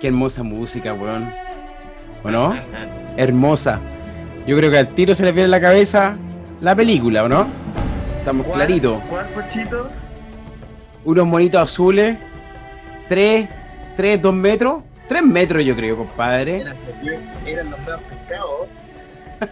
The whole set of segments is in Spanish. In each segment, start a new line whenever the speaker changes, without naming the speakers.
Qué hermosa música, weón. ¿O no? hermosa. Yo creo que al tiro se le viene en la cabeza la película, ¿o no? Estamos claritos.
¿Cuál, Pochito?
Unos monitos azules. Tres, tres, dos metros. Tres metros, yo creo, compadre.
Eran, los nuevos pescados.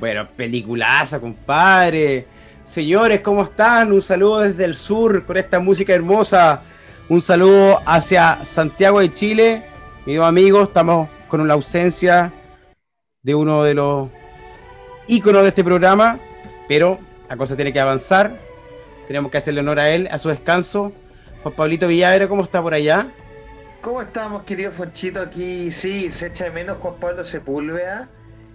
bueno, peliculaza, compadre. Señores, ¿cómo están? Un saludo desde el sur con esta música hermosa. Un saludo hacia Santiago de Chile. Mis amigos, estamos con la ausencia de uno de los íconos de este programa, pero la cosa tiene que avanzar. Tenemos que hacerle honor a él, a su descanso. Juan Pablito Villagra, ¿cómo está por allá?
¿Cómo estamos, querido Fonchito? Aquí sí, se echa de menos Juan Pablo Sepúlveda,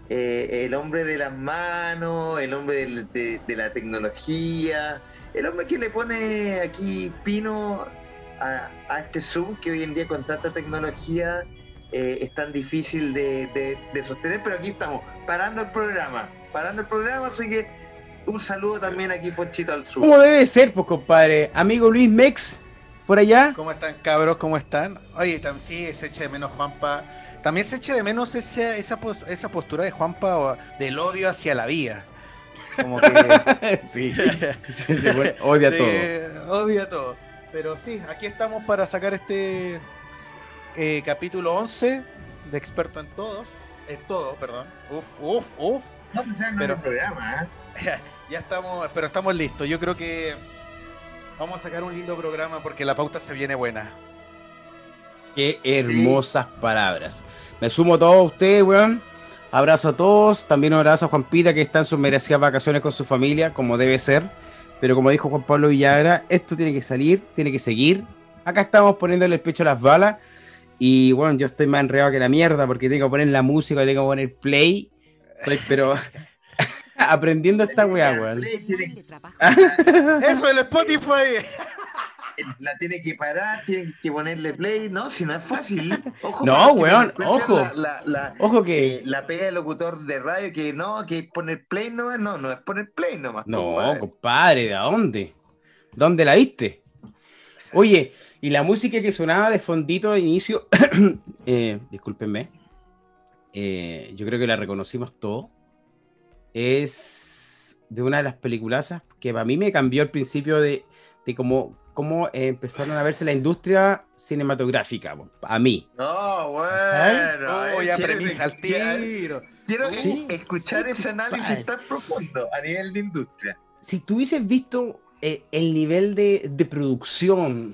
eh, el hombre de las manos, el hombre de, la tecnología, el hombre que le pone aquí pino a, este Zoom que hoy en día con tanta tecnología eh, es tan difícil de, sostener, pero aquí estamos, parando el programa, parando el programa, así que un saludo también aquí, Ponchito al Zoom.
¿Cómo debe ser, pues, compadre? Amigo Luis Mex, por allá.
¿Cómo están, cabros? ¿Cómo están? Oye, sí, se echa de menos Juanpa. También se echa de menos esa, esa, esa postura de Juanpa del odio hacia la vida.
Como que. sí, odia
todo. Odia todo. Pero sí, aquí estamos para sacar este eh, capítulo 11 de Experto en Todos. En todo, perdón. Uf, uf, uf.
No, pues pero, programa,
¿eh? ya estamos, pero estamos listos. Yo creo que Vamos a sacar un lindo programa porque la pauta se viene buena.
Qué hermosas palabras. Me sumo a todos ustedes, weón. Abrazo a todos. También un abrazo a Juan Pita, que está en sus merecidas vacaciones con su familia, como debe ser. Pero como dijo Juan Pablo Villagra, esto tiene que salir, tiene que seguir. Acá estamos poniéndole el pecho a las balas. Y bueno, yo estoy más enredado que la mierda porque tengo que poner la música, tengo que poner play. Pero aprendiendo esta weá, weón.
Eso del Spotify.
La tiene que parar, tiene que ponerle play, no, si no es fácil.
Ojo no, weón, ojo. ojo que.
Eh, la pega del locutor de radio que no, que poner play no no, no es poner play nomás.
No, compadre, ¿de dónde? ¿Dónde la viste? Oye, y la música que sonaba de fondito de inicio, eh, discúlpenme, eh, yo creo que la reconocimos todos es de una de las peliculazas que para mí me cambió el principio de, de cómo, cómo empezaron a verse la industria cinematográfica, a mí.
No, bueno.
Voy a premisa al tiro.
Quiero escuchar ese análisis tan profundo a nivel de industria.
Si tú hubieses visto eh, el nivel de, de producción,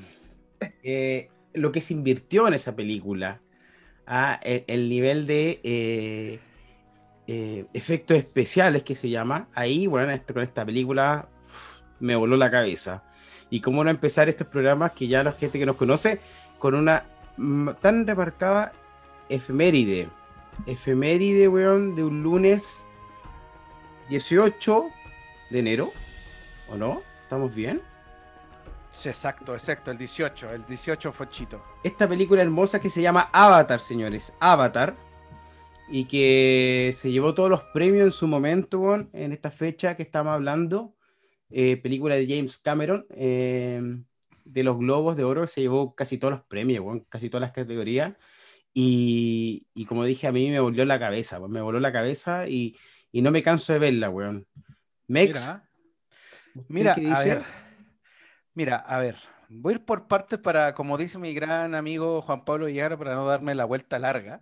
eh, lo que se invirtió en esa película, ah, el, nivel de... Eh, eh, efectos especiales que se llama. Ahí, bueno, esto, con esta película me voló la cabeza. Y cómo no empezar estos programas que ya la gente que nos conoce con una tan remarcada efeméride. Efeméride, weón, de un lunes 18 de enero. ¿O no? ¿Estamos bien?
Sí, exacto, exacto, el 18, el 18 fue chito.
Esta película hermosa que se llama Avatar, señores. Avatar y que se llevó todos los premios en su momento, en esta fecha que estamos hablando, eh, película de James Cameron, em, de los Globos de Oro, se llevó casi todos los premios, casi todas las categorías, y, y, como dije, a mí me volvió la cabeza, me voló la cabeza y, y no me canso de verla, weón. Mex.
Mira, mira a ver, mira, a ver, voy a ir por partes para, como dice mi gran amigo Juan Pablo Villar, para no darme la vuelta larga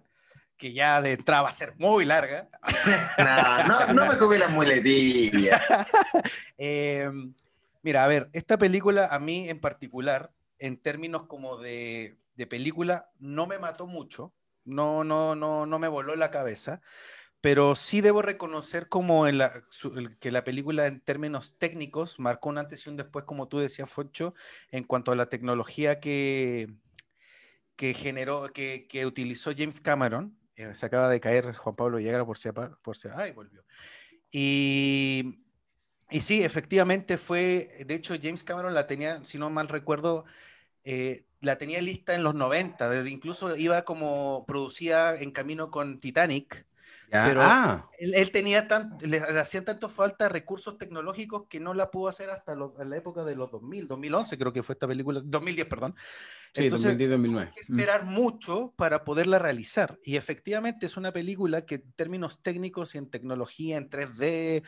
que ya de entrada va a ser muy larga.
no, no, me comí las muletillas.
Em, mira, a ver, esta película a mí en particular, en términos como de, de, película, no me mató mucho, no, no, no, no me voló la cabeza, pero sí debo reconocer como que la película en términos técnicos marcó un antes y un después, como tú decías, Foncho, en cuanto a la tecnología que, que generó, que, que utilizó James Cameron eh, se acaba de caer Juan Pablo Llegar por si, por si, ay, volvió. Y, y sí, efectivamente fue, de hecho James Cameron la tenía, si no mal recuerdo, eh, la tenía lista en los 90, incluso iba como producía en camino con Titanic, Pero ah. él, tenía tan, le, hacían tanto falta recursos tecnológicos que no la pudo hacer hasta la época de los 2000, 2011 creo que fue esta película, 2010, perdón.
Sí, Entonces, 2010,
que mm. esperar mucho para poderla realizar. Y efectivamente es una película que en términos técnicos y en tecnología, en 3D, eh,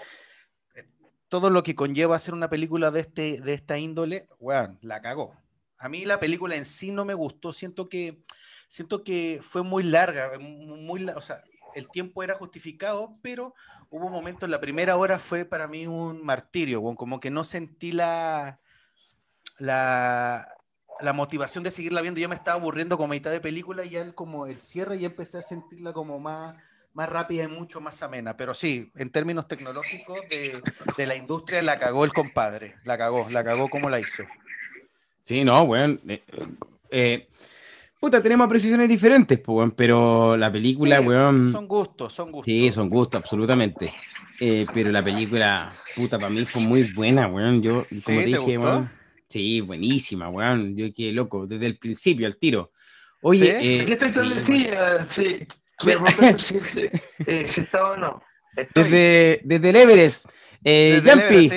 todo lo que conlleva hacer una película de, este, de esta índole, bueno, la cagó. A mí la película en sí no me gustó, siento que, siento que fue muy larga, muy, o sea, el tiempo era justificado, pero hubo un momento, en la primera hora fue para mí un martirio, como que no sentí la, la, motivación de seguirla viendo. Yo me estaba aburriendo como mitad de película y ya como el cierre ya empecé a sentirla como más, más rápida y mucho más amena. Pero sí, en términos tecnológicos de, la industria la cagó el compadre, la cagó, la cagó como la hizo.
Sí, no, bueno. Puta, tenemos apreciaciones diferentes, pues, pero la película, weón.
Son gustos, son gustos.
Sí, son gustos, absolutamente. Eh, pero la película, puta, para mí fue muy buena, weón. Yo, como te dije, weón. Sí, buenísima, weón. Yo quedé loco desde el principio, al tiro. Oye,
¿Sí? eh, ¿qué sí, sí. si, eh, si estaba o no.
Desde, desde el Everest. Eh, Jampi,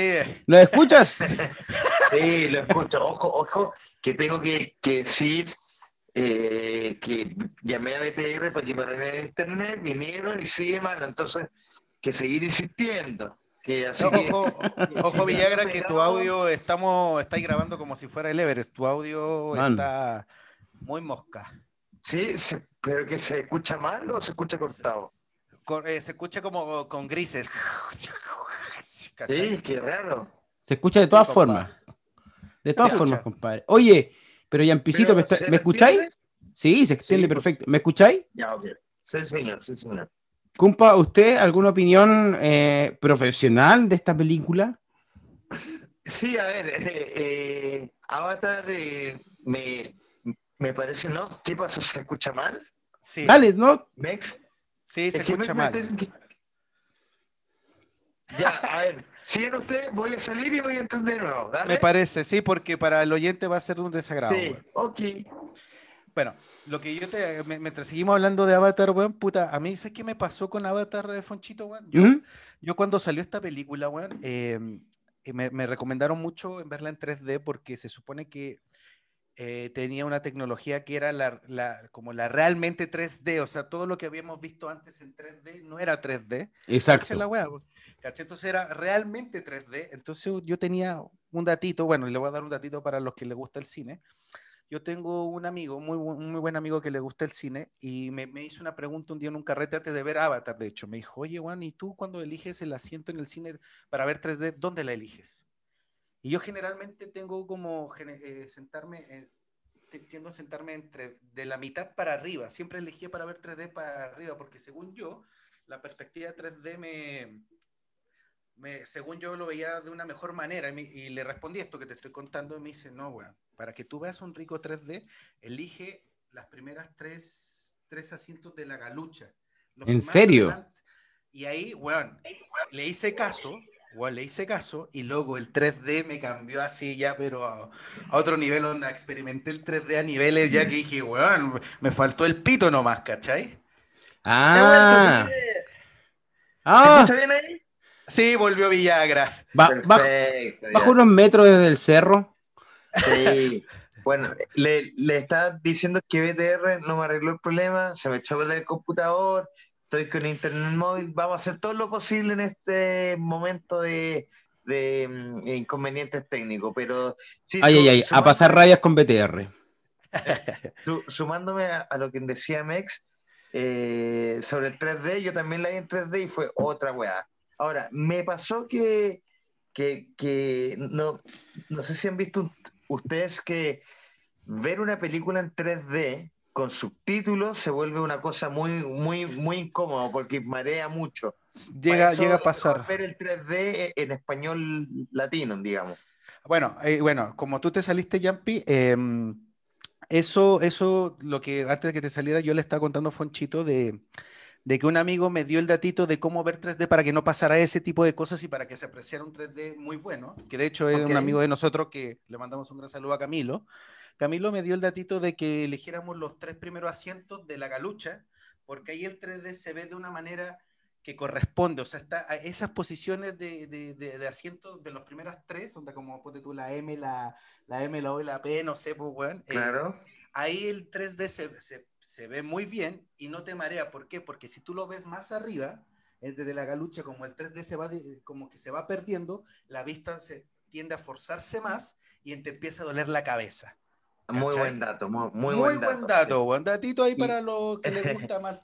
¿lo escuchas?
sí, lo escucho. Ojo, ojo, que tengo que, que decir eh, que llamé a BTR para que me arreglen internet, vinieron y sigue mal, entonces que seguir insistiendo. Que así
ojo, ojo, Villagra, que tu audio estamos, estáis grabando como si fuera el Everest, tu audio está muy mosca.
Sí, pero que se escucha mal o se escucha cortado.
Se, eh, se escucha como con grises.
Sí, qué raro.
Se escucha de todas formas. De todas formas, compadre. Oye, pero Yampicito, ¿me, ¿me escucháis? Sí, se extiende perfecto. ¿Me escucháis?
Ya, ok. Sí, señor, sí, señor.
Cumpa, ¿usted alguna opinión eh, profesional de esta película?
Sí, a ver, eh, eh, Avatar me, me, parece, ¿no? ¿Qué pasa? ¿Se escucha mal?
Sí. Dale, ¿no?
¿Mex? Sí, se escucha mal.
Ya, a ver, siguen ustedes, voy a salir y voy a entender de nuevo.
Me parece, sí, porque para el oyente va a ser un desagrado.
Sí, ok.
Bueno, lo que yo te. Mientras seguimos hablando de Avatar, weón, puta, a mí sé qué me pasó con Avatar, eh, Fonchito, weón. Yo, yo cuando salió esta película, weón, em, eh, me, me, recomendaron mucho en verla en 3D porque se supone que eh, tenía una tecnología que era la, la, como la realmente 3D, o sea, todo lo que habíamos visto antes en 3D no era 3D.
Exacto.
La Entonces era realmente 3D. Entonces yo tenía un datito, bueno, le voy a dar un datito para los que les gusta el cine. Yo tengo un amigo, muy, muy buen amigo que le gusta el cine, y me, me, hizo una pregunta un día en un carrete antes de ver Avatar, de hecho. Me dijo, oye, Juan, ¿y tú cuando eliges el asiento en el cine para ver 3D, dónde la eliges? Y yo generalmente tengo como eh, sentarme, eh, tiendo a sentarme entre de la mitad para arriba. Siempre elegí para ver 3D para arriba, porque según yo, la perspectiva 3D me, me según yo lo veía de una mejor manera. Y, le respondí esto que te estoy contando y me dice, no, weón para que tú veas un rico 3D, elige las primeras tres, tres asientos de la galucha.
¿En serio?
y ahí, weón, le hice caso, weón, le hice caso y luego el 3D me cambió así ya, pero a, otro nivel, onda, experimenté el 3D a niveles ya que dije, weón, me faltó el pito nomás, ¿cachai?
Ah.
ah. ¿Te bien ahí?
Sí, volvió Villagra.
bajo unos metros desde el cerro.
Sí. Bueno, le, le estaba diciendo que BTR no me arregló el problema, se me echó a perder el computador, estoy con internet móvil, vamos a hacer todo lo posible en este momento de, de mm, inconvenientes técnicos, pero...
ay, ay, ay, a pasar rayas con BTR.
sumándome a, lo que decía Mex eh, sobre el 3D, yo también la vi en 3D y fue otra weá. Ahora, me pasó que, que, que no, no sé si han visto ustedes que ver una película en 3D con subtítulos se vuelve una cosa muy, muy, muy incómoda porque marea mucho.
Llega, llega a pasar.
Ver el 3D en español latino, digamos.
Bueno, eh, bueno, como tú te saliste, Yampi, em, eso, eso, lo que antes de que te saliera, yo le estaba contando Fonchito de, de que un amigo me dio el datito de cómo ver 3D para que no pasara ese tipo de cosas y para que se apreciara un 3D muy bueno, que de hecho es un amigo de nosotros que le mandamos un gran saludo a Camilo. Camilo me dio el datito de que eligiéramos los tres primeros asientos de la galucha, porque ahí el 3D se ve de una manera que corresponde, o sea, está a esas posiciones de, de, de, asientos de los primeras tres, donde como ponte tú la M, la, la M, la O y la P, no sé, pues, weón.
Eh, claro.
ahí el 3D se, se, se, ve muy bien y no te marea. ¿Por qué? Porque si tú lo ves más arriba, desde la galucha, como el 3D se va, como que se va perdiendo, la vista se tiende a forzarse más y te empieza a doler la cabeza.
Muy buen dato, muy, muy,
buen dato. Buen dato, buen datito ahí para los que les gusta más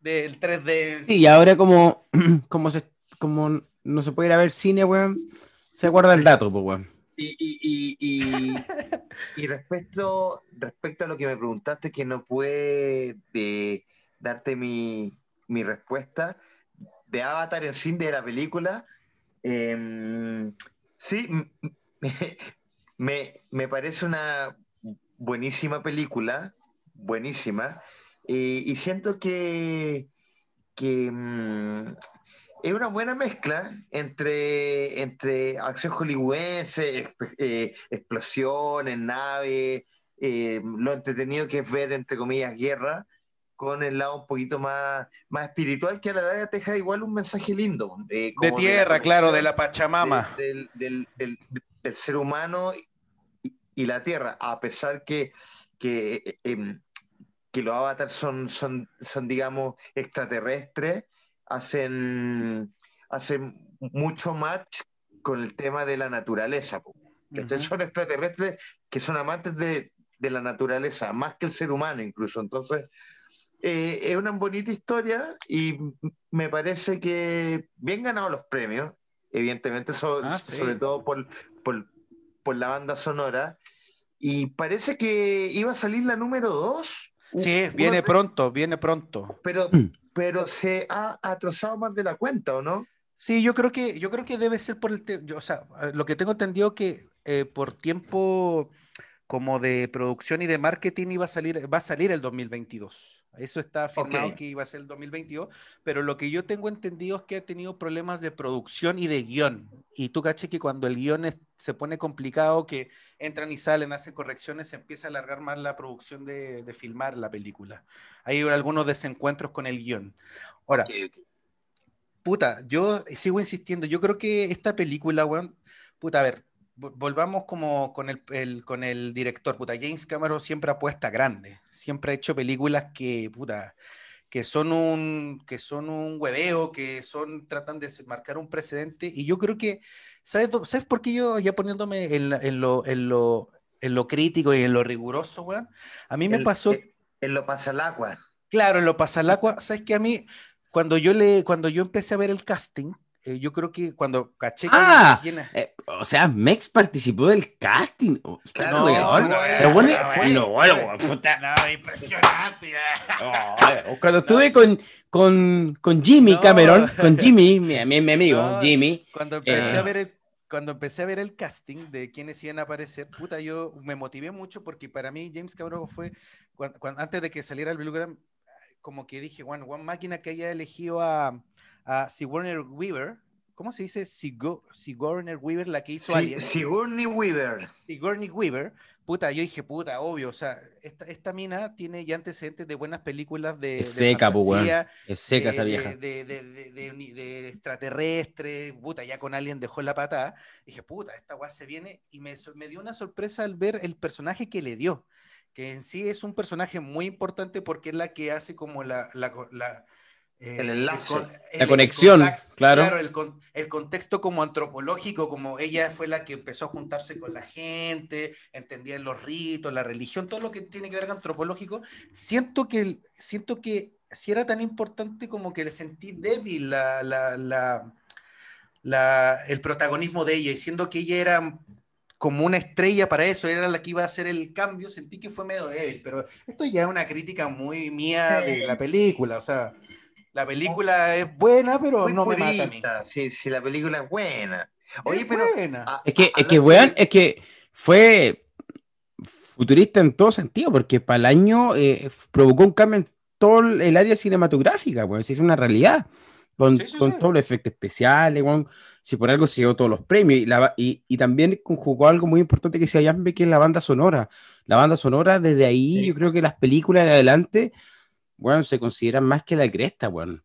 del 3D.
Sí, y ahora como, como, se, como no se puede ir a ver cine, weón, se guarda el dato, pues, weón.
Y, y, y, y, respecto, respecto a lo que me preguntaste, que no puede de, darte mi, mi, respuesta de Avatar en cine de la película, eh, sí, me, me parece una buenísima película, buenísima, y siento que, que mm, es una buena mezcla entre, entre acción hollywoodense, eh, explosiones, naves, eh, lo entretenido que es ver, entre comillas, guerra, con el lado un poquito más, más espiritual, que a la larga te deja igual un mensaje lindo.
de tierra, claro, de la Pachamama.
del, del, del, ser humano y la Tierra, a pesar que, que, em, que los avatars son, son, son, digamos, extraterrestres, hacen, hacen mucho match con el tema de la naturaleza. Son extraterrestres que son amantes de, de, la naturaleza, más que el ser humano incluso. Entonces, eh, es una bonita historia y me parece que bien ganado los premios, evidentemente, ah, sobre todo por, por, por la banda sonora. Y parece que iba a salir la número 2.
Sí, viene pronto, viene pronto.
Pero, pero se ha atrasado más de la cuenta, ¿o no?
Sí, yo creo que, yo creo que debe ser por el... o sea, lo que tengo entendido que eh, por tiempo como de producción y de marketing iba a salir, va a salir el 2022. Eso está afirmado que iba a ser el 2022, pero lo que yo tengo entendido es que ha tenido problemas de producción y de guion. Y tú caché que cuando el guion se pone complicado, que entran y salen, hacen correcciones, se empieza a alargar más la producción de, filmar la película. Hay algunos desencuentros con el guion. Ahora, puta, yo sigo insistiendo, yo creo que esta película, weón, puta, a ver, volvamos como con el, con el director, puta, James Cameron siempre apuesta grande, siempre ha hecho películas que, puta, que son un, que son un hueveo, que son, tratan de marcar un precedente, y yo creo que, ¿sabes, ¿sabes por qué yo ya poniéndome en, en, lo, en, lo, en lo crítico y en lo riguroso, weón? A mí me pasó...
En lo pasa el agua.
Claro, en lo pasa el agua, ¿sabes que A mí, cuando yo, le, cuando yo empecé a ver el casting, eh, yo creo que cuando caché que
ah, eh, o sea, Mex participó del casting. Oh, claro, no, pero bueno,
bueno, bueno, puta. No, impresionante.
cuando estuve con, con, con Jimmy Cameron, con Jimmy, mi, mi, mi amigo, Jimmy.
Cuando empecé a eh, ver el cuando empecé a ver el casting de quienes iban a aparecer, puta, yo me motivé mucho porque para mí James Cameron fue, cuando, antes de que saliera el Blue como que dije, bueno, one máquina que haya elegido a, a Sigourney Weaver. ¿Cómo se dice? Sigourney Weaver, la que hizo Alien.
Sigourney Weaver.
Sigourney Weaver. Puta, yo dije, puta, obvio. O sea, esta, esta mina tiene ya antecedentes de buenas películas de.
Es seca, pues, Es seca esa vieja.
De, de, de, extraterrestre. Puta, ya con Alien dejó la patada. Dije, puta, esta guay se viene. Y me, me dio una sorpresa al ver el personaje que le dio. Que en sí es un personaje muy importante porque es la que hace como la, la
el eh, enlace.
la conexión, claro.
Claro, el, contexto como antropológico, como ella fue la que empezó a juntarse con la gente, entendía los ritos, la religión, todo lo que tiene que ver con antropológico. Siento que, siento que si era tan importante como que le sentí débil la, la, la, el protagonismo de ella, y siendo que ella era como una estrella para eso, era la que iba a hacer el cambio, sentí que fue medio débil, pero esto ya es una crítica muy mía de la película, o sea, la película es buena, pero no me mata a mí.
Sí, sí, la película es buena.
Oye, pero. es que, es que, weón, es que fue futurista en todo sentido, porque para el año eh, provocó un cambio en todo el área cinematográfica, pues es una realidad. Con, con todos los efectos especiales, si por algo se dio todos los premios, y, la, y, y, también conjugó algo muy importante que se llama que es la banda sonora. La banda sonora, desde ahí, yo creo que las películas de adelante bueno, se consideran más que la cresta, bueno.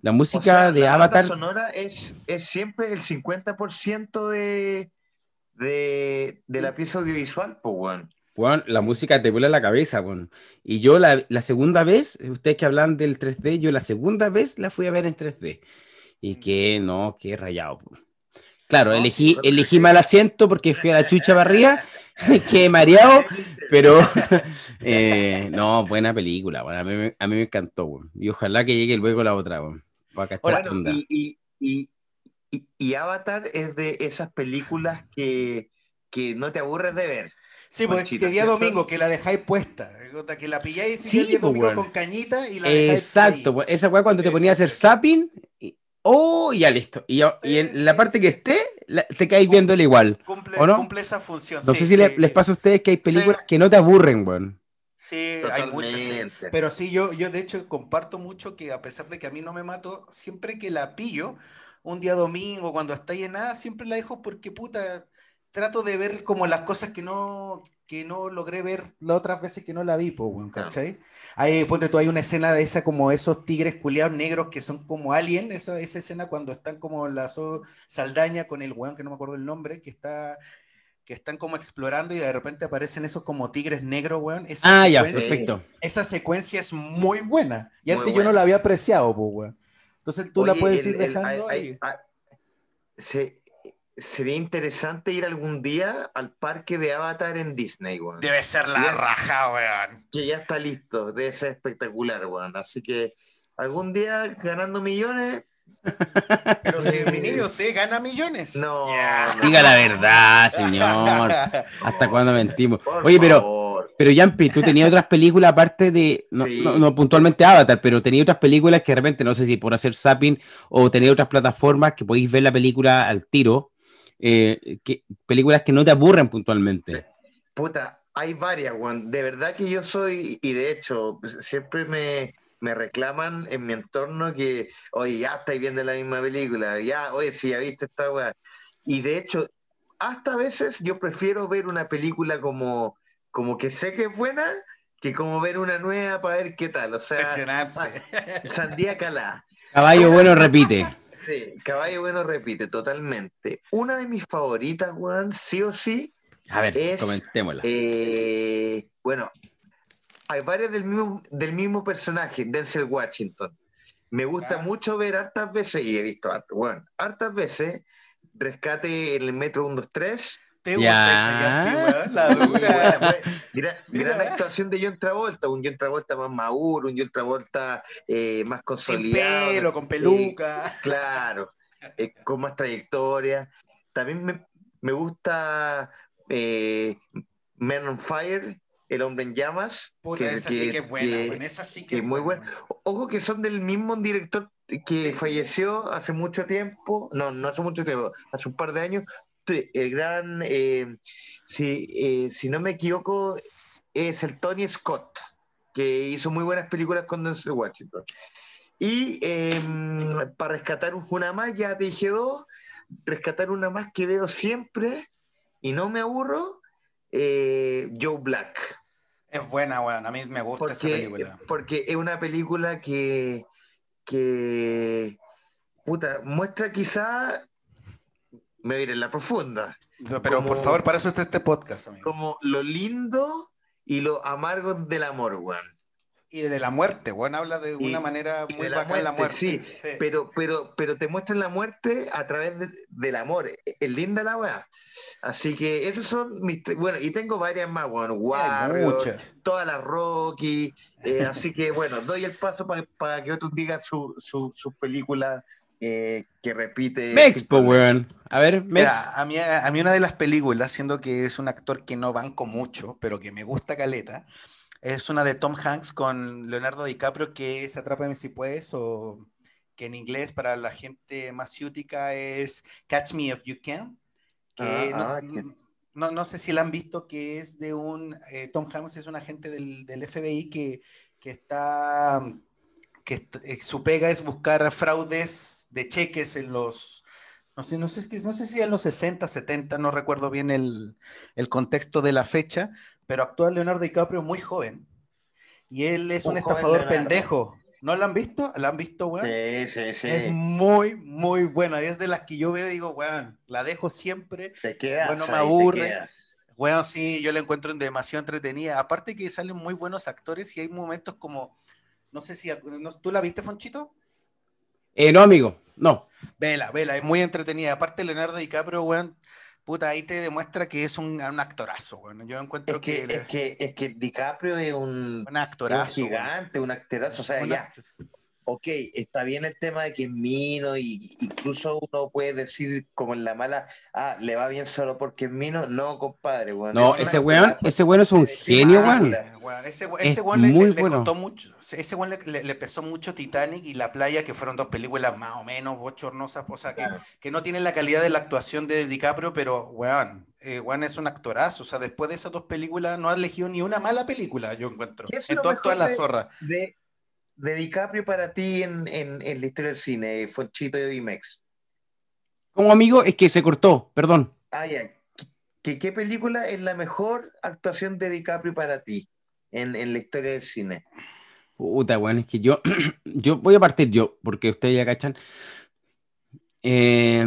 La música de Avatar.
sonora es, es siempre el 50% de, de, de, la pieza audiovisual, pues, bueno.
Bueno, la música te vuela la cabeza, bueno. Y yo la, la, segunda vez, ustedes que hablan del 3D, yo la segunda vez la fui a ver en 3D. Y que no, qué rayado. Claro, elegí, elegí mal asiento porque fui a la chucha barría, quedé mareado, pero eh, no, buena película, bueno, a, mí, a, mí, me encantó, bueno. y ojalá que llegue luego la otra, bueno,
para y, y, y, y, Avatar es de esas películas que, que no te aburres de ver.
Sí, pues que día domingo, que la dejáis puesta, que la pilláis sí, el día domingo con cañita y la dejáis
Exacto, pues esa fue cuando te ponía a hacer zapping Oh, ya listo. Y, y en la parte que esté, te caes viéndole igual.
Cumple,
¿o no?
cumple esa función.
No sé si les, pasa a ustedes que hay películas que no te aburren, weón.
Sí, hay muchas. Pero sí, yo, yo de hecho comparto mucho que a pesar de que a mí no me mato, siempre que la pillo, un día domingo, cuando está llenada, siempre la dejo porque puta, trato de ver como las cosas que no, que no logré ver las otras veces que no la vi, pues, ¿cachai? Ahí, ponte tú, hay una escena de esa como esos tigres culiados negros que son como alien, esa, esa escena cuando están como la Saldaña con el weón, que no me acuerdo el nombre, que está que están como explorando y de repente aparecen esos como tigres negros, weón.
ah, ya, perfecto.
Esa secuencia es muy buena. Y antes yo no la había apreciado, pues, weón. Entonces tú la puedes ir dejando ahí.
sí, sería interesante ir algún día al parque de Avatar en Disney, weón.
Debe ser la raja, weón.
Que ya está listo, debe ser espectacular, weón. Así que algún día ganando millones.
Pero si mi niño usted gana millones.
No,
Diga la verdad, señor. ¿Hasta cuándo mentimos? Oye, pero. Pero Yampi, tú tenías otras películas aparte de, no, no, puntualmente Avatar, pero tenías otras películas que de repente, no sé si por hacer zapping o tenías otras plataformas que podéis ver la película al tiro eh, que, películas que no te aburren puntualmente.
Puta, hay varias, Juan. De verdad que yo soy, y de hecho, siempre me, me reclaman en mi entorno que, oye, ya estáis viendo la misma película, ya, oye, si ya viste esta weá. Y de hecho, hasta a veces yo prefiero ver una película como, como que sé que es buena que como ver una nueva para ver qué tal. O sea, Sandía Calá.
Caballo bueno repite.
Sí, Caballo Bueno repite totalmente. Una de mis favoritas, Juan, sí o sí.
A ver, comentémosla.
Eh, bueno, hay varias del mismo, del mismo personaje, Denzel Washington. Me gusta mucho ver hartas veces, y he visto hartas, bueno, hartas veces, Rescate en el Metro 123
¿Te ya. La dura.
gran, actuación de John Travolta, un John Travolta más maduro, un John Travolta eh, más consolidado.
Sin pelo, con peluca.
claro, eh, con más trayectoria. También me, me gusta eh, Man on Fire, El hombre en llamas.
que, esa sí que es buena, esa sí que,
es muy buena. Ojo que son del mismo director que falleció hace mucho tiempo, no, no hace mucho tiempo, hace un par de años, el gran, eh, si, eh, si, no me equivoco, es el Tony Scott, que hizo muy buenas películas con Denzel Washington. Y em, para rescatar una más, ya te dije dos, rescatar una más que veo siempre y no me aburro, eh, Joe Black.
Es buena, bueno, a mí me gusta esa película.
Porque es una película que, que puta, muestra quizá me diré en la profunda.
Pero por favor, para eso está este podcast, amigo.
Como lo lindo y lo amargo del amor, weón.
Y de la muerte, weón, habla de una manera muy bacana de la muerte.
Sí, Pero, pero, pero te muestran la muerte a través del amor. Es linda la weá. Así que esos son mis. Bueno, y tengo varias más, weón. muchas. Todas las Rocky. Eh, así que, bueno, doy el paso para que otros digan sus su, su películas eh, que repite.
Mex, weón. A ver, Mex.
a, mí, a mí una de las películas, siendo que es un actor que no banco mucho, pero que me gusta caleta, es una de Tom Hanks con Leonardo DiCaprio que es Atrápame si puedes, o que en inglés para la gente más ciútica es Catch Me If You Can. Ah, ah, no, no, sé si la han visto, que es de un. Eh, Tom Hanks es un agente del, del FBI que, que está que eh, su pega es buscar fraudes de cheques en los, no sé, no sé, no sé si en los 60, 70, no recuerdo bien el, contexto de la fecha, pero actúa Leonardo DiCaprio muy joven. Y él es un, estafador pendejo. ¿No la han visto? ¿La han visto, weón?
Sí, sí, sí.
Es muy, muy buena. Es de las que yo veo y digo, weón, la dejo siempre.
Te quedas
bueno, me aburre. Bueno, sí, yo la encuentro demasiado entretenida. Aparte que salen muy buenos actores y hay momentos como, no sé si, no- ¿tú la viste, Fonchito?
Eh, no, amigo, no.
Vela, vela, es muy entretenida. Aparte Leonardo DiCaprio, weón, puta, ahí te demuestra que es un, un actorazo, weón. Yo encuentro
Es que,
que,
es, que, es que DiCaprio es un,
un
es un
actorazo. weón.
gigante, un actorazo. O sea,
Un
ya, ok, está bien el tema de que es mino y incluso uno puede decir como en la mala, ah, le va bien solo porque es mino. No, compadre, weón.
No,
Es
ese weón, ese weón es un genio, weón.
ese ese weón le, le- costó mucho, ese weón le, le- le pesó mucho Titanic y La Playa, que fueron dos películas más o menos bochornosas, o sea, que,
Claro.
que no tienen la calidad de la actuación de DiCaprio, pero weón, eh, weón es un actorazo, o sea, después de esas dos películas no ha elegido ni una mala película, yo encuentro.
¿Qué es
En
lo
toda, toda la zorra.
de, de DiCaprio para ti en, en, en la historia del cine, Fonchito y Dimex.
Como amigo, es que se cortó, perdón.
Ah, ya. ¿Qué, qué película es la mejor actuación de DiCaprio para ti en, en la historia del cine?
Puta, weón, es que yo, yo voy a partir yo, porque ustedes ya cachan. Eh,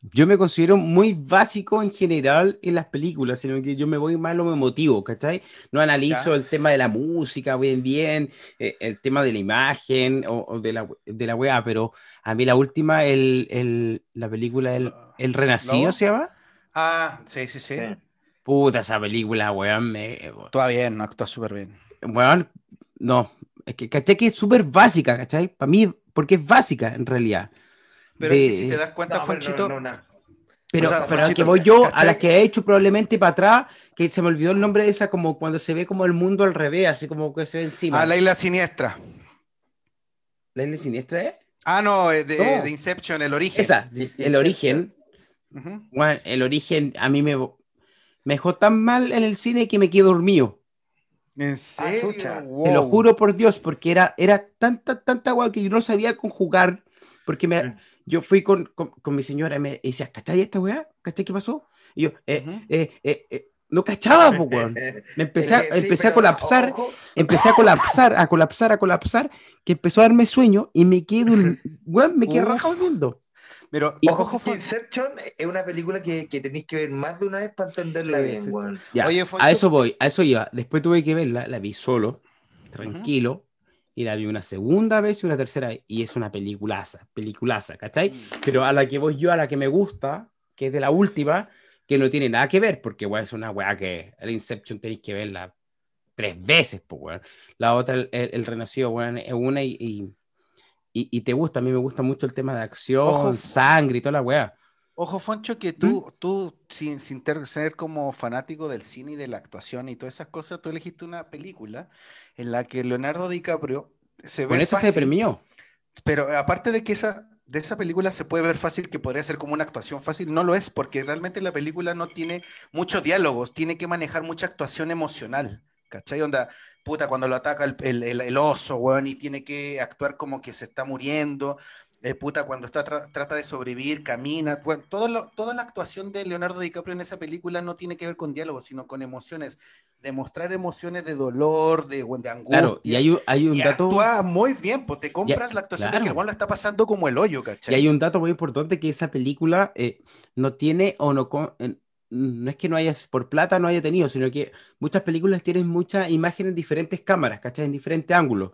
yo me considero muy básico en general en las películas, sino que yo me voy más a lo emotivo, ¿cachai? No analizo
Ya.
el tema de la música bien, bien, eh, el tema de la imagen o, o de, la, de la weá, pero a mí la última, el, el- la película El, el Renacido
¿No?
se llama.
Ah, sí, sí, sí.
Puta, esa película, weón, me,
Actúa bien, no actúa súper bien.
Weón, no, es que caché que es súper básica, ¿cachai? Para mí, porque es básica en realidad.
Pero es
De-
que si te das cuenta,
No, pero
Fonchito,
no, no, no.
Pero,
o sea,
pero a que voy yo, a
¿cachai?
las que he hecho probablemente para atrás, que se me olvidó el nombre de esa, como cuando se ve como el mundo al revés, así como que se ve encima.
a la isla siniestra.
¿La isla siniestra es?
Ah, no, eh, de, de Inception, el origen.
Esa, el origen.
Ujú.
Bueno, el origen a mí me, me dejó tan mal en el cine que me quedé dormido.
¿En serio?
chucha.
Te lo
Wow.
juro por Dios, porque era, era tanta, tanta agua que yo no sabía conjugar, porque me,
Mm.
Yo fui con, con, con mi señora y me decía, ¿cachai esta weá? ¿Cachai qué pasó? Y yo, eh,
Ujú.
eh, eh, eh, no cachaba, po, weón. Me empecé, a-
sí,
empecé a
pero,
colapsar,
ojo,
empecé a colapsar, a colapsar, a colapsar, que empezó a darme sueño y me quedé, weón, me quedé rajado viendo.
Pero,
Y-
Ojo,
ojo,
que Inception es una película que, que tenéis que ver más de una vez para entenderla
Sí,
bien,
sí.
weón.
Ya,
Oye,
a eso voy, a eso iba. Después tuve que verla, la vi solo, tranquilo, y la vi una segunda vez y una tercera vez, y es una peliculaza, peliculaza, ¿cachai? Pero a la que voy yo, a la que me gusta, que es de la última, que no tiene nada que ver, porque weón, es una weá que el Inception tenéis que verla tres veces, pues. La otra, el, Renacido, weón, es una y, y, y- y te gusta. A mí me gusta mucho el tema de acción,
Ojo.
sangre y toda la weá.
Ojo, Foncho,
¿Mm?
que tú, tú sin, sin ser como fanático del cine y de la actuación y todas esas cosas, tú elegiste una película en la que Leonardo DiCaprio se ve
Con eso se
fácil,
premió.
pero aparte de que esa, de esa película se puede ver fácil, que podría ser como una actuación fácil, no lo es, porque realmente la película no tiene muchos diálogos, tiene que manejar mucha actuación emocional. ¿Cachai? Onda, puta, cuando lo ataca el- el- el oso, weón, y tiene que actuar como que se está muriendo. Eh, puta, cuando está tra- trata de sobrevivir, camina. Bueno, todo lo- toda la actuación de Leonardo DiCaprio en esa película no tiene que ver con diálogos, sino con emociones. Demostrar emociones de dolor, de, de angustia.
Claro, y hay, hay un
y
dato.
actúa muy bien, pues te compras la actuación de que el
claro.
weón la está pasando como el hoyo,
Y
¿cachai?
hay un dato muy importante que esa película eh, no tiene o no, en- no es que no haya, por plata no haya tenido, sino que muchas películas tienen muchas imágenes en diferentes cámaras, ¿cachai? En diferentes ángulos.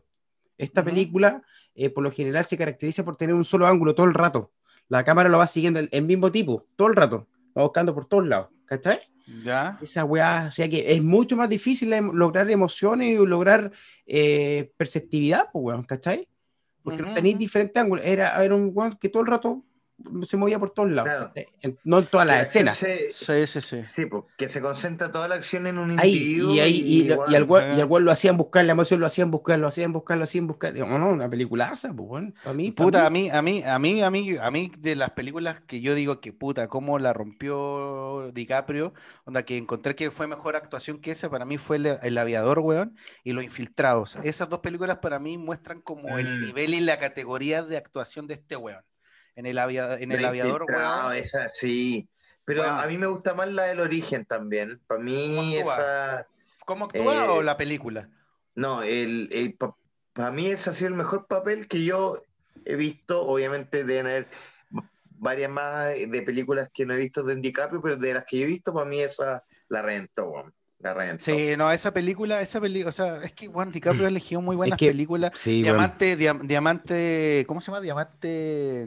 Esta
Ujú.
película, eh, por lo general, se caracteriza por tener un solo ángulo todo el rato. La cámara lo va siguiendo el, el mismo tipo, todo el rato, va buscando por todos lados, ¿cachai?
¿Ya?
Esa weá, o sea que es mucho más difícil em- lograr emociones y lograr eh, perceptividad, pues, weón, ¿cachai? Porque
Ujú,
tenéis
ujú.
diferentes ángulos. Era, era un weón que todo el rato se movía por todos lados. No en todas las
la
escenas.
Sí, sí, sí.
Sí, que se concentra toda la acción en un
Ahí,
individuo.
y, ahí, y, y al
igual,
weón- y al weón lo hacían buscar, la emoción lo hacían buscar, lo hacían buscar, lo hacían buscar. No, no, una peliculaza, pues. Para mí,
Puta, a
mí-
a mí, a mí, a mí, a mí de las películas que yo digo que puta, cómo la rompió DiCaprio, onda que encontré que fue mejor actuación que esa, para mí fue el, El Aviador, weón, y Los Infiltrados. Esas dos películas para mí muestran como el
Mm.
nivel y la categoría de actuación de este weón. En el, avia- en el Aviador, weón.
esa, sí. Pero a mí me gusta más la del origen también. Para mí,
¿Cómo actúa?
esa.
¿Cómo actúa
eh,
o la película?
No, el, el pa- para mí ese ha sido el mejor papel que yo he visto. Obviamente deben haber varias más de películas que no he visto de DiCaprio, pero de las que yo he visto, para mí esa la rentó, weón.
Sí, no, esa película, esa película, o sea, es que Juan DiCaprio ha elegido muy buenas
que-
películas.
Sí.
Diamante, dia- Diamante, ¿cómo se llama? Diamante.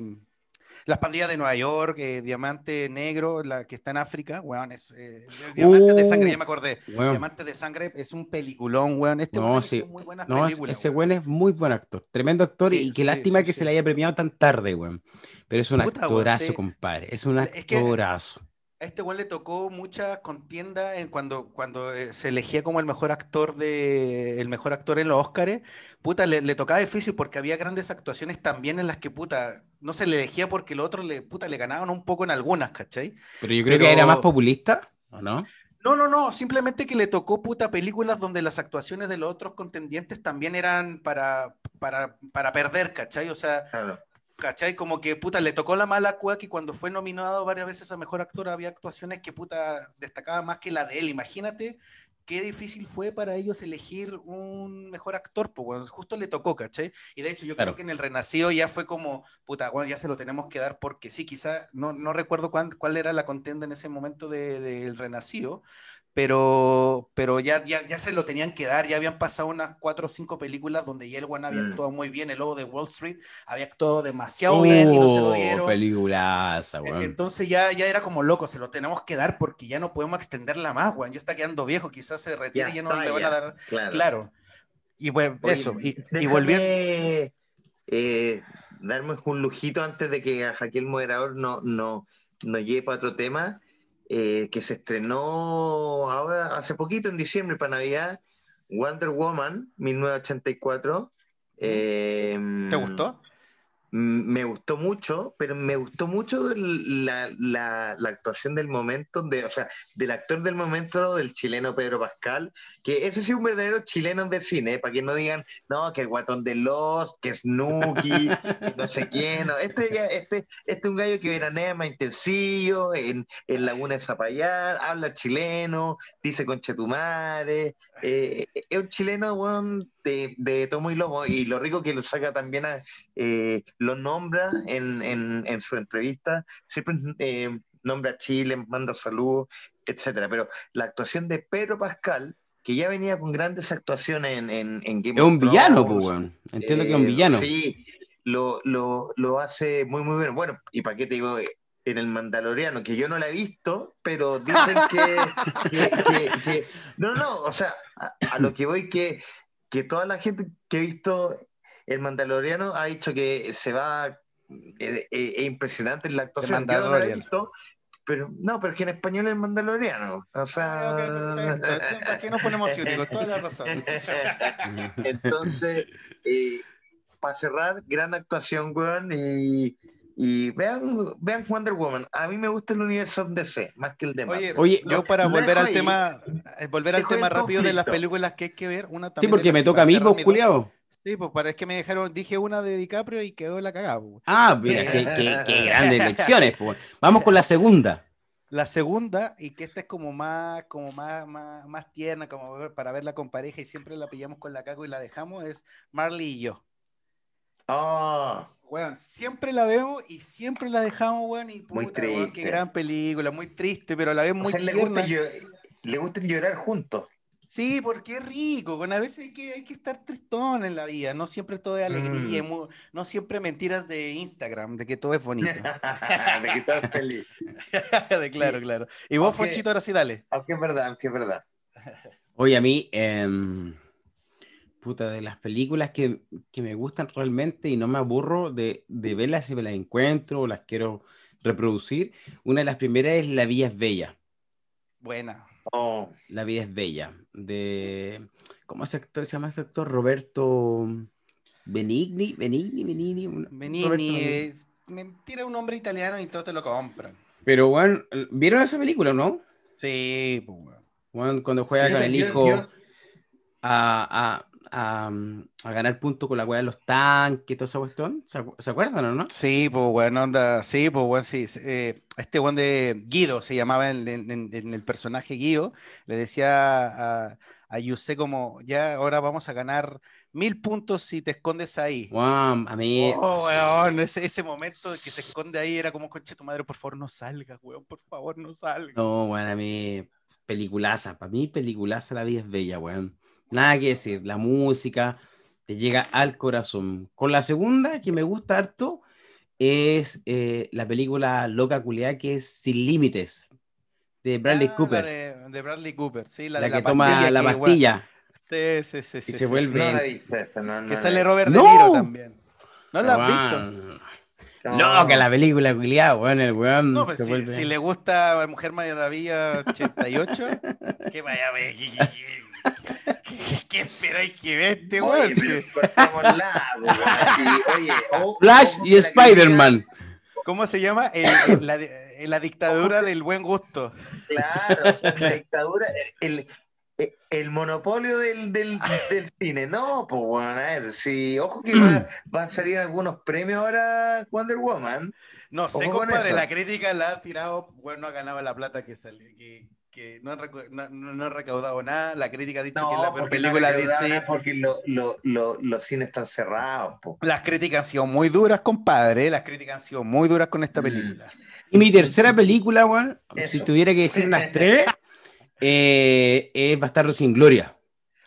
Las pandillas de Nueva York, eh, Diamante Negro, la que está en África, weón, es eh, Diamante de Sangre, ya me acordé.
Weón.
Diamante de Sangre es un peliculón, weón. Este
No,
weón
sí.
muy buenas
No,
películas.
ese
weón.
weón es muy buen actor, tremendo actor
Sí,
y qué
sí,
lástima que se le haya premiado tan tarde, weón. Pero es un
Puta,
actorazo, compadre, es un
Es que-
actorazo.
A este weón le tocó mucha contienda en cuando, cuando eh, se elegía como el mejor actor de el mejor actor en los Óscares. Puta, le, le tocaba difícil porque había grandes actuaciones también en las que puta no se le elegía porque los otros le puta le ganaban un poco en algunas, ¿cachai?
Pero yo creo
pero-
que era más populista, ¿o no?
No, no, no, simplemente que le tocó puta películas donde las actuaciones de los otros contendientes también eran para, para, para perder, ¿cachai? O sea,
Claro.
¿Cachai? Como que puta, le tocó la mala cueva que cuando fue nominado varias veces a mejor actor había actuaciones que puta destacaban más que la de él. Imagínate qué difícil fue para ellos elegir un mejor actor, pues bueno, justo le tocó, ¿cachai? Y de hecho yo
Claro.
creo que en el Renacido ya fue como, puta, bueno, ya se lo tenemos que dar porque sí, quizá, no, no recuerdo cuán- cuál era la contienda en ese momento del de, del Renacido, pero, pero ya, ya, ya se lo tenían que dar, ya habían pasado unas cuatro o cinco películas donde ya el One había
Mm.
actuado muy bien, el lobo de Wall Street había actuado demasiado bien y no se lo
Oh,
dieron.
peliculaza,
E-
weón.
Entonces ya, ya era como loco, se lo tenemos que dar porque ya no podemos extenderla más, weón. Ya está quedando viejo, quizás se retire
Ya
y ya no
está,
le van a dar.
Claro.
Claro. Y bueno,
Oye,
eso. Y, y volviendo.
eh, darme un lujito antes de que aquí el moderador no, no, nos lleve para otro tema, eh, que se estrenó ahora hace poquito, en diciembre, para Navidad, Wonder Woman, 1984. Eh,
¿Te gustó?
Me gustó mucho, pero me gustó mucho la, la- la actuación del momento, de, o sea, del actor del momento, del chileno Pedro Pascal, que ese sí es un verdadero chileno de cine, ¿eh? para que no digan, no, que el guatón de los, que Snooki, no sé quién, no. Este, este, este es un gallo que veranea más intensillo, en, en Laguna de Zapallar, habla chileno, dice conchetumare, eh, es un chileno, weón, de, de tomo y lomo, y lo rico que lo saca también a, eh, lo nombra en, en, en su entrevista, siempre eh, nombra a Chile, manda saludos, etcétera. Pero la actuación de Pedro Pascal, que ya venía con grandes actuaciones en, en, en Game
Es
of
un villano, pues. Entiendo que es un
eh,
villano.
Sí, lo, lo, lo hace muy, muy bien. Bueno, y para qué te digo, en el Mandaloriano, que yo no la he visto, pero dicen que. que- que- que- no, no, o sea, a, a lo que voy, que, que toda la gente que ha visto el Mandaloriano ha dicho que se va. eh, eh, Es impresionante la actuación. Yo no la he
Mandalorian.
visto. Pero, no, pero es que en español es Mandaloriano. O sea.
Ok, perfecto. ¿Para qué nos ponemos ciúticos? Toda la razón.
Entonces, eh, para cerrar, gran actuación, weón. Y, y vean, vean Wonder Woman. A mí me gusta el universo DC, más que el de Marvel.
Oye,
Oye,
yo para
lo
volver al
ahí.
tema, eh, volver al tema rápido de las películas que hay que ver, una
Sí,
también de
porque me toca a mí, vos, culiao.
Sí, pues para es que me dejaron, dije una de DiCaprio y quedó la cagada. pues.
Ah, mira, qué, qué- qué grandes lecciones, pues. Vamos con la segunda.
La segunda, y que esta es como más, como más, más, más tierna, como para verla con pareja y siempre la pillamos con la cago y la dejamos, es Marley y yo.
Ah,
Weón, siempre la vemos y siempre la dejamos, weón, y
Muy
puta, weón, qué
triste.
gran película, muy triste, pero a la vez
o
muy
le,
tierna.
gusta le gusta llorar juntos.
Sí, porque es rico, con a veces hay que, hay que estar tristón en la vida, no siempre todo es alegría,
Mm.
no siempre mentiras de Instagram, de que todo es bonito.
de que estás feliz.
de claro, claro. Y vos,
Aunque-
Fonchito, ahora sí dale.
Aunque es verdad, aunque es verdad.
Oye, a mí, em, puta, de las películas que, que me gustan realmente y no me aburro de, de verlas si me las encuentro o las quiero reproducir, una de las primeras es La Vida es Bella.
Buena.
Oh,
La vida es bella. De. ¿Cómo ese actor se llama ese actor? Roberto Benigni. Benigni, Benigni. Roberto Benigni.
eh, me tira un nombre italiano y todos te lo compran.
Pero, bueno, ¿vieron esa película, no?
Sí, pues. Weón,
cuando juega
Sí,
con el
yo-
hijo
yo-
A, a, a, a ganar puntos con la weá de los tanques, toda esa cuestión. ¿Se, acu- se acuerdan o no?
Sí, pues, weón, onda. Sí, pues, weón, sí. eh, este weón de Guido se llamaba en, en- en- el personaje Guido. Le decía a, a Yusé como, ya ahora vamos a ganar Mil puntos si te escondes ahí.
Weón, a mí.
Oh, weón, ese, ese momento de que se esconde ahí era como, conche tu madre, por favor no salgas, weón, por favor no salgas.
No, weón, a mí. Peliculaza. Para mí, peliculaza La vida es bella, weón. Nada que decir. La música te llega al corazón. Con la segunda, que me gusta harto, es eh, la película Loca Culeada, que es Sin Límites, de Bradley
Ah,
Cooper.
La de, de Bradley Cooper, sí, la,
La,
de
que
la
toma
pastilla
la pastilla.
Sí, sí, sí, sí,
se
sí,
vuelve-
sí.
No la he visto esa, no, no
Que sale Robert
¡No!
De Niro también. ¿No la has visto?
No, que la película culiada, weón, el weón
No, pues
se
si le gusta Mujer Maravilla 88, que vaya a ver. ¿Qué, esperáis que vea este weón?
Flash y Spider-Man.
¿Cómo se llama? El- el- la, di- la dictadura del buen gusto.
Claro, o sea, la dictadura, el, el, el monopolio del, del, del cine. No, pues bueno, a ver, sí, ojo que va, va a salir algunos premios ahora Wonder Woman.
No sé,
Ojo
compadre, la crítica la ha tirado, bueno, no ha ganado la plata que sale, que, que no, han no, recaudado nada. La crítica ha dicho que es la peor película de DC.
Porque lo- lo- lo- los cines están cerrados, po.
Las críticas han sido muy duras, compadre. Las críticas han sido muy duras con esta
Mm.
película.
Y mi tercera película, weón, si tuviera que decir unas tres, eh, es Bastardo sin Gloria.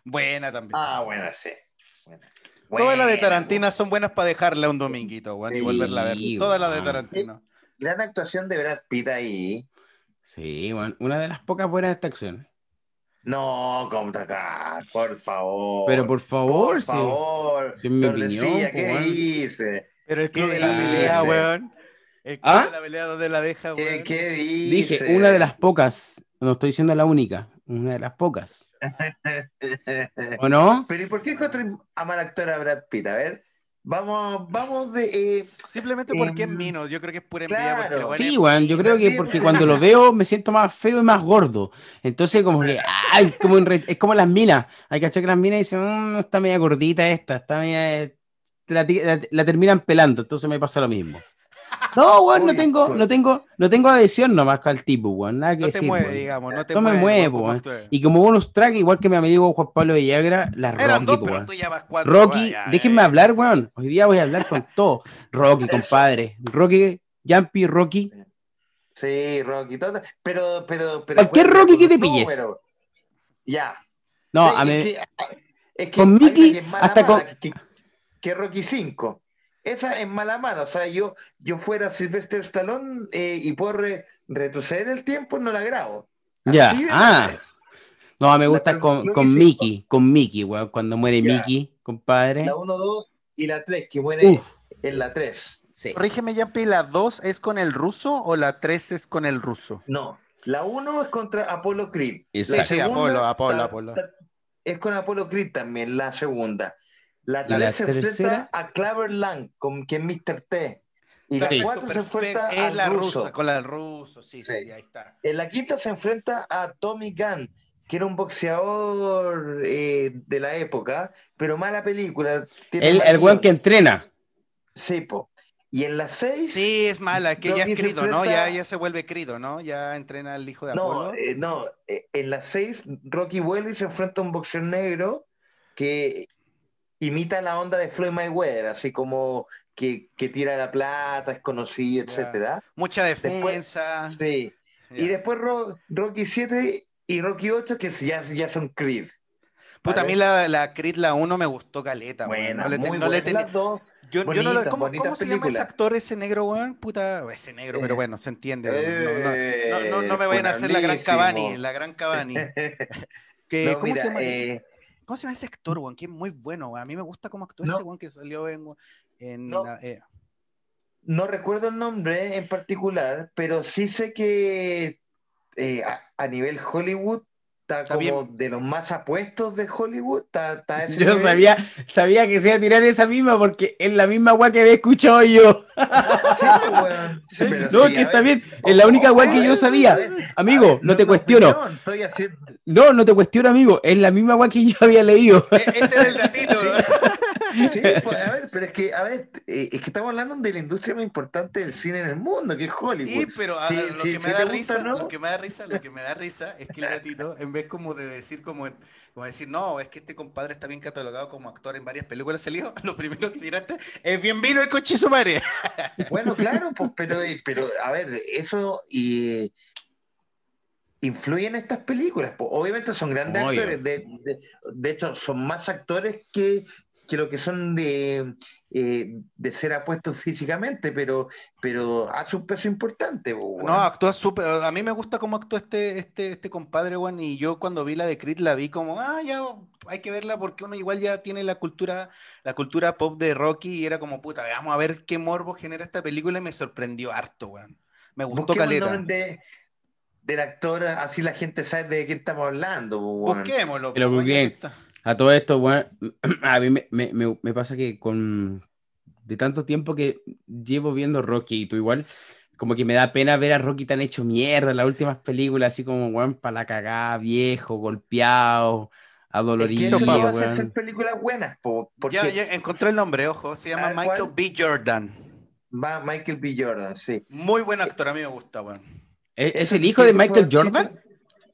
Buena también.
Ah, bueno, sí. Buena.
Todas las de
Buena,
Tarantino son buenas para dejarla un dominguito, weón, y volverla a ver. Todas las de. Tarantino.
Gran actuación de Brad Pitt ahí.
Sí, weón, una de las pocas buenas de esta acción.
No, como acá, por favor.
Pero por favor,
por
sí.
favor.
sí, en mi
Tordesillas,
opinión,
¿qué
pues, weón.
dice?
Pero el club
¿Qué
de la pelea, weón. El club
¿Ah?
de la pelea, ¿dónde la deja,
¿Qué,
weón?
qué dice?
Dije, una de las pocas, no estoy diciendo la única, una de las pocas. ¿O no?
Pero ¿y por qué encontré a mal actor a Brad Pitt? A ver, vamos, vamos de... eh,
Simplemente porque es
Em,
mino. Yo creo que es pura envidia.
claro.
Porque,
Sí, weón, yo creo que porque cuando lo veo me siento más feo y más gordo. Entonces, como que, ay, como en re- es como las minas. Hay que achar que las minas dicen, "Mm, está media gordita esta, está media. eh", La, la- la terminan pelando, entonces me pasa lo mismo. No, weón, no tengo, no tengo, no tengo adhesión nomás con el tipo, weón. Nada que
No te
decir,
mueve,
weón.
digamos. No te
No me
como
weón. Y como bonus track, igual que mi amigo Juan Pablo Villagra, la
Eran
Rocky,
dos, pero
weón.
tú ya vas cuatro.
Rocky,
vaya,
déjenme
eh.
hablar, weón. Hoy día voy a hablar con todo. Rocky, compadre. Rocky, Jumpy, Rocky.
Sí, Rocky, todo, pero, pero, pero...
Cualquier Rocky que te pilles.
Ya.
No,
Sí,
a mí.
es que, es que
con Mickey,
que es mala
hasta
mala,
con-
que, que Rocky 5. Esa es mala mano. O sea, yo, yo fuera Sylvester Stallone eh, y puedo re- retroceder el tiempo, no la grabo.
Ya,
Así de
ah. No, me gusta con, con Mickey, con Mickey, weón. Cuando muere
Ya.
Mickey, compadre.
La 1, 2 y la 3, que muere
Uf,
en la 3.
sí.
Corrígeme, Yampi, ¿la 2 es con el ruso o la 3 es con el ruso?
No, la 1 es contra Apollo Creed.
Exacto.
La
Sí,
segunda
Apolo, Apolo, Apolo.
ta- Es con Apollo Creed también, la segunda. La
¿Y la
3 se
tercera?
enfrenta a Claver Lang, con quien Mr. T. Y la
Sí.
4 se enfrenta.
Es la
ruso.
rusa, con la ruso, sí, sí,
Sí.
ahí está.
En la quinta se enfrenta a Tommy Gunn, que era un boxeador eh, de la época, pero mala película. tiene
El, el weón que entrena.
Sí, po. Y en la 6.
Sí, es mala, que ya es crido, ¿no? Ya, ya se vuelve crido, ¿no? Ya entrena al hijo de
No,
Apolo.
eh, no, eh, en la 6 Rocky vuelve y se enfrenta a un boxeador negro que imita la onda de Floyd Mayweather, así como que, que tira la plata, es conocido,
Ya.
etcétera.
Mucha
después-
defensa.
Sí. Y después Ro- Rocky 7 y Rocky 8 que ya, ya son Creed.
Puta, a
¿vale?
mí la, la Creed, la 1 me gustó caleta.
Buena,
No le,
muy
no le
buena.
tenía-
Las dos.
Yo, yo no lo- ¿Cómo, cómo se llama ese actor, ese negro, weón? Puta, ese negro, pero
Eh.
bueno, se entiende. No, no, no, me
Eh,
vayan a hacer la gran Cavani, la gran Cavani. ¿cómo,
mira,
se llama,
eh,
¿Cómo se llama ese actor, weón? Que es muy bueno, weón. A mí me gusta cómo actúa
No.
ese weón que salió en... en
No.
la- eh,
no recuerdo el nombre en particular, pero sí sé que eh, a, a nivel Hollywood está,
Está
como
bien.
de los más apuestos de Hollywood. Está, está a ese
Yo
nivel.
sabía, sabía que se iba a tirar esa misma porque es la misma weá que había escuchado yo.
Sí, pues,
No,
sí,
que está
ver.
bien. Es la única weá que yo sabía. Amigo,
ver,
no te
es
cuestiono.
opinión, Estoy haciendo.
No, no te cuestiono, amigo. Es la misma weá que yo había leído.
E- Ese era el datito, ¿no?
Pues, a ver, pero es que, a ver, eh, es que estamos hablando de la industria más importante del cine en el mundo, que es Hollywood.
Sí, pero a-
Sí,
lo,
sí,
que me
¿qué
da
gusta,
risa,
no?
lo que me da risa, lo que me da risa es que el gatito, en vez como de decir como, como decir, no, es que este compadre está bien catalogado como actor en varias películas salió, lo primero que tiraste es bien vino el coche su madre.
Bueno, claro, pues, pero, pero a ver, eso y influye en estas películas. pues. Obviamente son grandes
Obvio.
actores, de, de- de hecho son más actores que, que lo que son de, eh, de ser apuestos físicamente, pero, pero hace un peso importante.
No, actúa súper. A mí me gusta cómo actúa este, este, este compadre, weón. Y yo cuando vi la de Creed la vi como, ah, ya hay que verla porque uno igual ya tiene la cultura, la cultura pop de Rocky y era como, puta, vamos a ver qué morbo genera esta película y me sorprendió harto, weón. Me gustó caleta.
de- del actor, así la gente sabe de quién estamos hablando. weón.
Busquémoslo.
Que
que.
A todo esto, weón, a mí me, me- me- me pasa que con de tanto tiempo que llevo viendo Rocky y tú igual, como que me da pena ver a Rocky tan hecho mierda en las últimas películas, así como, weón, para la cagada, viejo, golpeado,
Es que
adolorido,
a hacer
weón.
películas buenas, po, porque
Ya, ya encontré el nombre, ojo. Se llama Michael
¿cuál?
B. Jordan.
va Michael B. Jordan, sí.
Muy buen actor, a mí me gusta, weón.
¿Es, es
Eso
el
que
hijo de Michael Jordan?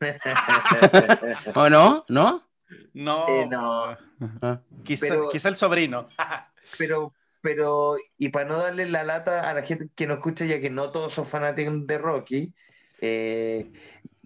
¿O no? ¿No?
No,
Eh, no.
Ah.
Quizá,
Pero-
quizá el sobrino.
Pero, pero, y para no darle la lata a la gente que nos escucha, ya que no todos son fanáticos de Rocky, eh,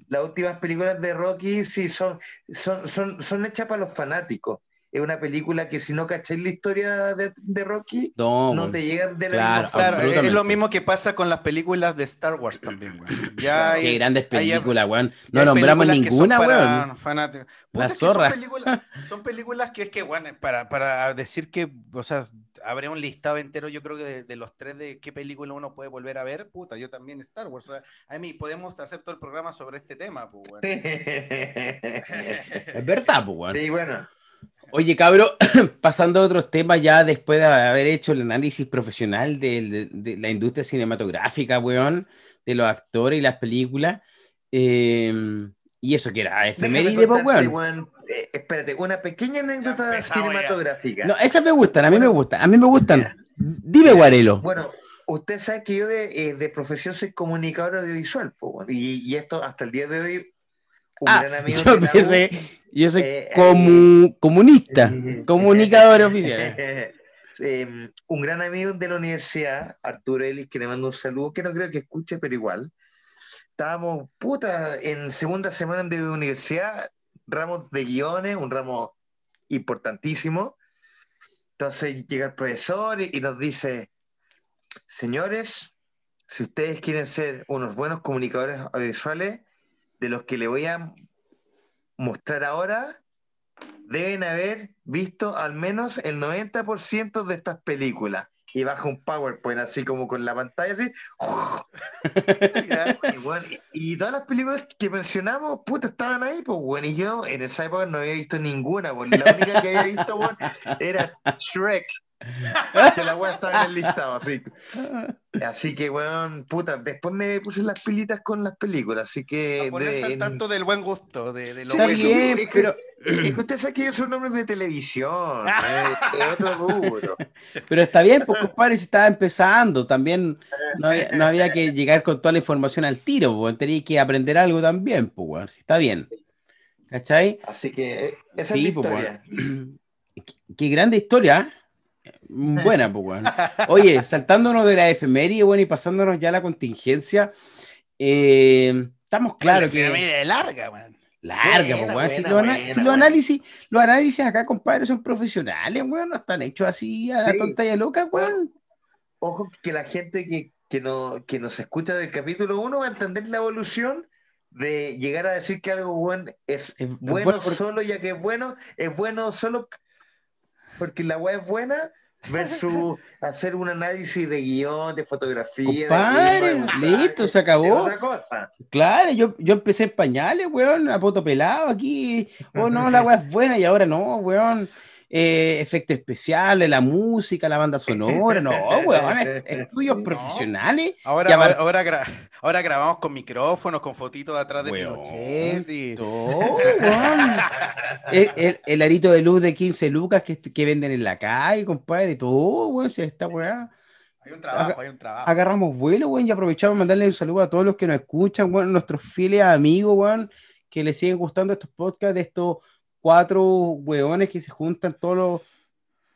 las últimas películas de Rocky sí son, son, son, son hechas para los fanáticos. Es una película que si no cacháis la historia de, de Rocky,
No,
no
weón.
te llegan de la
Claro,
misma
Claro,
forma.
es lo mismo que pasa con las películas de Star Wars también, weón. Ya
Qué
hay-
grandes
hay-
películas, weón.
hay
No nombramos
películas que son
ninguna, weón.
fanáticos.
La
Puta, es que
zorra.
Son películas, son películas que es que, bueno, para, para decir que, o sea, habría un listado entero, yo creo que de, de los tres de qué película uno puede volver a ver, puta, yo también Star Wars. O sea, a mí podemos hacer todo el programa sobre este tema, pues, weón.
Es verdad, pues, weón.
Sí, bueno.
Oye, cabro, pasando a otros temas ya después de haber hecho el análisis profesional de, de- de la industria cinematográfica, weón, de los actores y las películas, eh, y eso que era efeméride, pues, weón.
weón, eh, espérate, una pequeña anécdota
empezamos ya.
cinematográfica.
No, esas me gustan, a mí me gustan, a mí me gustan. Dime, Guarelo.
Bueno, usted sabe que yo de, eh, de profesión soy comunicador audiovisual, po, bueno, y, y esto hasta el día de hoy, un
Ah,
gran amigo
yo pensé, yo soy
Eh,
comu- comunista, comunicador oficial.
Eh, un gran amigo de la universidad, Arturo Ellis, que le mando un saludo, que no creo que escuche, pero igual. Estábamos, puta, en segunda semana de universidad, ramos de guiones, un ramo importantísimo. Entonces llega el profesor y, y nos dice, señores, si ustedes quieren ser unos buenos comunicadores audiovisuales, de los que le voy a mostrar ahora, deben haber visto al menos el 90% de estas películas. Y baja un PowerPoint así como con la pantalla así. Y todas las películas que mencionamos, puta, estaban ahí, pues bueno. Y yo en esa época no había visto ninguna, pues. La única que había visto, bueno, era Shrek. Que la weá estaba en el listado, así. Así que, bueno, puta, después me puse las pilitas con las películas, así que...
A ponerse
de-
al
en-
tanto del buen gusto, de, de lo
Está
bueno.
bien, pero,
usted sabe que yo soy un hombre de televisión, otro rubro.
pero está bien, pues compadre, si estaba empezando, también no había, no había que llegar con toda la información al tiro, pues, tenía que aprender algo también, pues, weón, si está bien. ¿Cachai?
Así que eh, esa
Sí,
es mi
pues,
historia.
Qué, qué grande historia. Buena, pues, weón. Oye, saltándonos de la efeméride, bueno, y pasándonos ya a la contingencia, eh, estamos claros
Bueno,
que.
mire, larga, man.
Larga,
Buena,
pues, weón. Si,
buena,
los, si análisis, los análisis acá, compadre, son profesionales, weón, no están hechos así a la tonta y a loca, weón.
Ojo que la gente que, que, no, que nos escucha del capítulo 1 va a entender la evolución de llegar a decir que algo bueno es
Es
bueno
bueno porque-
solo ya que es bueno, es bueno solo porque la web es buena versus hacer un análisis de guion, de fotografía.
Compadre, listo, se acabó. Claro, yo, yo empecé en pañales, weón, a poto pelado aquí. Oh, no, la weá es buena y ahora no, weón. Eh, efectos especiales, la música, la banda sonora, no, weón, es- estudios
No.
profesionales.
Ahora, ahora, ahora, gra- ahora grabamos con micrófonos, con fotitos de atrás de
Weón,
Pinochet. y-
todo, weón. el, el- el arito de luz de 15 lucas que, que venden en la calle, compadre, todo, weón, si esta weá.
Hay un trabajo, hay un trabajo.
Agarramos vuelo, weón, y aprovechamos para mandarle un saludo a todos los que nos escuchan, weón, nuestros fieles amigos, weón, que les siguen gustando estos podcasts de estos cuatro weones que se juntan todos los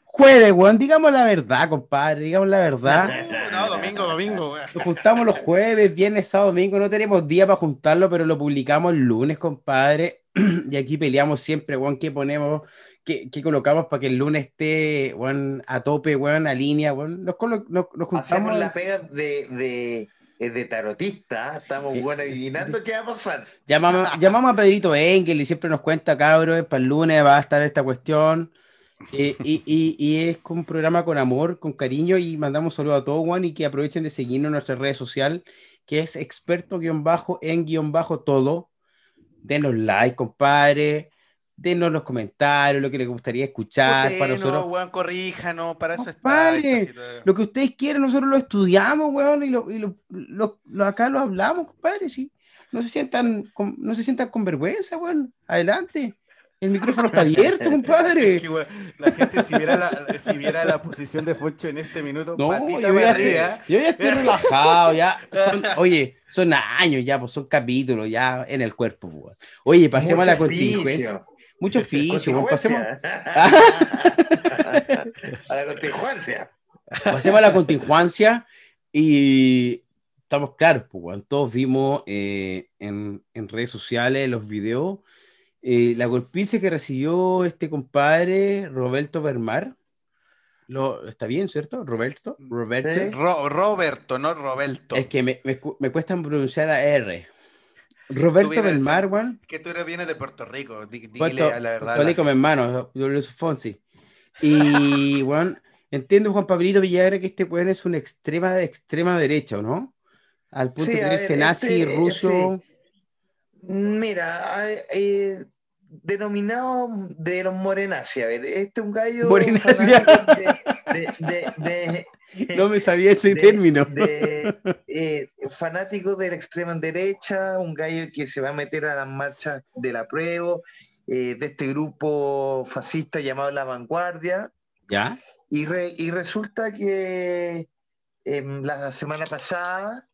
jueves, weón. Digamos la verdad, compadre, digamos la verdad.
No, domingo, domingo, weón.
Nos juntamos los jueves, viernes, sábado, domingo. No tenemos día para juntarlo, pero lo publicamos el lunes, compadre. Y aquí peleamos siempre, weón, que ponemos, que, que colocamos para que el lunes esté, weón, a tope, weón, a línea, weón. Nos, nos, nos
Hacemos
juntamos.
la pega de, de, de tarotista. Estamos bueno adivinando qué va a pasar.
Llamamos, llamamos a Pedrito Engel y siempre nos cuenta, cabros, para el lunes va a estar esta cuestión. Eh, y, y- y es un programa con amor, con cariño y mandamos saludos a todos, Juan, y que aprovechen de seguirnos en nuestras redes sociales, que es experto-en-todo. Denos like, compadre. Denos los comentarios, lo que les gustaría escuchar para nosotros.
weón, corríjanos, para eso está.
Compadre,
esta situación.
Lo que ustedes quieran, nosotros lo estudiamos, weón, y, lo, y lo- lo- lo- acá lo hablamos, compadre, sí. No se sientan con, no se sientan con vergüenza, weón. Adelante. El micrófono está abierto, compadre.
Que, weón, la gente si viera la, si viera la posición de Foncho en este minuto,
No,
patita
yo ya,
arriba.
estoy, yo ya estoy relajado, ya. Son- oye, son años ya, pues son capítulos ya en el cuerpo, pues, weón. Oye, pasemos a la contingencia. Mucho oficio, weón. Pasemos,
a la contingencia.
pasemos a la contingencia y estamos claros, pues, weón. Todos vimos eh, en, en redes sociales los videos eh, la golpiza que recibió este compadre Roberto Bermar. Lo, ¿Está bien, cierto? Roberto. Roberto.
Sí.
Ro- Roberto, no Roberto.
Es que me, me, me cuesta pronunciar la R. Roberto Belmar, weón.
que tú eres, vienes de Puerto Rico. Dile
Puerto,
a la verdad.
Puerto Rico, mi hermano, yo Luis Fonsi. Y, weón, entiendo, Juan Pablito Villagra, que este weón es una extrema, extrema derecha, ¿o no? Al punto
Sí,
de creerse nazi,
este-
ruso.
Mira, eh, denominado de los morenazi, a ver, este es un gallo
Morenazi.
fanático de, de- de- de-
No me sabía ese
de-
término.
de, eh, fanático de la extrema derecha, un gallo que se va a meter a las marchas del apruebo, eh, de este grupo fascista llamado La Vanguardia,
¿Ya?
y, re- y resulta que em, la semana pasada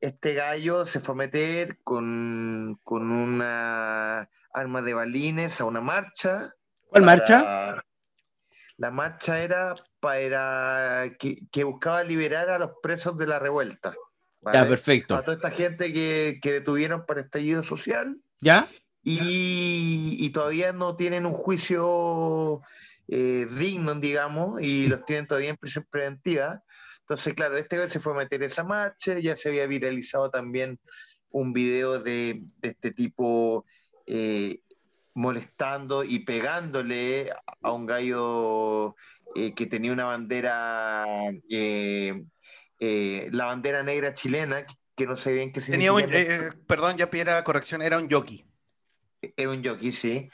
este gallo se fue a meter con, con una arma de balines a una marcha.
¿Cuál
para-
marcha?
La marcha era para que, que buscaba liberar a los presos de la revuelta. ¿vale?
Ya,
A
perfecto.
toda esta gente que, que detuvieron para estallido social
¿Ya?
y, y todavía no tienen un juicio eh, digno, digamos, y los tienen todavía en prisión preventiva. Entonces, claro, este se fue a meter esa marcha, ya se había viralizado también un video de, de este tipo eh, molestando y pegándole a un gallo eh, que tenía una bandera, eh, eh, la bandera negra chilena, que no sé bien qué
Tenía
significa.
perdón, ya pidiera corrección, era un jockey.
Era un jockey, sí.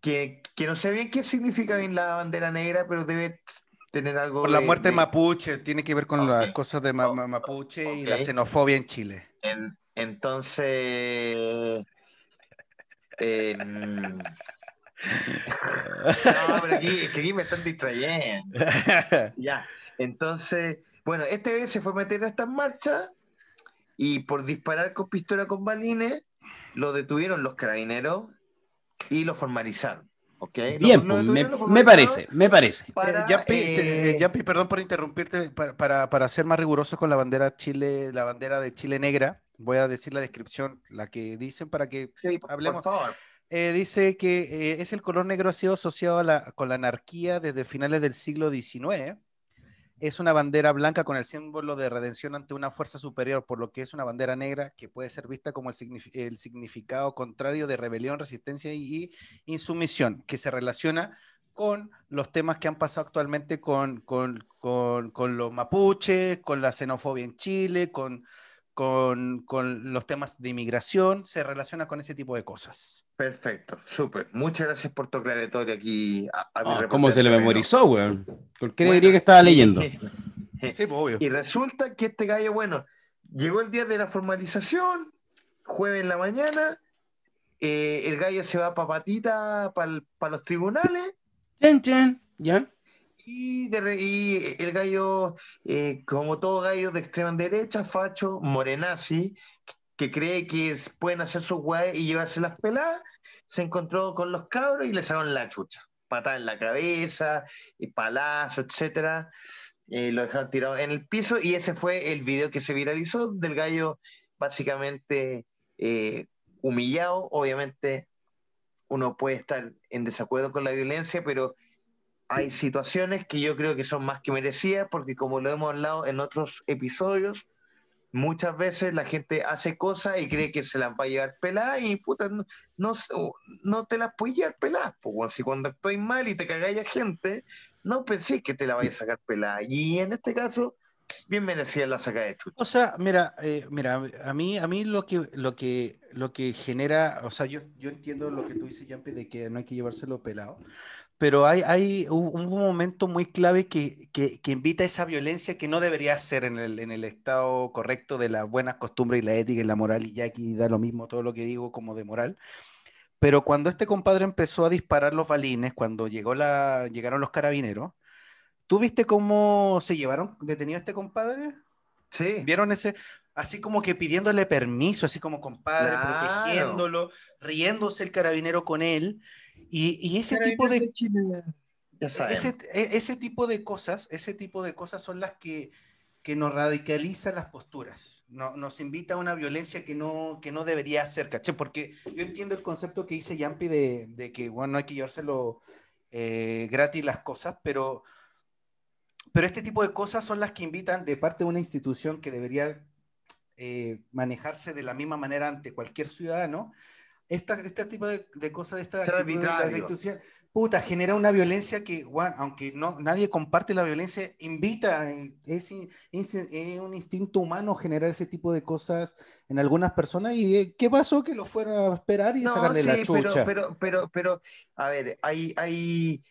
Que, que no sé bien qué significa bien la bandera negra, pero debe tener algo.
Por la
de-
muerte
de-
mapuche, tiene que ver con
Ok.
las cosas de ma- ma- mapuche y la xenofobia en Chile.
en- entonces. Em, no, pero aquí, es que aquí me están distrayendo. Ya. Entonces, bueno, este se fue a meter a estas marchas y por disparar con pistola con balines, lo detuvieron los carabineros y lo formalizaron. ¿ok? Lo-
Bien,
lo
pues, me, me parece, me parece.
para,
Eh, Yampi,
eh,
Yampi, perdón por interrumpirte, para, para, para ser más riguroso con la bandera Chile, la bandera de Chile negra, voy a decir la descripción, la que dicen para que
sí,
hablemos.
por favor.
eh, dice que eh, es el color negro ha sido asociado a la- con la anarquía desde finales del siglo XIX. Es una bandera blanca con el símbolo de redención ante una fuerza superior, por lo que es una bandera negra que puede ser vista como el, signif- el significado contrario de rebelión, resistencia y, y insumisión, que se relaciona con los temas que han pasado actualmente con, con, con, con los mapuches, con la xenofobia en Chile, con, con, con, los temas de inmigración, se relaciona con ese tipo de cosas.
Perfecto, súper. Muchas gracias por tu aclaratorio aquí. A,
ah, ¿Cómo se le memorizó, weón? ¿Por qué diría que estaba leyendo?
Sí, pues, obvio. Y resulta que este gallo, bueno, llegó el día de la formalización, jueves en la mañana, eh, el gallo se va para patita para los tribunales.
Chen, chen, ya.
Y, el gallo, eh, como todo gallo de extrema derecha, facho, morenazi, que cree que pueden hacer sus weas y llevarse las peladas, se encontró con los cabros y le sacaron la chucha. Patada en la cabeza, y palazo, etcétera. Eh, lo dejaron tirado en el piso y ese fue el video que se viralizó del gallo básicamente eh, humillado. Obviamente uno puede estar en desacuerdo con la violencia, pero hay situaciones que yo creo que son más que merecidas, porque como lo hemos hablado en otros episodios, muchas veces la gente hace cosas y cree que se las va a llevar peladas y puta, no, no, te las puedes llevar peladas. Pues, si cuando estoy mal y te cagáis a gente, no pensé que te la vayas a sacar pelada. Y en este caso, bien merecía la saca de chucha.
O sea, mira, eh, mira, a mí, a mí lo que, lo que, lo que genera, o sea, yo, yo entiendo lo que tú dices, Yampi, de que no hay que llevárselo pelado, pero hay, hay un, momento muy clave que, que, que, invita a esa violencia que no debería ser en el, en el estado correcto de las buenas costumbres y la ética y la moral, y ya aquí da lo mismo todo lo que digo como de moral. Pero cuando este compadre empezó a disparar los balines, cuando llegó la, llegaron los carabineros, ¿tú viste cómo se llevaron detenido a este compadre?
Sí.
¿Vieron ese? Así como que pidiéndole permiso, así como compadre, protegiéndolo, riéndose el carabinero con él. Y, ese tipo de... Ese, e, ese, tipo de cosas, ese tipo de cosas son las que, que nos radicalizan las posturas. No, nos invita a una violencia que no, que no debería ser, ¿caché? Porque yo entiendo el concepto que dice Yampi de, de que, bueno, no hay que llevárselo eh, gratis las cosas, pero, pero este tipo de cosas son las que invitan de parte de una institución que debería eh, manejarse de la misma manera ante cualquier ciudadano, esta, este tipo de, cosas, esta actitud de la institución, puta, genera una violencia que, bueno, aunque no, nadie comparte la violencia, invita, eh, es, un instinto humano generar ese tipo de cosas en algunas personas. ¿Y eh, qué pasó? Que lo fueron a esperar y sacarle la chucha.
Pero, pero, pero, a ver, hay, hay,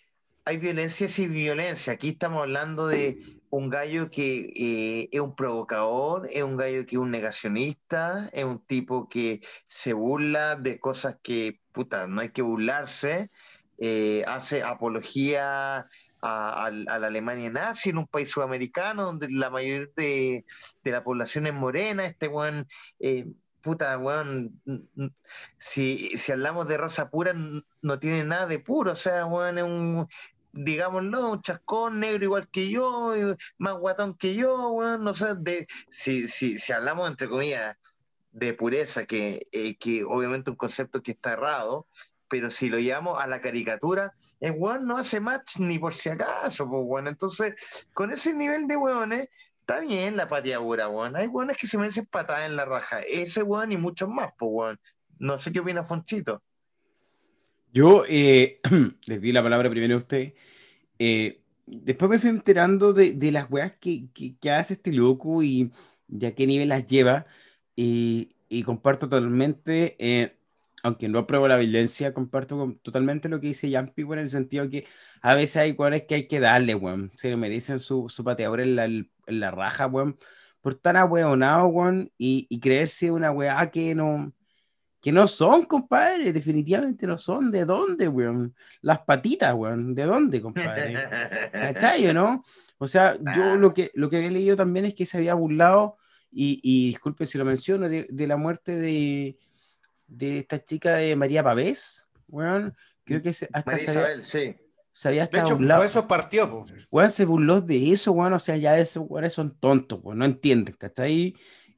hay violencia y violencia. Aquí estamos hablando de un gallo que eh, es un provocador, es un gallo que es un negacionista, es un tipo que se burla de cosas que, puta, no hay que burlarse, eh, hace apología a, la Alemania nazi en un país sudamericano donde la mayoría de, la población es morena, este weón... Eh, puta, weón, si, si hablamos de raza pura, no tiene nada de puro, o sea, weón, es un, digámoslo, un chascón negro igual que yo, más guatón que yo, bueno, no sé, de, si, si, si hablamos entre comillas de pureza, que, eh, que obviamente un concepto que está errado, pero si lo llevamos a la caricatura, el weón no hace match ni por si acaso, pues bueno, entonces, con ese nivel de weones, está bien la pateadura, weón, hay weones que se merecen patadas en la raja, ese weón y muchos más, pues weón, no sé qué opina Fonchito.
Yo eh, les di la palabra primero a usted. Eh, después me fui enterando de, las weas que, hace este loco y ya qué nivel las lleva. Y, comparto totalmente, eh, aunque no apruebo la violencia, comparto totalmente lo que dice Yampi, en el sentido que a veces hay weones que hay que darle, weón. Se lo merecen su, su pateador en la, en la raja, weón. Por estar ahueonado, weón, y, y creerse una weá que no que no son, compadre, definitivamente no son. ¿De dónde, weón? Las patitas, weón, ¿de dónde, compadre? ¿Cachai, no? O sea, yo lo que, lo que había leído también es que se había burlado, y, y disculpe si lo menciono, de, la muerte de, de, esta chica de María Pavés, weón. Creo que se, hasta se había, sí. se había hasta
de hecho, burlado. eso partió, po.
Weón, se burló de eso, weón, o sea, ya esos weones son tontos, weón, no entienden, ¿cachai?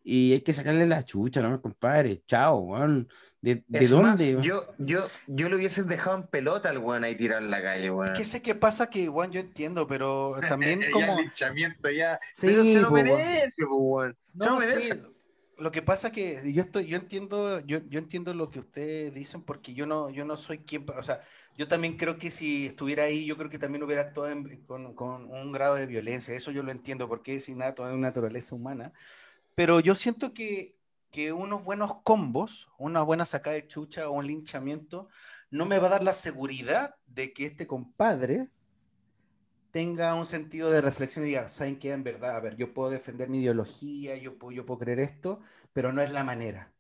Y hay que sacarle la chucha, no compadre. Chao, weón. ¿De, dónde?
yo, yo, yo lo hubiese dejado en pelota al weón ahí tirado en la calle, weón.
Es que sé qué pasa que, weón, yo entiendo, pero también como.
linchamiento ya. Sí, pero se lo merece, weón. No,
merece. Lo que pasa que yo estoy, yo entiendo, yo, yo entiendo lo que ustedes dicen porque yo no, yo no soy quien, o sea, yo también creo que si estuviera ahí, yo creo que también hubiera actuado con, con, un grado de violencia. Eso yo lo entiendo porque es innato, es una naturaleza humana pero yo siento que, que unos buenos combos, una buena sacada de chucha o un linchamiento, no me va a dar la seguridad de que este compadre tenga un sentido de reflexión y diga, ¿saben qué? En verdad, a ver, yo puedo defender mi ideología, yo puedo, yo puedo creer esto, pero no es la manera.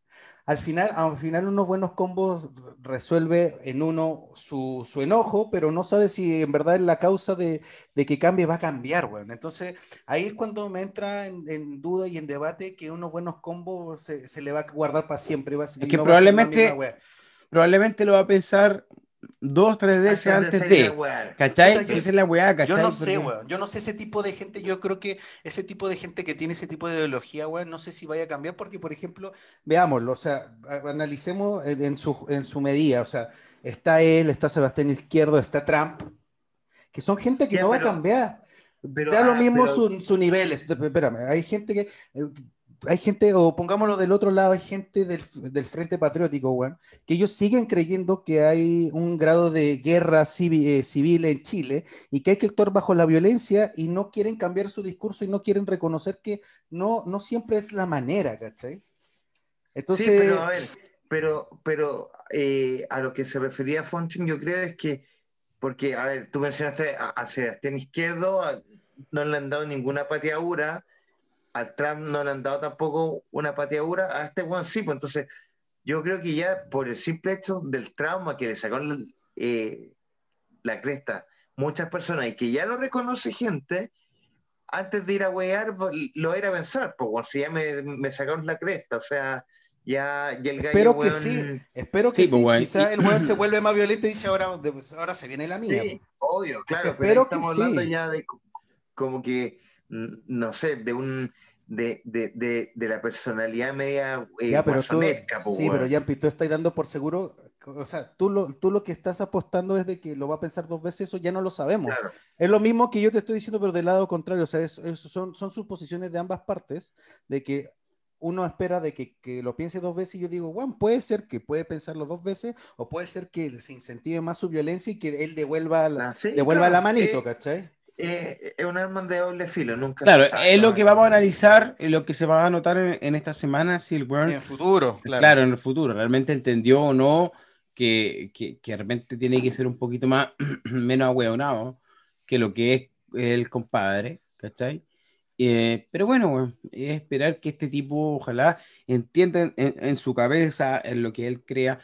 Al final, al final unos buenos combos resuelve en uno su, su enojo, pero no sabe si en verdad es la causa de, de que cambie va a cambiar, bueno. Entonces, ahí es cuando me entra en, en duda y en debate que unos buenos combos se, se le va a guardar para siempre. Va a,
es que no probablemente, probablemente lo va a pensar dos, tres veces antes de. ¿Cachai? Yo,
es la weá, ¿cachai? Yo no sé, weón. Yo no sé ese tipo de gente. Yo creo que ese tipo de gente que tiene ese tipo de ideología, weón, no sé si vaya a cambiar, porque, por ejemplo, veámoslo, o sea, analicemos en su, en su medida. O sea, está él, está Sebastián Izquierdo, está Trump, que son gente que no va a cambiar. Pero, da lo ah, mismo su, su nivel. Espérame, hay gente que eh, hay gente, o pongámoslo del otro lado, hay gente del, del Frente Patriótico, weón, que ellos siguen creyendo que hay un grado de guerra civil, eh, civil, en Chile y que hay que actuar bajo la violencia y no quieren cambiar su discurso y no quieren reconocer que no, no siempre es la manera, ¿cachai?
Entonces... Sí, pero a ver, pero, pero eh, a lo que se refería Fontin, yo creo es que, porque, a ver, tú mencionaste a, a Sebastián Izquierdo, no le han dado ninguna pateadura al Trump no le han dado tampoco una pateadura, a este Juan sí, pues entonces yo creo que ya por el simple hecho del trauma que le sacó eh, la cresta muchas personas y que ya lo reconoce gente, antes de ir a wear, lo era a pensar, pues si ya me, me sacaron la cresta, o sea, ya, el gallo.
Espero que sí, espero que sí. Pues, Quizá el weón se vuelve más violento y dice ahora, ahora se viene la mía. Sí,
obvio, claro, pero, estamos hablando ya de como que, no sé, de un de, de, de, la personalidad media
eh, ya, pero tú, Sí, pero ya tú estás dando por seguro, o sea, tú lo, tú lo que estás apostando es de que lo va a pensar dos veces, eso ya no lo sabemos. Es lo mismo que yo te estoy diciendo, pero del lado contrario, o sea, es, son, son suposiciones de ambas partes, de que uno espera de que, que, lo piense dos veces y yo digo, bueno, puede ser que puede pensarlo dos veces o puede ser que se incentive más su violencia y que él devuelva la, ah, devuelva la manito, ¿cachai?
Eh, es un arma de doble filo, nunca.
Claro, es lo que vamos a analizar, lo que se va a notar en, esta semana, si el
En el futuro,
claro. en el futuro, realmente entendió o no que, que, que realmente tiene que ser un poquito más, menos ahueonado que lo que es el compadre, ¿cachai? Eh, pero bueno, es esperar que este tipo, ojalá, entienda en, en, su cabeza, en lo que él crea,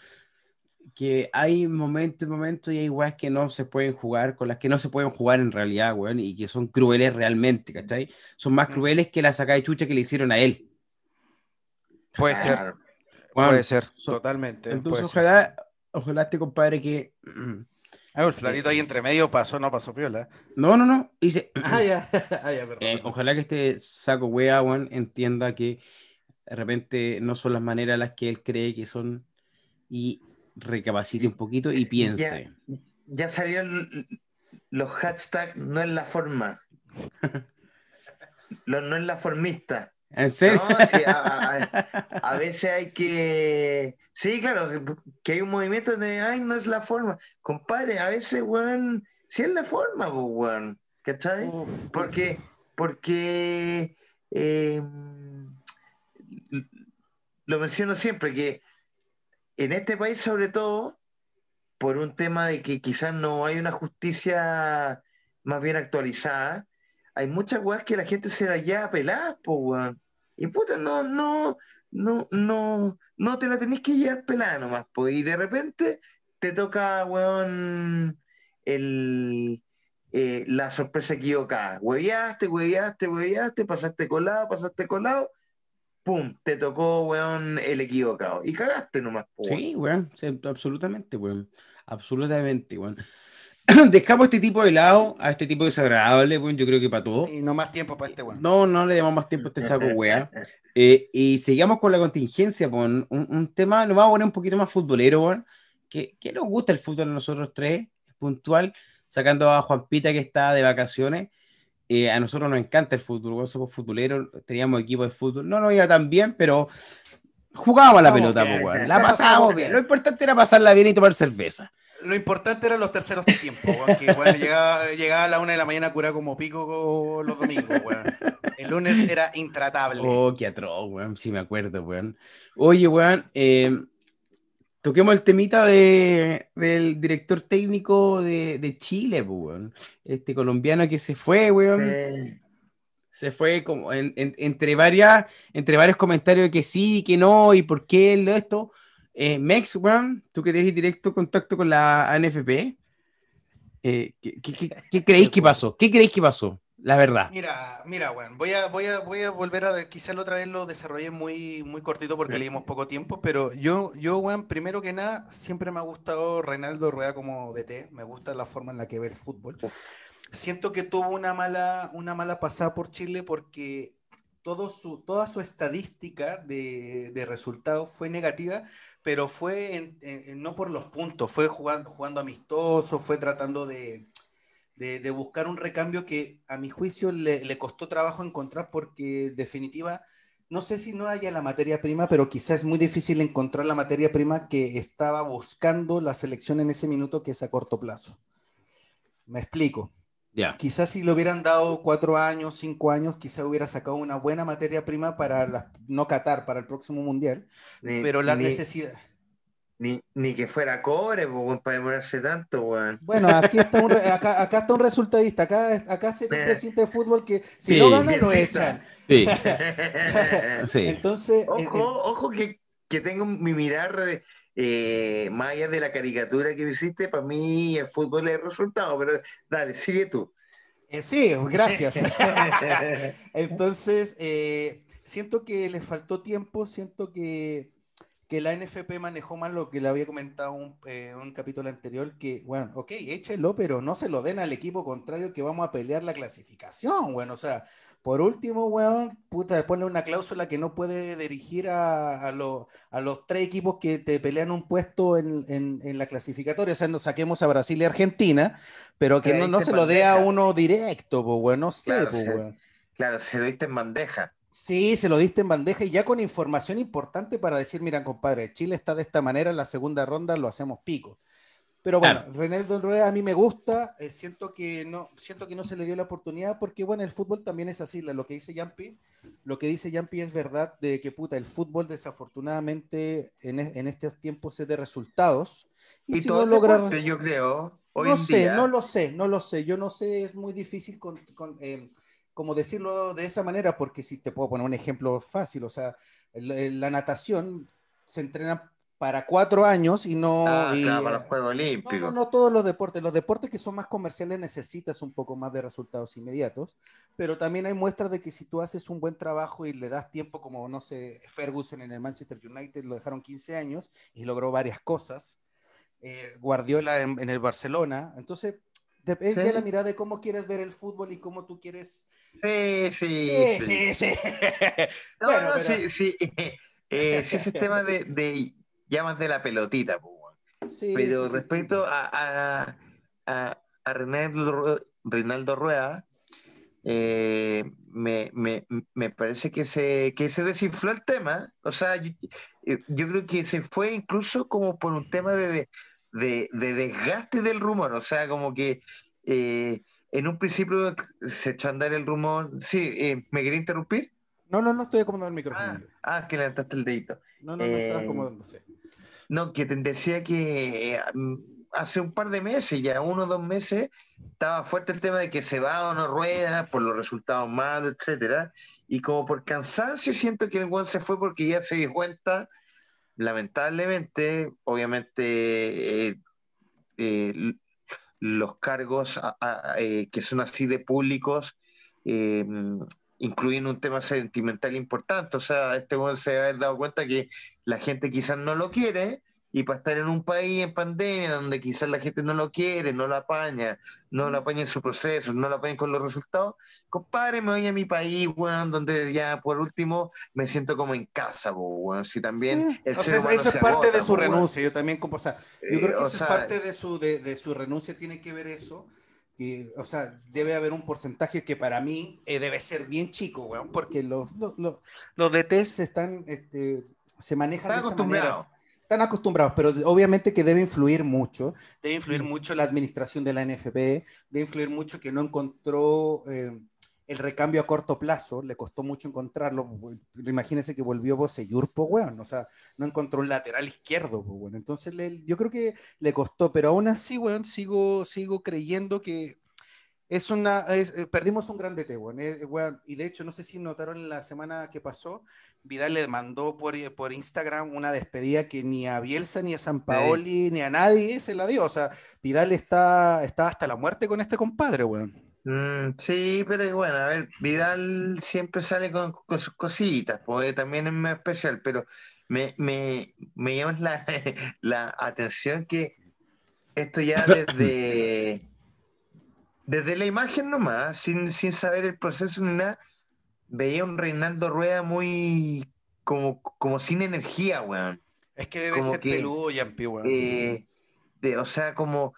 que hay momentos y momentos y hay weas que no se pueden jugar, con las que no se pueden jugar en realidad, weón, y que son crueles realmente, ¿cachai? Son más crueles que la sacada de chucha que le hicieron a él.
Puede ser. puede ser, totalmente.
Entonces, ojalá, ojalá este compadre que.
Ah, el flatito ahí entre medio pasó, no pasó piola.
No, no, no. Dice,
ah, ya. ah,
ya perdón, eh, ojalá que este saco wea, weón, entienda que de repente no son las maneras las que él cree que son. Y recapacite un poquito y piense.
Ya, salieron los hashtags, no es la forma. no es la formista.
¿En serio?
a, veces hay que. Sí, claro, que hay un movimiento de. Ay, no es la forma. Compadre, a veces, weón, sí es la forma, weón. ¿Cachai? porque. Porque. Em, lo menciono siempre, que en este país, sobre todo, por un tema de que quizás no hay una justicia más bien actualizada, hay muchas weas que la gente se la lleva pelada, po, weón. Y puta, no, no, no, no, no te la tenés que llevar pelada nomás, po. Y de repente te toca, weón, el, eh, la sorpresa equivocada. Hueveaste, hueveaste, hueveaste, pasaste colado, pasaste colado, pum, te tocó, weón, el equivocado. Y cagaste nomás,
weón. Sí, weón, absolutamente, weón. Absolutamente, weón. Dejamos este tipo de lado, a este tipo desagradable, weón, yo creo que para todo.
Y no más tiempo para este, weón.
No, no le damos más tiempo a este saco, weón. Eh, y sigamos con la contingencia, weón. Un, un, tema, nos vamos a poner un poquito más futbolero, weón. Que, que nos gusta el fútbol a nosotros tres, puntual, sacando a Juan Pita que está de vacaciones. Eh, a nosotros nos encanta el fútbol, somos futboleros, teníamos equipo de fútbol, no nos iba tan bien, pero jugábamos la pelota, pues, la pasábamos bien. Lo importante era pasarla bien y tomar cerveza.
lo importante eran los terceros de tiempo, weón, que bueno, llegaba, llegaba a la una de la mañana a curar como pico los domingos, weón. El lunes era intratable.
Oh, qué atroz, weón. Sí, me acuerdo, weón. Oye, weón, eh, toquemos el temita de, del director técnico de, de Chile, pues, weón. Este colombiano que se fue, weón.
Eh,
Se fue como en- en- entre, varias, entre varios comentarios de que sí, que no, y por qué esto. Eh, Mex, weón, tú que tienes directo contacto con la ANFP, eh, ¿qué, qué- qué- qué creéis que pasó? ¿Qué creéis que pasó? La verdad.
Mira, mira, weón, voy a, voy a, voy a volver a, quizá la otra vez lo desarrollé muy, muy cortito porque leímos poco tiempo, pero yo, yo, weón, primero que nada, siempre me ha gustado Reinaldo Rueda como DT, me gusta la forma en la que ve el fútbol. Siento que tuvo una mala, una mala pasada por Chile porque todo su, toda su estadística de, de resultados fue negativa, pero fue en- no por los puntos, fue jugando, jugando amistoso, fue tratando de, de, de buscar un recambio que a mi juicio le, le costó trabajo encontrar porque en definitiva, no sé si no haya la materia prima, pero quizás es muy difícil encontrar la materia prima que estaba buscando la selección en ese minuto que es a corto plazo. Me explico.
Ya.
Quizás si le hubieran dado cuatro años, cinco años, quizás hubiera sacado una buena materia prima para la- no Qatar, para el próximo mundial,
ni,
pero la necesidad...
ni, ni que fuera cobre, pues, weón, para demorarse tanto, weón.
Bueno, aquí está un, re- acá, acá está un resultadista, acá, acá sería un
Mira.
presidente de fútbol que si
Sí.
no gana lo echan.
Sí, sí.
Entonces, en-
Ojo, ojo que, que tengo mi mirar eh, más allá de la caricatura que hiciste, para mí el fútbol es el resultado, pero dale, sigue tú.
eh, sí, gracias. Entonces, eh, siento que le faltó tiempo, siento que, que la NFP manejó mal lo que le había comentado un, eh, un capítulo anterior, que, bueno, ok, échelo, pero no se lo den al equipo contrario que vamos a pelear la clasificación, bueno, o sea, por último, weón, puta, ponle una cláusula que no puede dirigir a, a, lo- a los tres equipos que te pelean un puesto en, en- en la clasificatoria, o sea, nos saquemos a Brasil y Argentina, pero que
Pero
no, no se lo dé a uno directo, pues, weón, no sé,
Claro,
pues, weón.
Claro, se lo diste en bandeja.
Sí, se lo diste en bandeja y ya con información importante para decir, mira, compadre, Chile está de esta manera, en la segunda ronda lo hacemos pico. Pero bueno,
Claro.
René Don Rueda a mí me gusta, eh, siento, que no, siento que no se le dio la oportunidad porque, bueno, el fútbol también es así, lo que dice Yampi, lo que dice Yampi es verdad de que, puta, el fútbol desafortunadamente en, en estos tiempos es de resultados. Y,
Y,
si
todo
no
el
logra...
deporte, yo creo, hoy
no
en
sé,
día,
no lo sé, no lo sé. Yo no sé, es muy difícil con, con, eh, como decirlo de esa manera, porque si te puedo poner un ejemplo fácil, o sea, la natación se entrena para cuatro años y no...
Ah,
y,
claro, para
eh,
los Juegos
no,
Olímpicos.
no, no todos los deportes. Los deportes que son más comerciales necesitas un poco más de resultados inmediatos, pero también hay muestras de que si tú haces un buen trabajo y le das tiempo, como no sé, Ferguson en el Manchester United lo dejaron 15 años y logró varias cosas. eh, Guardiola en, en el Barcelona. Entonces, de-
Sí.
ya la mirada de cómo quieres ver el fútbol y cómo tú quieres.
Sí, sí,
Sí,
sí.
sí, sí.
No,
Bueno,
no,
pero-
sí, sí. Eh, sí, ese tema de, de llamas de la pelotita, pues.
Sí,
Pero
sí,
respecto a, a, a, a Reinaldo, Reinaldo Rueda, eh, me, me, me parece que se, que se desinfló el tema. O sea, yo, yo creo que se fue incluso como por un tema de, de, de- de desgaste del rumor. O sea, como que eh, en un principio se echó a andar el rumor. Sí, eh, ¿me quería interrumpir?
No, no, no estoy acomodando el micrófono.
Ah, ah, que levantaste el dedito.
no, no, no estaba
eh,
acomodándose.
No, que te decía que mm, hace un par de meses, ya uno o dos meses, estaba fuerte el tema de que se va o no rueda por los resultados malos, etcétera. Y como por cansancio siento que el buen se fue porque ya se dio cuenta, lamentablemente, obviamente, eh, eh, los cargos eh, que son así de públicos incluyen un tema sentimental importante. O sea, este buen se debe haber dado cuenta que la gente quizás no lo quiere y para estar en un país en pandemia donde quizás la gente no lo quiere, no lo apaña, no lo apaña en su proceso, no lo apaña con los resultados, compadre, me voy a mi país, weón, donde ya por último me siento como en casa, weón. Si también
Sí, o sea, eso es parte
agota,
de su
weón.
renuncia. Yo también, como, o sea, yo
Eh,
creo que
o
eso
sea,
es parte de su, de, de su renuncia, tiene que ver eso. Que, o sea, debe haber un porcentaje que para mí eh, debe ser bien chico, weón, porque los, los, los, los DTs están, este, se manejan
Están
de esa manera. Están acostumbrados, pero obviamente que debe influir mucho, debe influir mucho la administración de la NFP, debe influir mucho que no encontró eh, el recambio a corto plazo, le costó mucho encontrarlo, imagínense que volvió Boseyur, pues weón, o sea, no encontró un lateral izquierdo, pues bueno, entonces yo creo que le costó, pero aún así, weón, sigo, sigo creyendo que es una, eh, perdimos un gran DT, eh, weón, y de hecho, no sé si notaron la semana que pasó, Vidal le mandó por, eh, por Instagram una despedida que ni a Bielsa, ni a San Paoli, ni a nadie se la dio, o sea, Vidal está, está hasta la muerte con este compadre, weón.
Mm, sí, pero bueno, a ver, Vidal siempre sale con, sus cositas, pues también es más especial, pero me, me, me llama la, la atención que esto ya desde desde la imagen nomás, sin, sin saber el proceso ni nada, veía un Reinaldo Rueda muy como, como sin energía, weón.
Es que debe ser peludo, Yampi, weón.
Eh, o sea, como,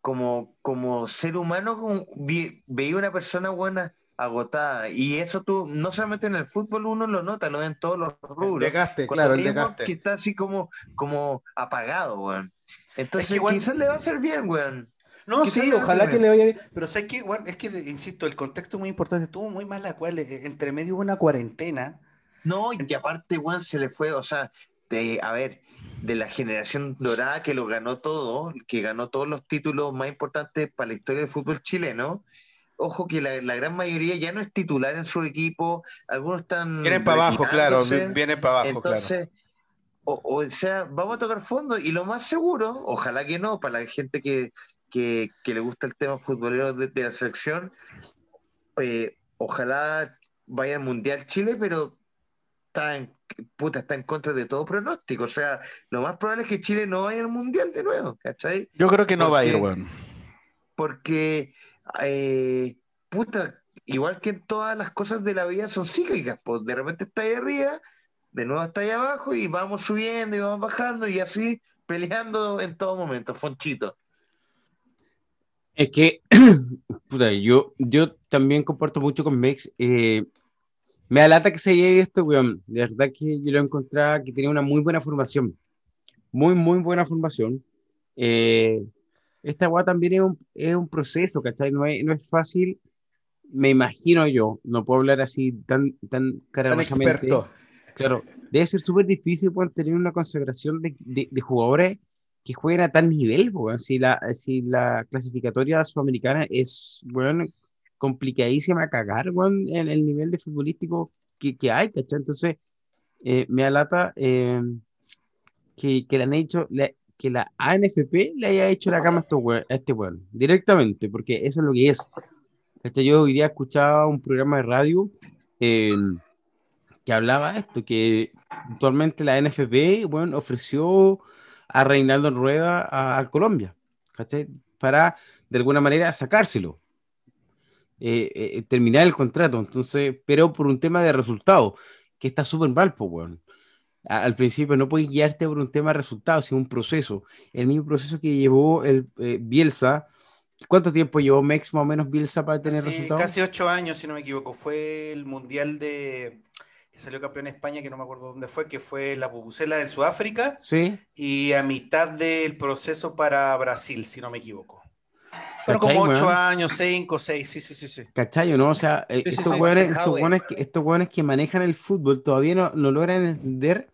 como, como ser humano, veía una persona buena agotada. Y eso tú, no solamente en el fútbol uno lo nota, lo ven en todos los rubros.
El desgaste, claro, el desgaste.
Que está así como, como apagado, weón. Entonces, quizás le va a hacer bien, weón.
No, sí, ojalá que le vaya bien. Pero sé que, bueno, es que, insisto, el contexto es muy importante. Tuvo muy mal la cual, eh, entre medio hubo una cuarentena.
No, y aparte, Juan se le fue, o sea, de, a ver, de la generación dorada que lo ganó todo, que ganó todos los títulos más importantes para la historia del fútbol chileno. Ojo que la, gran mayoría ya no es titular en su equipo, algunos están...
Vienen para abajo, claro, vienen para abajo, claro.
O, o, sea, vamos a tocar fondo y lo más seguro, ojalá que no, para la gente que, que, le gusta el tema futbolero de, la selección, eh, ojalá vaya al Mundial Chile, pero está en, puta, está en contra de todo pronóstico. O sea, lo más probable es que Chile no vaya al Mundial de nuevo, ¿cachai?
Yo creo que no va a ir, weón.
Porque, eh, puta, igual que en todas las cosas de la vida son cíclicas, pues de repente está ahí arriba, de nuevo está ahí abajo y vamos subiendo y vamos bajando y así peleando en todo momento, Fonchito.
Es que, puta, yo, yo también comparto mucho con Mex. Eh, me alata que se llegue esto, weón. De verdad que yo lo encontraba que tenía una muy buena formación. Muy, muy buena formación. Eh, esta weá también es un, es un, proceso, ¿cachai? No es, no es fácil, me imagino yo, no puedo hablar así tan, tan
Tan experto.
Claro, debe ser súper difícil poder tener una consagración de, de, de jugadores que jueguen a tal nivel, si la, si la clasificatoria sudamericana es, bueno, complicadísima a cagar, en el nivel de futbolístico que, que hay, ¿cachai? Entonces, eh, me alata eh, que, que, le han hecho, que la ANFP le haya hecho la cama a, este weón, directamente, porque eso es lo que es. Yo hoy día escuchaba un programa de radio eh, que hablaba esto, que actualmente la NFP, bueno, ofreció a Reinaldo Rueda a, Colombia, Para de alguna manera sacárselo, eh, eh, terminar el contrato, entonces, pero por un tema de resultado, que está súper mal, pues, bueno. Al principio no puedes guiarte por un tema de resultados, sino un proceso. El mismo proceso que llevó el eh, Bielsa. ¿Cuánto tiempo llevó Mex más o menos Bielsa para tener resultados?
Casi ocho años, si no me equivoco. Fue el Mundial de, salió campeón en España, que no me acuerdo dónde fue, que fue la Pupucela en Sudáfrica.
Sí.
Y a mitad del proceso para Brasil, si no me equivoco. Fueron como ocho años, cinco, seis, sí, sí, sí. sí.
¿Cachai? ¿no? O sea, eh, estos hueones estos, que, manejan el fútbol todavía no, no, logran entender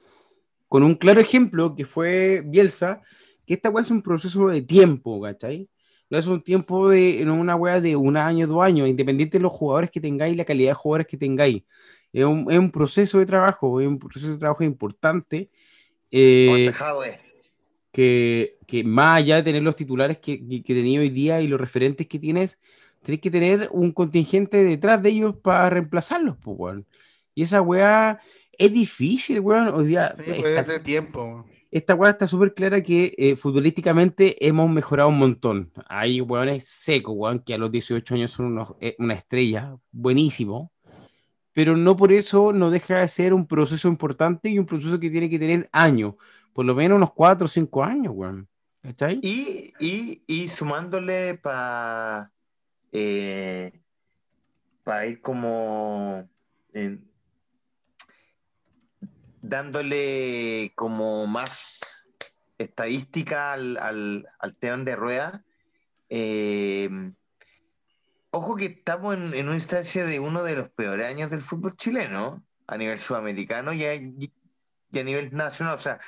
con un claro ejemplo que fue Bielsa, que esta hueá es un proceso de tiempo, ¿cachai? No es un tiempo de, no una hueá de un año, dos años, independiente de los jugadores que tengáis, la calidad de jugadores que tengáis es un, es un proceso de trabajo, es un proceso de trabajo importante. Eh, que, que, más allá de tener los titulares que, que, tenía hoy día y los referentes que tienes, tenés que tener un contingente detrás de ellos para reemplazarlos, pues, weón. Y esa weá es difícil, weón. Hoy día.
Sí, esta, tiempo.
Esta weá está súper clara que eh, futbolísticamente hemos mejorado un montón. Hay weones secos, weón, que a los 18 años son unos, eh, una estrella, buenísimo pero no por eso no deja de ser un proceso importante y un proceso que tiene que tener años, por lo menos unos cuatro o cinco años, weón. ¿Está?
Y, y, y sumándole para eh, ir como dándole como más estadística al, al, al tema de rueda, eh, ojo que estamos en, en, una instancia de uno de los peores años del fútbol chileno a nivel sudamericano y a, y a nivel nacional. O sea,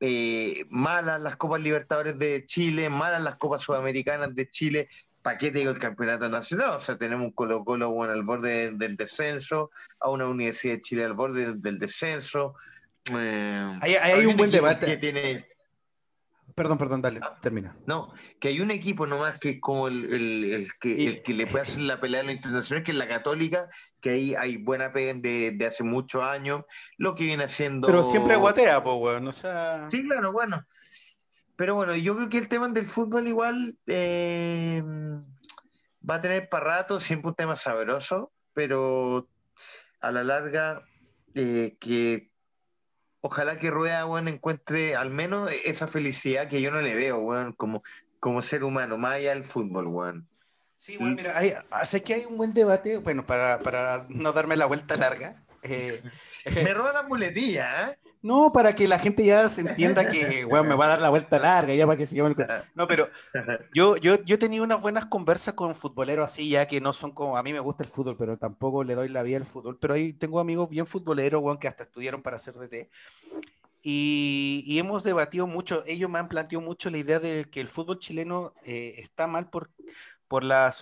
eh, malas las Copas Libertadores de Chile, malas las Copas Sudamericanas de Chile, ¿para qué te digo el campeonato nacional? O sea, tenemos un Colo Colo bueno, al borde del descenso, a una Universidad de Chile al borde del descenso.
Eh, hay, hay un buen debate. Que tiene, Perdón, perdón, dale, ah. termina.
No, que hay un equipo nomás que es como el, el, el que, el que le puede hacer la pelea a la internacional, que es la Católica, que ahí hay buena pega de, de hace muchos años, lo que viene haciendo.
Pero siempre guatea, pues, weón, o sea.
Sí, claro, bueno. Pero bueno, yo creo que el tema del fútbol igual eh, va a tener para rato, siempre un tema sabroso, pero a la larga eh, que ojalá que Rueda, bueno, encuentre al menos esa felicidad que yo no le veo, bueno, como, como ser humano, más allá del fútbol, bueno.
Sí, bueno, mira, hay, sé que hay un buen debate, bueno, para, para no darme la vuelta larga.
Eh, me roba la muletilla, ¿eh?
No, para que la gente ya se entienda que, bueno, me va a dar la vuelta larga, ya para que sigamos. No, pero yo, yo, yo he tenido unas buenas conversas con futboleros así, ya que no son como, a mí me gusta el fútbol, pero tampoco le doy la vida al fútbol, pero ahí tengo amigos bien futboleros, bueno, que hasta estudiaron para hacer DT. Y, y, hemos debatido mucho, ellos me han planteado mucho la idea de que el fútbol chileno eh, está mal por, por, la,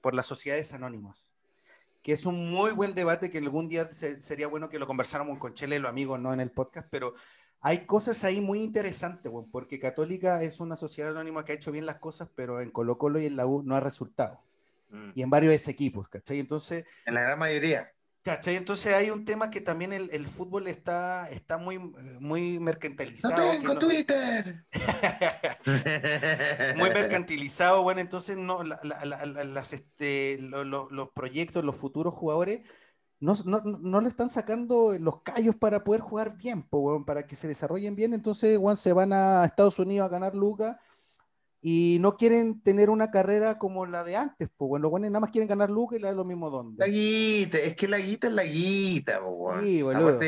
por las sociedades anónimas que es un muy buen debate que algún día sería bueno que lo conversáramos con Chele, los amigos, no en el podcast, pero hay cosas ahí muy interesantes, porque Católica es una sociedad anónima que ha hecho bien las cosas, pero en Colo Colo y en la U no ha resultado. Mm. Y en varios equipos, ¿cachai? Entonces...
En la gran mayoría.
Entonces hay un tema que también el, el fútbol está, está muy, muy mercantilizado.
No Twitter.
muy mercantilizado, bueno, entonces no, la, la, las, este, lo, lo, los proyectos, los futuros jugadores, no, no, no, le están sacando los callos para poder jugar bien, para que se desarrollen bien, entonces bueno, se van a Estados Unidos a ganar lucas y no quieren tener una carrera como la de antes, pues bueno, los buenos nada más quieren ganar lucas y le da lo mismo donde.
La guita, es que la guita es la guita, pues
Sí, boludo.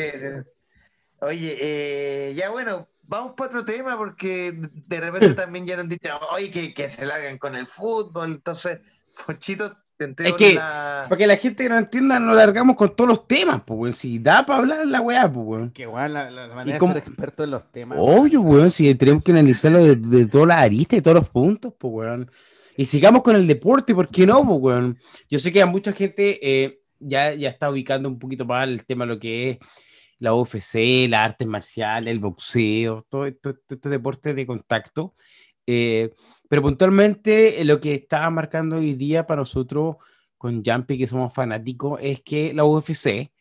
Oye, eh, ya bueno, vamos para otro tema porque de repente también ya nos han dicho, oye, que, que se largan con el fútbol, entonces, Fonchito,
es que, para que la gente no entienda, nos largamos con todos los temas, pues, Si da para hablar la weá, pues,
Que weón, la, la, manera de ser experto en los temas.
Obvio, weón, si tenemos que analizarlo de, de todas las aristas y todos los puntos, pues, weón. Y sigamos con el deporte, ¿por qué no, pues, weón? Yo sé que a mucha gente eh, ya, ya está ubicando un poquito más el tema de lo que es la UFC, las artes marciales, el boxeo, todo estos deportes de contacto. Eh, pero puntualmente eh, lo que está marcando hoy día para nosotros con Jumpy, que somos fanáticos, es que la UFC,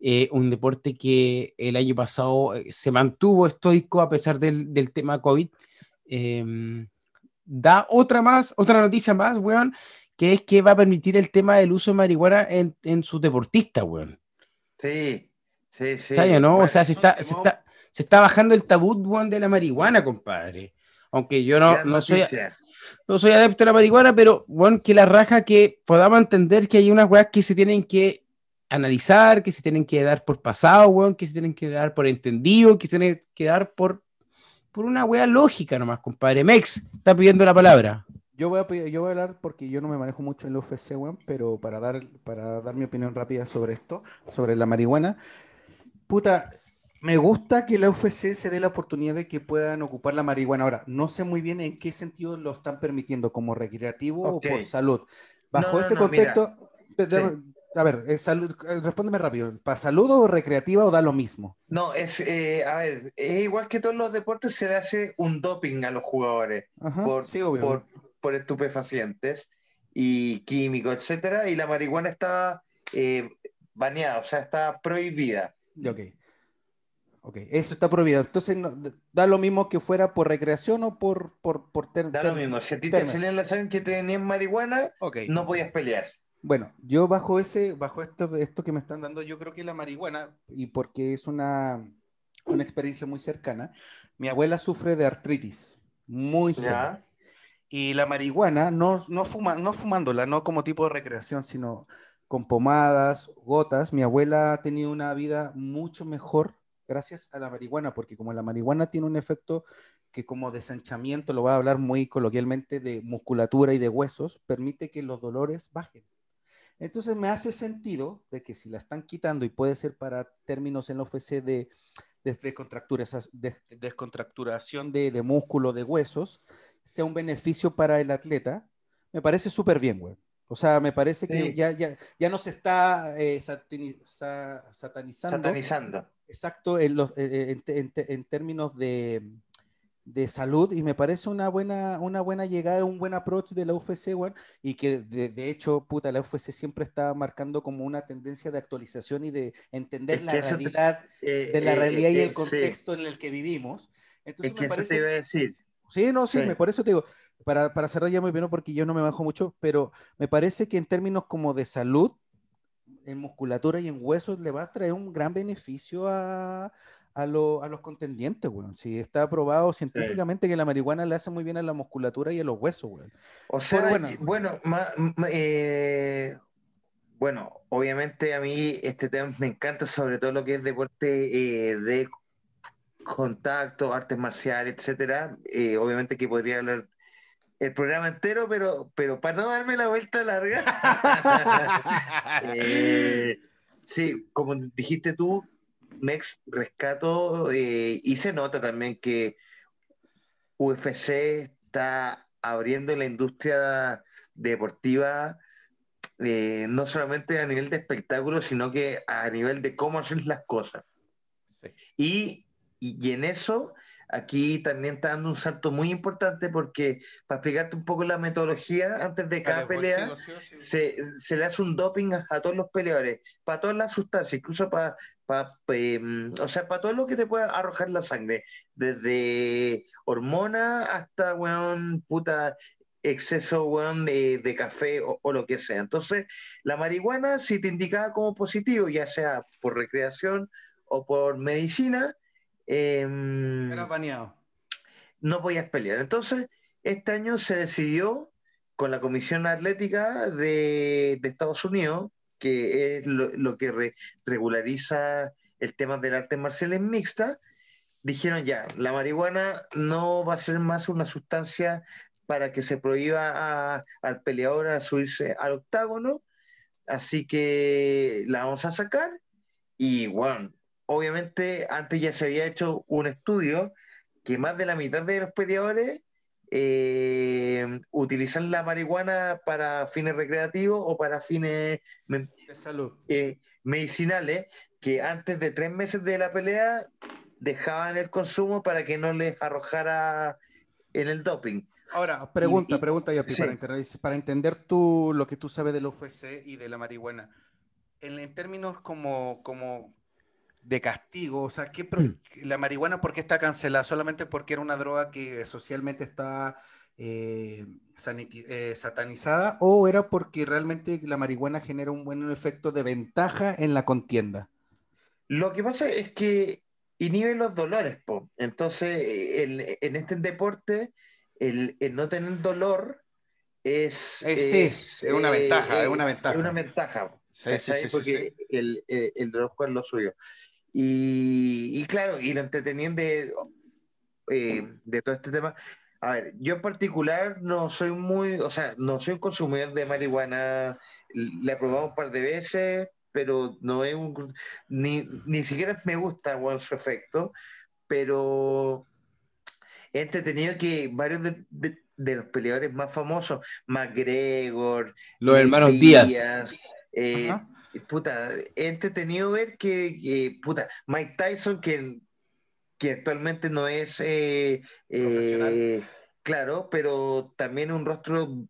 eh, un deporte que el año pasado eh, se mantuvo estoico a pesar del, del tema COVID, em, da otra más, otra noticia más, weón, que es que va a permitir el tema del uso de marihuana en, en sus deportistas, weón.
Sí, sí, sí.
¿no? o sea, se está, se está, se está bajando el tabú, weón, de la marihuana, compadre aunque yo no, no soy, no soy adepto a la marihuana, pero bueno, que la raja que podamos entender que hay unas weas que se tienen que analizar, que se tienen que dar por pasado, weón, que se tienen que dar por entendido, que se tienen que dar por, por una wea lógica nomás, compadre. Mex, está pidiendo la palabra.
Yo voy, a, yo voy a hablar porque yo no me manejo mucho en el UFC, weón, pero para dar, para dar mi opinión rápida sobre esto, sobre la marihuana. Puta, me gusta que la UFC se dé la oportunidad de que puedan ocupar la marihuana. Ahora, no sé muy bien en qué sentido lo están permitiendo, como recreativo o por salud. Bajo ese contexto, a ver, eh, salud, eh, respóndeme rápido. ¿Para salud o recreativa o da lo mismo?
No, es, eh, a ver, es igual que todos los deportes, se le hace un doping a los jugadores por, por, por, estupefacientes y químicos, etcétera, y la marihuana está baneada, o sea, está prohibida.
Ok. Ok, eso está prohibido. Entonces, da lo mismo que fuera por recreación o por, por, por
Da lo mismo. Si a ti te salían la sangre que tenías marihuana, no podías pelear.
Bueno, yo bajo ese, bajo esto, esto que me están dando, yo creo que la marihuana, y porque es una, una experiencia muy cercana, mi abuela sufre de artritis, muy ya. Y la marihuana, no, no, fuma, no fumándola, no como tipo de recreación, sino con pomadas, gotas, mi abuela ha tenido una vida mucho mejor gracias a la marihuana, porque como la marihuana tiene un efecto que como desanchamiento, lo voy a hablar muy coloquialmente, de musculatura y de huesos, permite que los dolores bajen. Entonces me hace sentido de que si la están quitando y puede ser para términos en la OFC de, descontracturación de, de músculo, de huesos, sea un beneficio para el atleta, me parece súper bien, güey. O sea, me parece que ya, ya, ya no se está eh, satanizando.
Satanizando.
Exacto, en, los, en, en, términos de, de, salud, y me parece una buena, una buena llegada, un buen approach de la UFC, güey, y que de, de, hecho, puta, la UFC siempre está marcando como una tendencia de actualización y de entender la realidad, eh, de la eh, realidad y el contexto en el que vivimos.
Entonces, me parece... Te iba a decir
Sí, no, sí, Me, por eso te digo, para, para, cerrar ya muy bien, porque yo no me bajo mucho, pero me parece que en términos como de salud, en musculatura y en huesos, le va a traer un gran beneficio a, a, lo, a los contendientes, weón. Si está probado científicamente que la marihuana le hace muy bien a la musculatura y a los huesos, weón.
O sea, bueno, bueno, eh, bueno, obviamente a mí este tema me encanta, sobre todo lo que es deporte eh, de contacto, artes marciales, etcétera. Eh, obviamente que podría hablar el programa entero, pero, pero para no darme la vuelta larga. Eh, sí, como dijiste tú, Mex rescato eh, y se nota también que UFC está abriendo la industria deportiva. no solamente a nivel de espectáculo, sino que a nivel de cómo hacer las cosas. Y y, en eso, aquí también está dando un salto muy importante porque, para explicarte un poco la metodología, antes de cada pues, pelea, se, le hace un doping a, todos los peleadores, para todas las sustancias, incluso para, em, o sea, para todo lo que te pueda arrojar la sangre, desde hormona hasta, weón, puta, exceso weón, de, de, café o, o, lo que sea. Entonces, la marihuana, si te indicaba como positivo, ya sea por recreación o por medicina, eh,
baneado.
No podías pelear. Entonces, este año se decidió con la Comisión Atlética de, Estados Unidos, que es lo, que regulariza el tema del arte marcial mixta, dijeron ya, la marihuana no va a ser más una sustancia para que se prohíba al peleador a subirse al octágono, así que la vamos a sacar y bueno, obviamente antes ya se había hecho un estudio que más de la mitad de los peleadores eh, utilizan la marihuana para fines recreativos o para fines
de salud.
Eh, medicinales, que antes de tres meses de la pelea dejaban el consumo para que no les arrojara en el doping.
Ahora, pregunta, pregunta, Yopi, para, entender, para entender tú, lo que tú sabes del UFC y de la marihuana. En, en términos como, como de castigo? O sea, ¿qué mm. ¿la marihuana por qué está cancelada? ¿Solamente porque era una droga que socialmente está eh, eh, satanizada? ¿O era porque realmente la marihuana genera un buen efecto de ventaja en la contienda?
Lo que pasa es que inhibe los dolores, po. Entonces, en este deporte, el, no tener dolor es...
sí, es una ventaja, es una ventaja.
Es una ventaja. Sí, sí, sí, porque el, el, dolor juega lo suyo. Y, claro, y lo entreteniendo de, eh, de todo este tema. A ver, yo en particular no soy muy, o sea, no soy un consumidor de marihuana, la he probado un par de veces, pero no es un, ni, ni siquiera me gusta su efecto, pero he entretenido que varios de, los peleadores más famosos, McGregor,
los hermanos Díaz,
eh, puta, he entretenido ver que, puta, Mike Tyson, que, que actualmente no es eh, eh, claro, pero también un rostro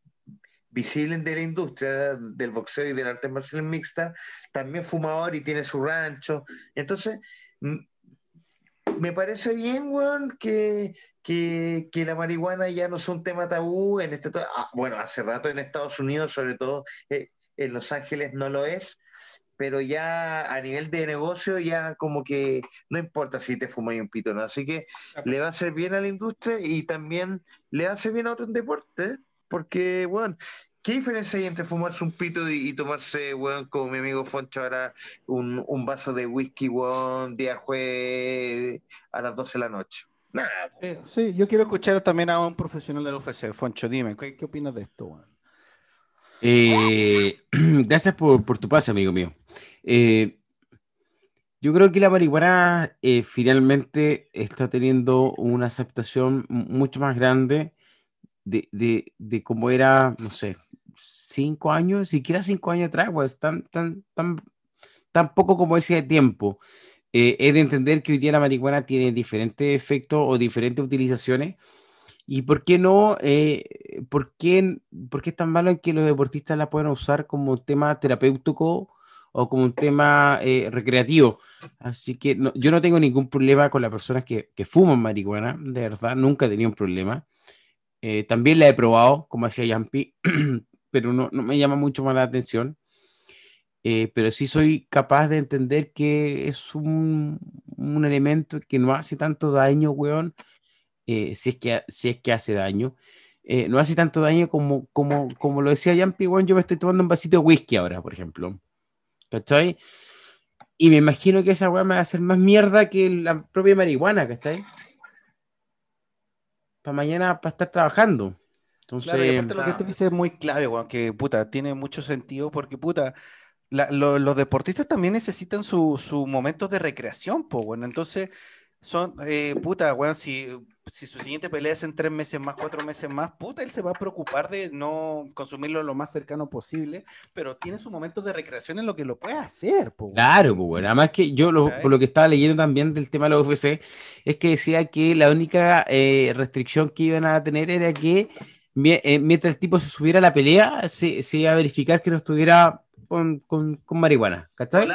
visible de la industria del boxeo y del arte marcial mixta, también fumador y tiene su rancho. Entonces, me parece bien, weón, que, que, que, la marihuana ya no es un tema tabú en este... Ah, bueno, hace rato en Estados Unidos, sobre todo eh, en Los Ángeles, no lo es, pero ya a nivel de negocio ya como que no importa si te fumas un pito, ¿no? Así que le va a hacer bien a la industria y también le hace bien a otros deportes, porque, bueno, ¿Qué diferencia hay entre fumarse un pito y, tomarse, weón, como mi amigo Foncho ahora, un, un vaso de whisky, weón, día jueves a las 12 de la noche? Nada.
Sí, yo quiero escuchar también a un profesional del UFC. Foncho, dime, ¿qué, qué opinas de esto, weón?
Eh, gracias por, por, tu pase, amigo mío. Eh, yo creo que la marihuana eh, finalmente está teniendo una aceptación mucho más grande de, de, de cómo era, no sé, cinco años, siquiera cinco años atrás, pues, tan, tan, tan, tan poco como ese tiempo. Eh, es de entender que hoy día la marihuana tiene diferentes efectos o diferentes utilizaciones. ¿Y por qué no? Eh, ¿por, qué, ¿Por qué es tan malo en que los deportistas la puedan usar como tema terapéutico o como un tema eh, recreativo? Así que yo no tengo ningún problema con las personas que, que fuman marihuana, de verdad, nunca he tenido un problema. también la he probado, como hacía Yampi, pero no, no, me llama mucho más la atención. Eh, pero sí soy capaz de entender que es un, un elemento que no hace tanto daño, weón, eh, si, es que, si es que hace daño. Eh, no hace tanto daño como, como, como lo decía Jampi, weón, yo me estoy tomando un vasito de whisky ahora, por ejemplo. ¿Cachai? Y me imagino que esa weá me va a hacer más mierda que la propia marihuana, ¿cachai? Para mañana, para estar trabajando. Entonces,
claro, y aparte lo que tú dices es muy clave, weón, que puta, tiene mucho sentido porque puta, los deportistas también necesitan sus su momentos de recreación, pues, bueno, entonces son, eh, puta, bueno, si, si su siguiente pelea es en tres meses más, cuatro meses más, puta, él se va a preocupar de no consumirlo lo más cercano posible, pero tiene sus momentos de recreación en lo que lo puede hacer, pues.
Claro, pues, bueno, además que yo, lo, por lo que estaba leyendo también del tema de la UFC, es que decía que la única eh, restricción que iban a tener era que eh, mientras el tipo se subiera a la pelea, se, se iba a verificar que no estuviera con, con, con marihuana, ¿cachai?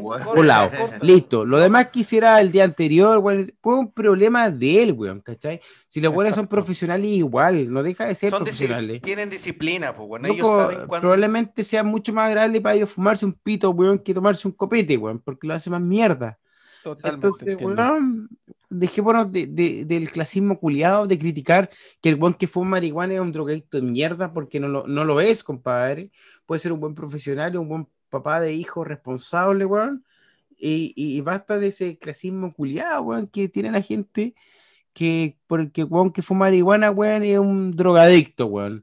Volado, Listo. Lo demás que hiciera el día anterior, güey, fue un problema de él, weón, ¿cachai? Si los güeyes son profesionales, igual, no deja de ser son profesionales.
tienen disciplina, pues, bueno, ellos saben cuándo...
Probablemente sea mucho más grande para ellos fumarse un pito, weón, que tomarse un copete, weón, porque lo hace más mierda. Totalmente. Entonces, weón, dejémonos de, de, del clasismo culiado, de criticar que el buen que fuma marihuana es un drogadicto de mierda, porque no lo, no lo es, compadre puede ser un buen profesional, un buen papá de hijo responsable, weón. Y, y, basta de ese clasismo culiado, weón, que tiene la gente que, porque, weón, que fuma marihuana, weón, es un drogadicto, weón.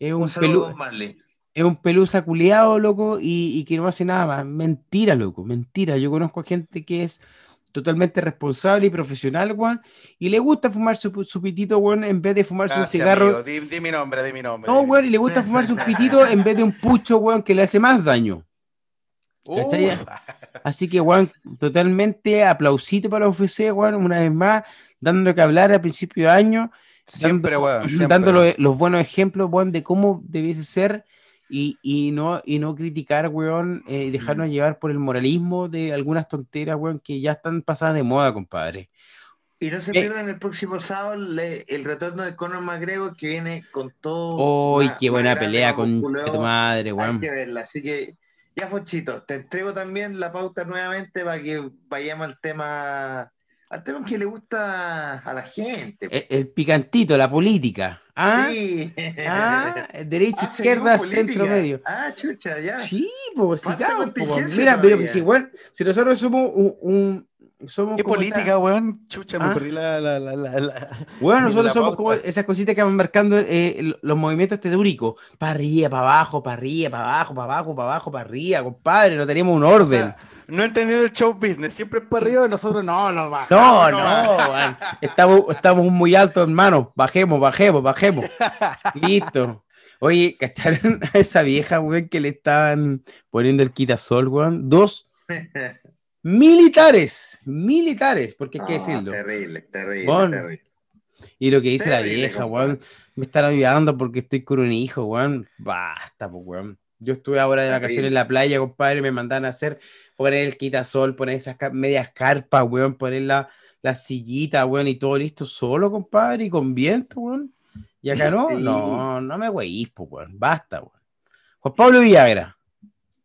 Es un, un es un pelusa culiado, loco, y, y, que no hace nada más. Mentira, loco, mentira. Yo conozco gente que es totalmente responsable y profesional, weón, y le gusta fumar su, pitito, weón, en vez de fumarse un cigarro.
Di, mi nombre, di mi nombre.
No, weón, y le gusta fumarse un pitito en vez de un pucho, weón, que le hace más daño. Así que, weón, totalmente aplausito para la UFC, weón, una vez más, dando que hablar a principio de año.
Siempre,
dando, weón. Dando los, buenos ejemplos, weón, de cómo debiese ser y, y, no, y no criticar, weón, eh, y dejarnos llevar por el moralismo de algunas tonteras, weón, que ya están pasadas de moda, compadre.
Y no se eh, pierdan el próximo sábado el retorno de Conor McGregor que viene con todo.
¡Uy, qué buena pelea con tu madre, weón!
Hay que verla, así que ya, Fochito, te entrego también la pauta nuevamente para que vayamos al tema al tema que le gusta a la gente.
El, picantito, la política. ¿Ah? Sí. ¿Ah? Derecha, ah, izquierda, centro, medio.
Ah, chucha, ya.
Sí, pues, sí, Mira, pero si, bueno, si nosotros somos un. somos
¿Qué política, weón? Chucha, me ¿Ah? perdí la, la, la, la,
Bueno, nosotros somos como esas cositas que van marcando eh, los movimientos telúricos. Para arriba, para abajo, para arriba, para abajo, para abajo, para abajo, para arriba, compadre. No tenemos un orden
no he entendido el show business, siempre es para arriba y nosotros no, no
bajamos. No, no, estamos, estamos muy altos, hermano. Bajemos, bajemos, bajemos. Listo. Oye, ¿cacharon a esa vieja, weón, que le estaban poniendo el quitasol, weón? Dos militares, militares, porque hay que decirlo.
Terrible, terrible, terrible.
Y lo que dice la vieja, weón, me están ayudando porque estoy con un hijo, weón. Basta, pues, weón. Yo estuve ahora de vacaciones en la playa, compadre, me mandan a hacer, poner el quitasol, poner esas medias carpas, weón, poner la, la sillita, weón, y todo listo solo, compadre, y con viento, weón. Y acá no, no, no me weís, pues, weón, basta, weón. Juan Pablo Villagra.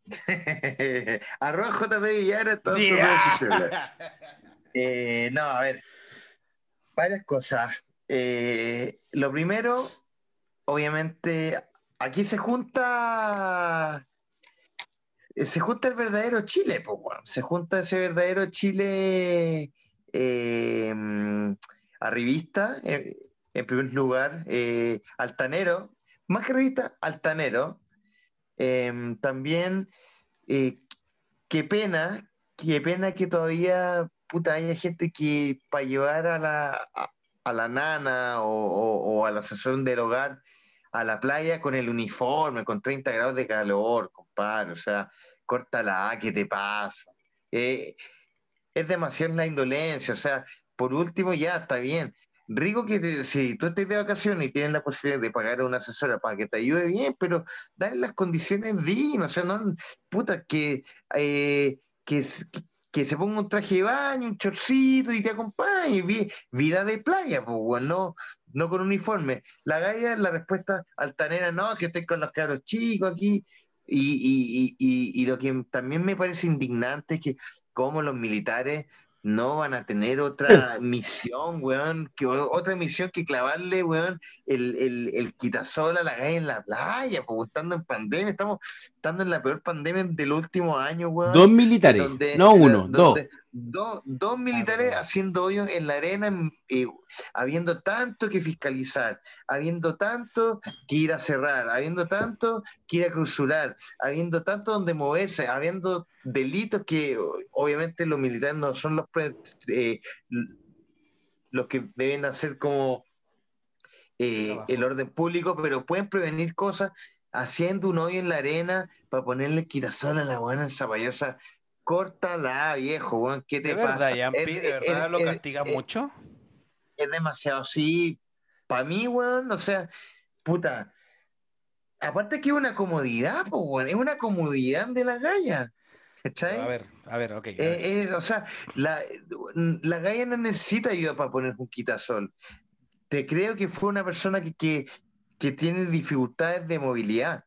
Arroba JP Villagra, todo eh, No, a ver, varias cosas. Eh, lo primero, obviamente, aquí se junta se junta el verdadero Chile. Se junta ese verdadero Chile eh, arribista, en primer lugar, eh, altanero, más que revista, altanero. Em, también, eh, qué pena, qué pena que todavía, puta, haya gente que para llevar a la, a, la nana o, o, al asesor del hogar a la playa con el uniforme, con 30 grados de calor, compadre, o sea, córtala, ¿qué te pasa? Eh, es demasiado la indolencia, o sea, por último ya está bien. Rico que si tú estás de vacaciones y tienes la posibilidad de pagar a una asesora para que te ayude bien, pero dale las condiciones dignas, o sea, no, puta, que, eh, que, que, se ponga un traje de baño, un chorcito y te acompañe, vida de playa, pues, no, no con uniforme. La galla, la respuesta altanera, no, que estoy con los cabros chicos aquí, y, y, y, y, lo que también me parece indignante es que como los militares no van a tener otra misión, weón, que otra misión que clavarle, weón, el, el, el quitasol a la galla en la playa, pues estando en pandemia, estamos estando en la peor pandemia del último año, weón.
Dos militares, no uno, dos
dos militares haciendo hoyos en la arena, eh, habiendo tanto que fiscalizar, habiendo tanto que ir a cerrar, habiendo tanto que ir a cruzular, habiendo tanto donde moverse, habiendo delitos que obviamente los militares no son los, eh, los que deben hacer como eh, el orden público, pero pueden prevenir cosas haciendo un hoyo en la arena para ponerle quitasol a la buena zapallosa Córtala, viejo, weón, ¿qué te
¿De
pasa?
Verdad, ¿De verdad lo castiga mucho?
Es demasiado, sí. Para mí, weón, o sea, puta. Aparte que es una comodidad, pues, weón, es una comodidad de la galla. ¿Cachai?
A ver, a ver, ok.
Eh, eh, o sea, la, la galla no necesita ayuda para poner un quitasol. Te creo que fue una persona que, que, que tiene dificultades de movilidad.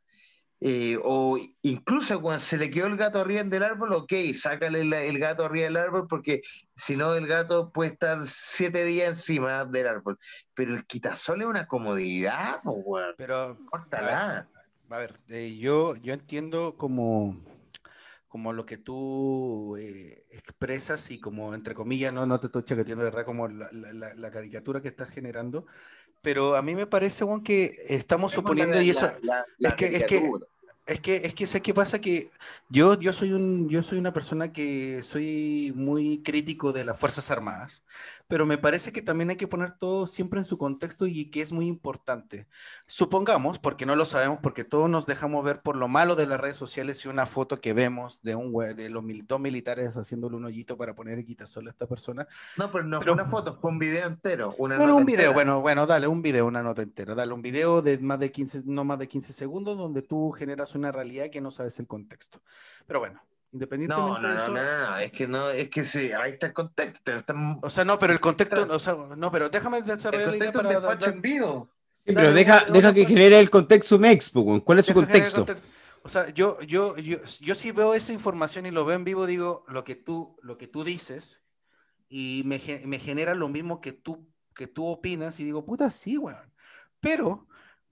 Eh, o incluso cuando se le quedó el gato arriba del árbol, ok, sácale el, gato arriba del árbol porque si no el gato puede estar siete días encima del árbol. Pero el quitasol es una comodidad,
Pero, A ver, eh, yo, yo entiendo como, como lo que tú eh, expresas y como, entre comillas, no, no te estoy chaqueteando, ¿verdad? Como la, la, caricatura que estás generando pero a mí me parece, Juan, que estamos suponiendo, y eso, es, que, es, que, es que, es que, sé qué pasa que yo, yo soy un, yo soy una persona que soy muy crítico de las Fuerzas Armadas, pero me parece que también hay que poner todo siempre en su contexto y que es muy importante. Supongamos, porque no lo sabemos, porque todos nos dejamos ver por lo malo de las redes sociales y una foto que vemos de un de los dos militares haciéndole un hoyito para poner quitasol a esta persona.
No, pero no una foto, fue un video entero. Una
bueno, un video, bueno, bueno, dale un video, una nota entera, dale un video de más de 15, no más de 15 segundos donde tú generas una realidad que no sabes el contexto. Pero bueno, Independientemente
no, no, de eso. No, no, no, es que no, es que sí, ahí está el contexto.
O sea, no, pero el contexto, o sea, no, pero déjame desarrollar la idea para
dar, en vivo.
Sí, pero deja, deja que genere el contexto Mex, ¿cuál es su contexto?
O sea, yo, yo, yo, yo sí veo esa información y lo veo en vivo, digo, lo que tú, lo que tú dices, y me, me genera lo mismo que tú, que tú opinas, y digo, puta, sí, weón. Pero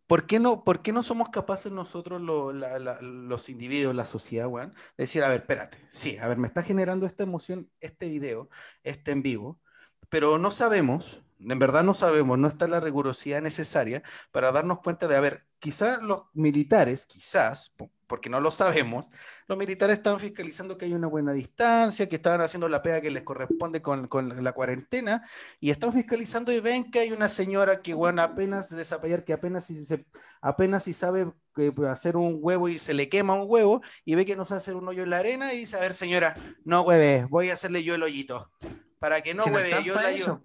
¿Por qué no, por qué no somos capaces nosotros, los individuos, la sociedad, weón, de decir, a ver, espérate, sí, a ver, me está generando esta emoción este video, este en vivo, pero no sabemos, en verdad no sabemos, no está la rigurosidad necesaria para darnos cuenta de, a ver, quizás los militares, quizás, porque no lo sabemos, los militares estaban fiscalizando que hay una buena distancia, que estaban haciendo la pega que les corresponde con, con la cuarentena, y están fiscalizando y ven que hay una señora que, bueno, apenas desapallar, que apenas si, se, apenas si sabe que hacer un huevo y se le quema un huevo, y ve que no sabe hacer un hoyo en la arena, y dice, a ver, señora, no hueve, voy a hacerle yo el hoyito, para que no hueve, yo la ayudo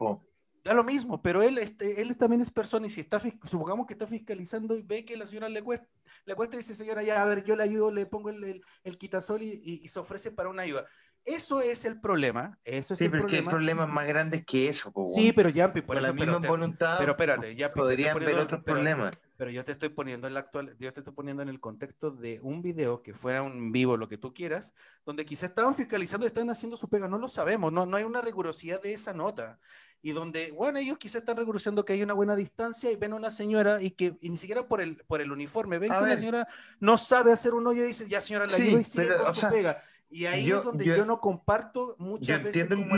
da lo mismo, pero él, este, él también es persona y si está, supongamos que está fiscalizando y ve que la señora le cuesta, le cuesta y dice, señora, ya, a ver, yo le ayudo, le pongo el, el, quitasol y, y, se ofrece para una ayuda. Eso es el problema, eso es
sí,
el
pero
problema.
hay problemas más grandes que eso.
sí, pero ya, por
eso, la misma
pero,
voluntad
pero espérate, ya,
podrían haber otros problemas.
pero yo te estoy poniendo en la actual, yo te estoy poniendo en el contexto de un video que fuera un vivo, lo que tú quieras, donde quizás estaban fiscalizando y están haciendo su pega, no lo sabemos, no, no hay una rigurosidad de esa nota. Y donde, bueno, ellos quizás están rigurosando que hay una buena distancia y ven a una señora y que ni siquiera por el, por el uniforme, ven que una señora no sabe hacer un hoyo y dicen, ya señora, la ayudo y sigue con su pega. Y ahí es donde yo, no comparto muchas veces como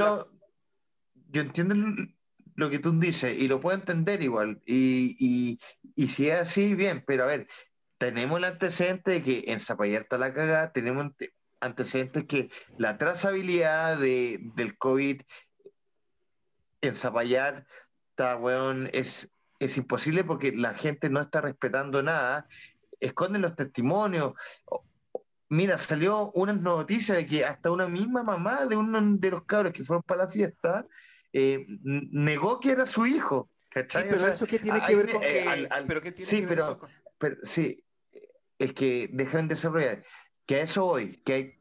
Yo entiendo lo que tú dices y lo puedo entender igual. Y, si es así, bien, pero a ver, tenemos el antecedente de que en Zapallar está la cagada, tenemos antecedentes que la trazabilidad de, del COVID en Zapallar está, es, es imposible porque la gente no está respetando nada, esconden los testimonios. Mira, salió una noticia de que hasta una misma mamá de uno de los cabros que fueron para la fiesta eh, negó que era su hijo.
Sí, pero eso qué tiene que ver con que... pero qué tiene que ver
pero, pero, sí, es que dejan desarrollar. Que a eso hoy, que hay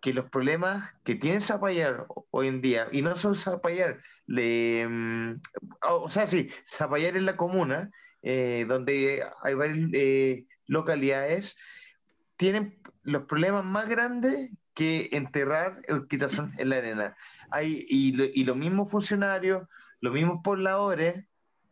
que los problemas que tiene Zapallar hoy en día, y no solo Zapallar, le, mm, o sea, sí, Zapallar es la comuna, eh, donde hay varias eh, localidades, tienen los problemas más grandes que enterrar el quitazón en la arena. Hay, y, los mismos funcionarios, los mismos pobladores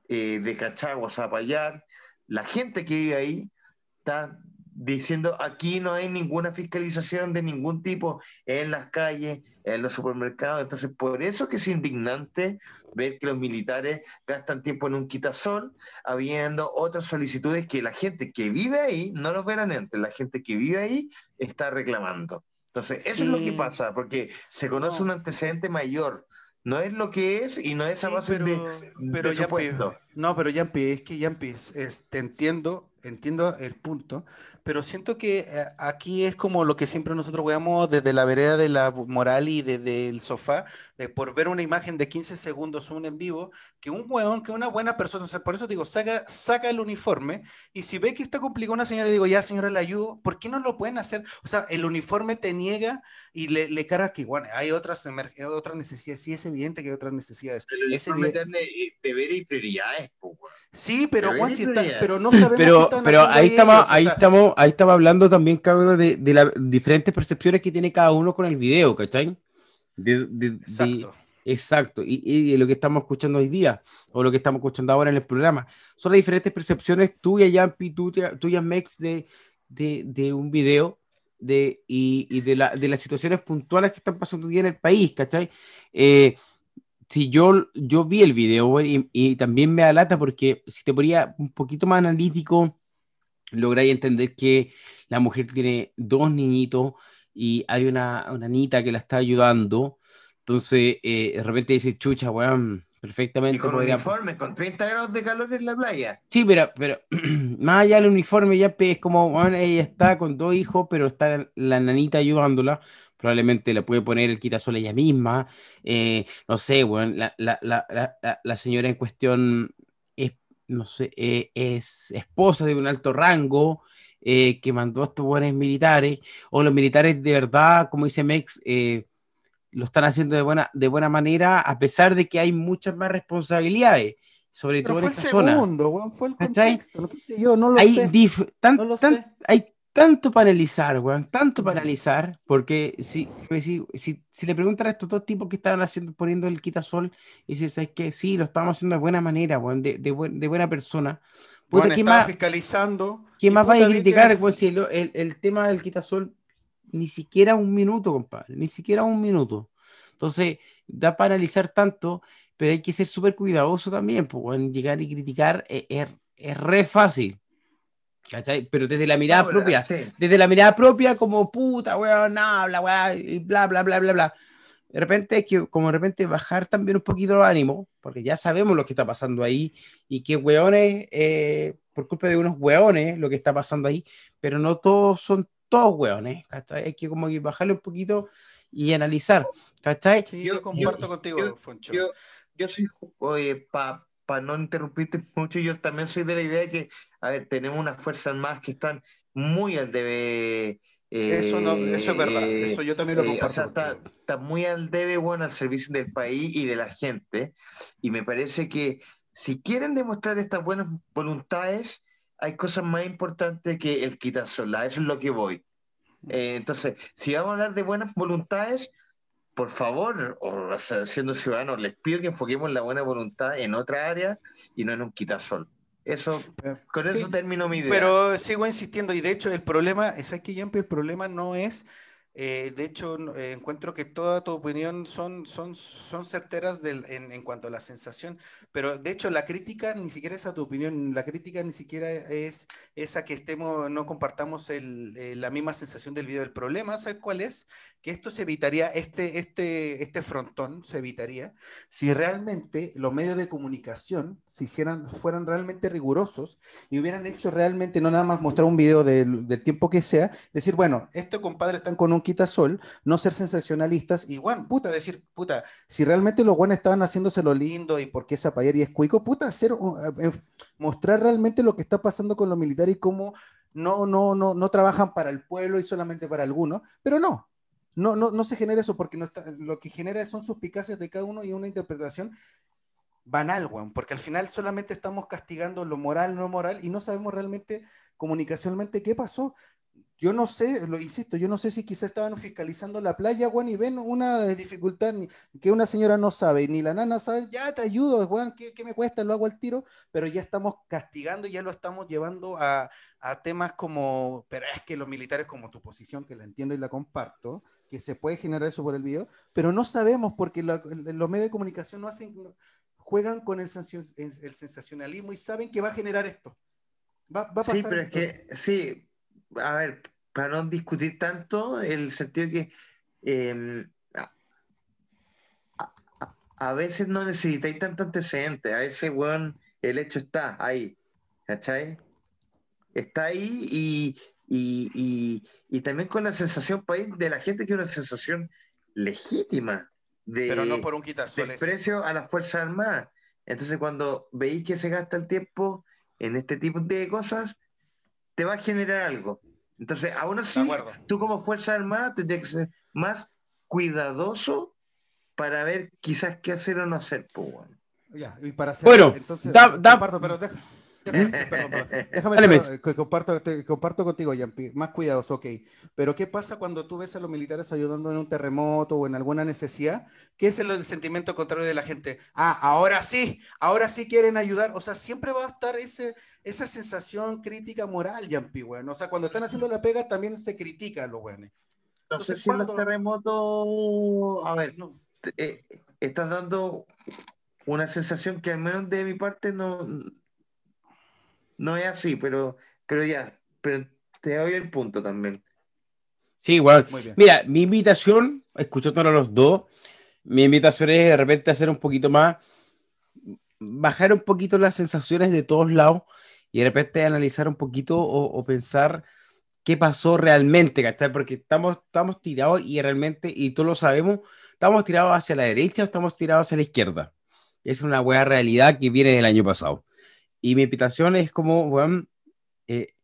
eh, de Cachagua, Zapallar, la gente que vive ahí, está diciendo aquí no hay ninguna fiscalización de ningún tipo en las calles, en los supermercados. Entonces, por eso que es indignante ver que los militares gastan tiempo en un quitasol, habiendo otras solicitudes que la gente que vive ahí, no los verán antes, la gente que vive ahí está reclamando. Entonces, eso es lo que pasa, porque se conoce un antecedente mayor no es lo que es y no es a base
pero,
de,
pero ya No, pero Yampi, es que Yampi, te entiendo, entiendo el punto, pero siento que eh, aquí es como lo que siempre nosotros veamos desde la vereda de la moral y desde el sofá, de por ver una imagen de 15 segundos, un en vivo, que un hueón, que una buena persona, por eso digo, saca, saca el uniforme y si ve que está complicado una señora, digo, ya señora, le ayudo, ¿por qué no lo pueden hacer? O sea, el uniforme te niega y le, le carga que, bueno, hay otras, otras necesidades, sí es evidente que hay otras necesidades.
Pero el uniforme tiene deberes y prioridades,
Sí, pero, Juan, si está, pero no sabemos
pero, pero ahí estamos, ahí estamos, ahí estamos hablando también, cabrón, de, de las diferentes percepciones que tiene cada uno con el video, ¿cachai? exacto. exacto. Y, y, lo que estamos escuchando hoy día, o lo que estamos escuchando ahora en el programa, son las diferentes percepciones tuyas, Yampi, tuyas, Mex, de, de, de un video de, y, y de, la, de, las situaciones puntuales que están pasando hoy día en el país, ¿cachai? Eh, si yo, yo vi el video y, y, también me alata porque si te ponía un poquito más analítico, lográis entender que la mujer tiene dos niñitos y hay una, una niñita que la está ayudando. Entonces, eh, de repente dice, chucha, weón, perfectamente. Y
con uniforme, con 30 grados de calor en la playa.
Sí, pero, pero más allá del uniforme, ya es como, bueno, ella está con dos hijos, pero está la nanita ayudándola. Probablemente le puede poner el quitasol ella misma. Eh, no sé, bueno, la, la, la, la, señora en cuestión no sé, eh, es esposa de un alto rango eh, que mandó a estos buenos militares, o los militares de verdad, como dice Mex, eh, lo están haciendo de buena, de buena manera, a pesar de que hay muchas más responsabilidades, sobre todo en esta zona.
fue el contexto, no sé yo, no lo sé.
no lo sé. Hay tanto para analizar, weón, tanto para analizar, porque si, pues, si, si, le preguntan a estos dos tipos que estaban haciendo, poniendo el quitasol, y dices, ¿sabes que Sí, lo estábamos haciendo de buena manera, weón, de, de, de buena persona.
Puta, bueno, más, fiscalizando.
¿Quién más va a criticar, weón, si el, el, tema del quitasol, ni siquiera un minuto, compadre, ni siquiera un minuto. Entonces, da para analizar tanto, pero hay que ser súper cuidadoso también, pues, llegar y criticar es, es, es re fácil. ¿Cachai? Pero desde la mirada propia, desde la mirada propia, como puta, weón, no, habla, weón, y bla, bla, bla, bla, bla. De repente hay que, como de repente, bajar también un poquito el ánimo, porque ya sabemos lo que está pasando ahí y que weones, eh, por culpa de unos weones, lo que está pasando ahí, pero no todos son todos weones, ¿cachai? Hay que como que bajarle un poquito y analizar, ¿cachai?
yo comparto contigo, Foncho.
Yo, yo soy, oye, pa, para no interrumpirte mucho, yo también soy de la idea de que, a ver, tenemos unas fuerzas más que están muy al debe.
eso, eso es verdad, eh, eso yo también lo eh, comparto.
está, muy al debe, bueno, al servicio del país y de la gente. Y me parece que si quieren demostrar estas buenas voluntades, hay cosas más importantes que el quitasol, eso es lo que voy. Eh, entonces, si vamos a hablar de buenas voluntades, por favor, o siendo ciudadanos, les pido que enfoquemos la buena voluntad en otra área y no en un quitasol. Eso, con eso termino mi idea.
Pero sigo insistiendo, y de hecho el problema, es aquí, el problema no es eh, de hecho, eh, encuentro que toda tu opinión son, son, son certeras en, en, cuanto a la sensación, pero de hecho la crítica ni siquiera es a tu opinión, la crítica ni siquiera es esa que estemos, no compartamos eh, la misma sensación del video. El problema, ¿sabes cuál es? Que esto se evitaría, este, este, este frontón se evitaría si realmente los medios de comunicación se fueran realmente rigurosos y hubieran hecho realmente, no nada más mostrar un video del, del tiempo que sea, decir, bueno, estos compadres están con un sol, no ser sensacionalistas y, bueno, puta, decir, puta, si realmente los buenos estaban haciéndose lo lindo y por qué esa y es cuico, puta, hacer, eh, mostrar realmente lo que está pasando con los militares y cómo no, no, no, no trabajan para el pueblo y solamente para algunos, pero no, no, no, no se genera eso porque no está, lo que genera son suspicacias de cada uno y una interpretación banal, weón, porque al final solamente estamos castigando lo moral, no moral, y no sabemos realmente comunicacionalmente qué pasó yo no sé, lo insisto, yo no sé si quizá estaban fiscalizando la playa, Juan, y ven una dificultad que una señora no sabe, ni la nana sabe, ya te ayudo, Juan, ¿qué, me cuesta? Lo hago al tiro, pero ya estamos castigando, ya lo estamos llevando a, temas como, pero es que los militares, como tu posición, que la entiendo y la comparto, que se puede generar eso por el video, pero no sabemos porque los medios de comunicación no hacen, juegan con el, sensacionalismo y saben que va a generar esto. Va, a pasar
sí, pero es que, sí, a ver, para no discutir tanto, el sentido que em, a, veces no necesitáis tanto antecedente, a veces, bueno, el hecho está ahí, ¿cachai? Está ahí y, y, también con la sensación de la gente que es una sensación legítima de,
Pero no por un
precio a las Fuerzas Armadas. Entonces, cuando veis que se gasta el tiempo en este tipo de cosas, te va a generar algo. Entonces, aún así, tú como Fuerza Armada tendrías que ser más cuidadoso para ver quizás qué hacer o no hacer. Pues, bueno.
Ya, y para hacer,
bueno,
entonces,
da, da,
pero deja, Déjame que comparto, comparto contigo, Yampi. Más cuidados, ok. Pero ¿qué pasa cuando tú ves a los militares ayudando en un terremoto o en alguna necesidad? ¿Qué es el, sentimiento contrario de la gente? Ah, ahora sí, ahora sí quieren ayudar. O sea, siempre va a estar ese, esa sensación crítica moral, Yampi, bueno. O sea, cuando están haciendo la pega también se critica a los buenos.
No sé si los terremotos, a ver, no. Eh, estás dando una sensación que al menos de mi parte no no es así, pero, pero ya, pero te doy el punto también.
Sí, igual. Mira, mi invitación, escuchándonos a los dos, mi invitación es de repente hacer un poquito más, bajar un poquito las sensaciones de todos lados y de repente analizar un poquito o, pensar qué pasó realmente, ¿cachai? Porque estamos, estamos tirados y realmente, y todos lo sabemos, estamos tirados hacia la derecha o estamos tirados hacia la izquierda. Es una buena realidad que viene del año pasado. Y mi invitación es como, weón, eh,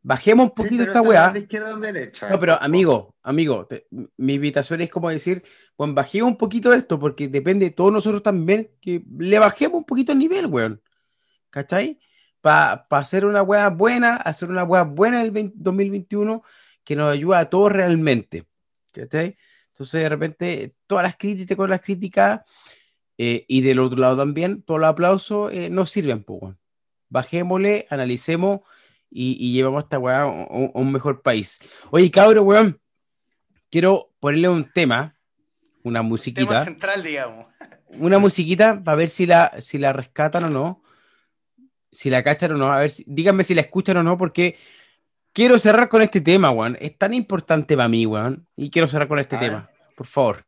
bajemos un poquito esta weá. No, pero amigo, amigo, mi invitación es como decir, bueno, bajemos un poquito esto, porque depende de todos nosotros también que le bajemos un poquito el nivel, weón. ¿Cachai? Para hacer una weá buena, hacer una weá buena en el 2021 que nos ayuda a todos realmente. ¿Cachai? Entonces, de repente, todas las críticas con las críticas eh, y del otro lado también, todos los aplausos eh, nos sirven, pues, bajémosle, analicemos y, llevamos esta weá a, un mejor país. Oye, cabrón, weón, quiero ponerle un tema, una musiquita. Tema
central, digamos.
Una musiquita para ver si la, si la rescatan o no. Si la cachan o no. A ver, díganme si la escuchan o no, porque quiero cerrar con este tema, weón. Es tan importante para mí, weón. Y quiero cerrar con este tema. Por favor.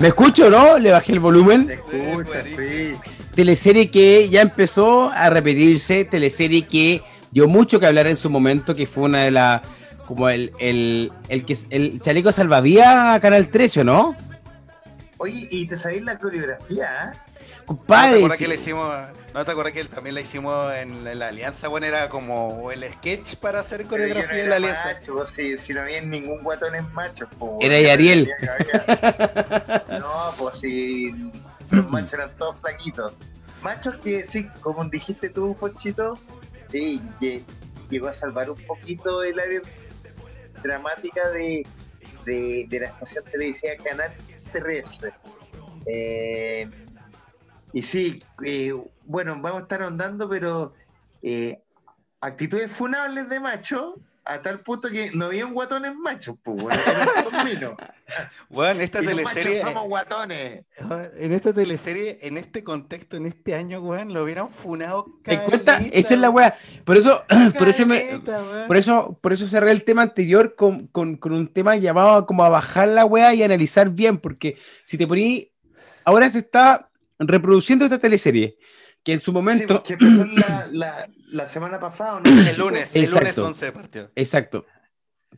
¿Me escucho, no? Le bajé el volumen.
escucha, sí.
Teleserie que ya empezó a repetirse, teleserie que dio mucho que hablar en su momento, que fue una de las como el, el, el, que, el chaleco salvadía a Canal 13, ¿no?
Oye, ¿y te sabéis la coreografía?
Compadre.
¿No te acuerdas que le hicimos, no te acuerdas que también la hicimos en la, alianza? Bueno, era como el sketch para hacer coreografía de la alianza.
Macho, si, si, no había ningún guatón en macho.
Pues, era Yariel.
no, pues si los machos eran todos flaquitos. Machos que sí, como dijiste tú, Fochito, sí, llegó a salvar un poquito el área dramática de, de, de la estación televisiva Canal Terrestre. Eh, y sí, eh, bueno, vamos a estar ahondando, pero eh, actitudes funables de macho a tal punto que no había un guatón en macho, pues, bueno,
bueno, esta teleserie.
Somos guatones.
En esta teleserie, en este contexto, en este año, weón, lo hubieran funado.
¿Te cuenta? Esa es la weá. Por eso, por eso, me, por eso, por eso cerré el tema anterior con, con, con, un tema llamado como a bajar la weá y analizar bien, porque si te poní, ahora se está reproduciendo esta teleserie, que en su momento...
que la, la, la, semana pasada, ¿no?
El lunes, el lunes 11 partió.
Exacto.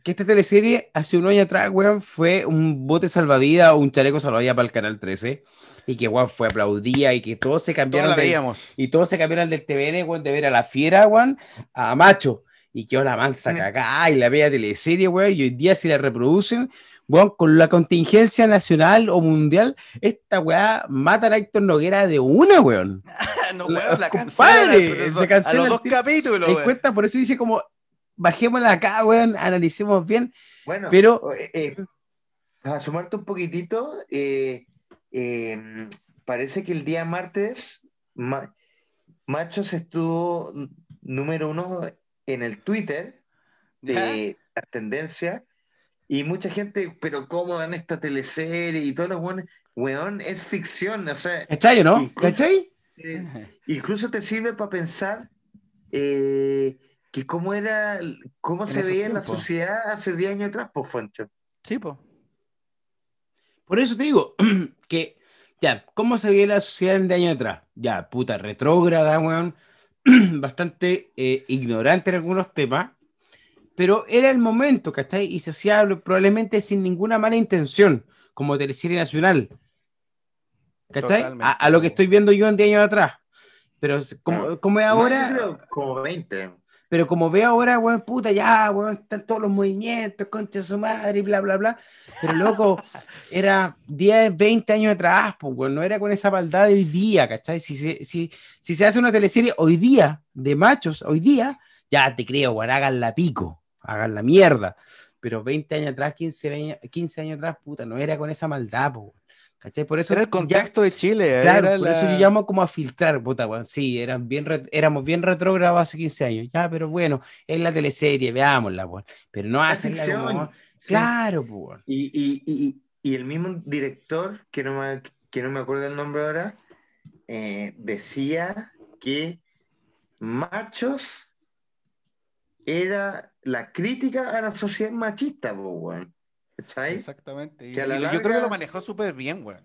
Que esta teleserie hace un año atrás, weón, fue un bote salvavidas o un chaleco salvavidas para el Canal 13 y que weón fue aplaudía y que todos se cambiaron.
veíamos.
y todos se cambiaron del TVN, weón, de ver a la fiera, weón, a macho. Y que la mansa cagada y la bella teleserie, weón, y hoy día si la reproducen, bueno, con la contingencia nacional o mundial, esta weá mata a Héctor Noguera de una, weón.
no, weón, la cancela.
se cancela
a los dos capítulos.
cuenta, por eso dice como, bajémosla acá, weón, analicemos bien.
Bueno,
pero...
Eh, eh, a sumarte un poquitito, eh, em, parece que el día martes Machos estuvo número uno en el Twitter de la tendencia y mucha gente, pero ¿cómo dan esta teleserie? Y todos los buenos, weón, es ficción, o sea.
¿Cachai no? ¿Cachai?
Eh, incluso te sirve para pensar eh, que cómo era, cómo se veía en la sociedad hace 10 años atrás, pues, Foncho.
Sí, pues.
Por eso te digo que, ya, ¿cómo se veía la sociedad en 10 años atrás? Ya, puta, retrógrada, weón, bastante eh, ignorante en algunos temas pero era el momento, ¿cachai? Y se hacía probablemente sin ninguna mala intención, como teleserie nacional. ¿Cachai? A, lo que estoy viendo yo en 10 años atrás. Pero como, ah. como es ahora.
Como 20.
Pero como ve ahora, weón, puta, ya, weón, están todos los movimientos, concha su madre y bla, bla, bla. Pero loco, era 10, 20 años atrás, pues, weón, no era con esa maldad de hoy día, ¿cachai? Si se, si, si se hace una teleserie hoy día, de machos, hoy día, ya te creo, weón, hagan la pico hagan la mierda. Pero 20 años atrás, 15, 15 años atrás, puta, no era con esa maldad, po, ¿cachai? Por eso
era el contexto de Chile.
Claro, por eso yo llamo como a filtrar, puta, bueno, sí, eran bien éramos bien retrógrados hace 15 años, ya, pero bueno, es la teleserie, veámosla, pues. pero no hacen la como... Claro, pues.
Y, y, y, y, el mismo director, que no me, que no me acuerdo el nombre ahora, eh, decía que machos era la crítica a la sociedad machista, weón.
Exactamente. yo creo que lo manejó súper bien, weón.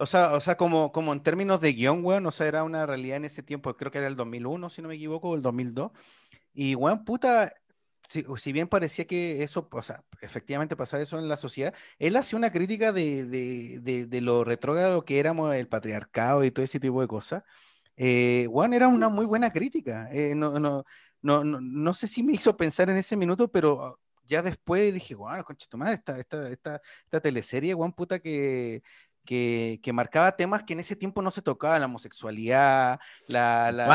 O sea, o sea como, como en términos de guion, weón, o sea, era una realidad en ese tiempo, creo que era el 2001, si no me equivoco, o el 2002. Y, weón, puta, si, bien parecía que eso, o sea, efectivamente pasaba eso en la sociedad, él hacía una crítica de, de, de, lo retrógrado que éramos el patriarcado y todo ese tipo de cosas. Eh, era una muy buena crítica. Eh, no, no, no, no, no, sé si me hizo pensar en ese minuto, pero ya después dije, guau, concha tu madre, esta, esta, esta, esta teleserie, guau, puta, que, que, que, marcaba temas que en ese tiempo no se tocaban, la homosexualidad, la, la,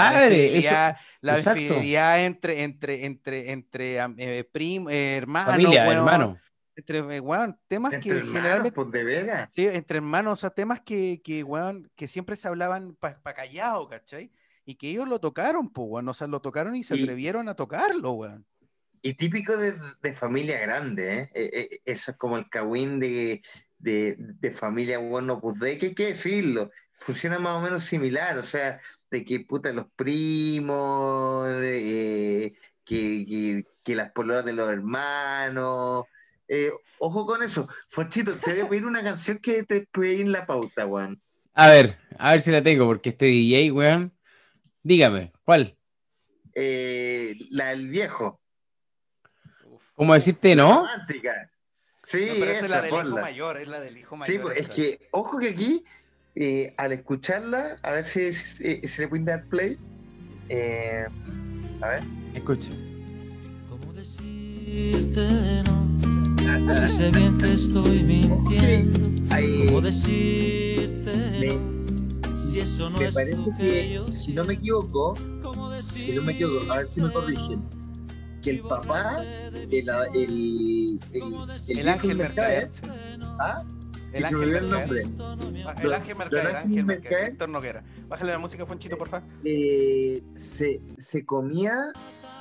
la infidelidad, entre, entre, entre, entre eh, eh, hermanos,
Familia, hermano.
Entre, eh, temas que generalmente.
Pues, de
Sí, entre hermanos, o sea, temas que, que, que siempre se hablaban para pa callado, ¿cachai? Y que ellos lo tocaron, pues, weón. O sea, lo tocaron y se atrevieron a tocarlo, weón.
Y típico de, de familia grande, ¿eh? eh, eh eso es como el cagüín de, de, de familia, bueno, pues de que hay que decirlo. Funciona más o menos similar, o sea, de que puta los primos, que, que, que, las pololas de los hermanos. Eh, ojo con eso. Fonchito, te voy a pedir una canción que te pedir en la pauta, weón.
A ver, a ver si la tengo, porque este DJ, weón, Dígame, ¿cuál?
Eh, la del viejo.
¿Cómo decirte no?
Romántica. Sí,
No, pero esa es la del hijo mayor, es la del hijo
Sí,
mayor.
pues, es que, ojo que aquí, eh, al escucharla, a ver si, si, si le pueden dar play. eh, a ver.
Escucha.
¿Cómo decirte no? Si sé bien que estoy mintiendo. ¿Cómo decirte no? Si eso no
me
es
parece
que
que,
yo
si no me equivoco,
¿Cómo
si no me equivoco, a ver si me corrigen, que el papá, el, el, el, el,
El Ángel
Mercader. ¿ah?
El
se
Ángel
olvidó el
Mercader.
nombre.
El Ángel Mercader, Ángel Mercader. Héctor Noguera. Bájale la música, Fonchito, por favor.
eh, se, se comía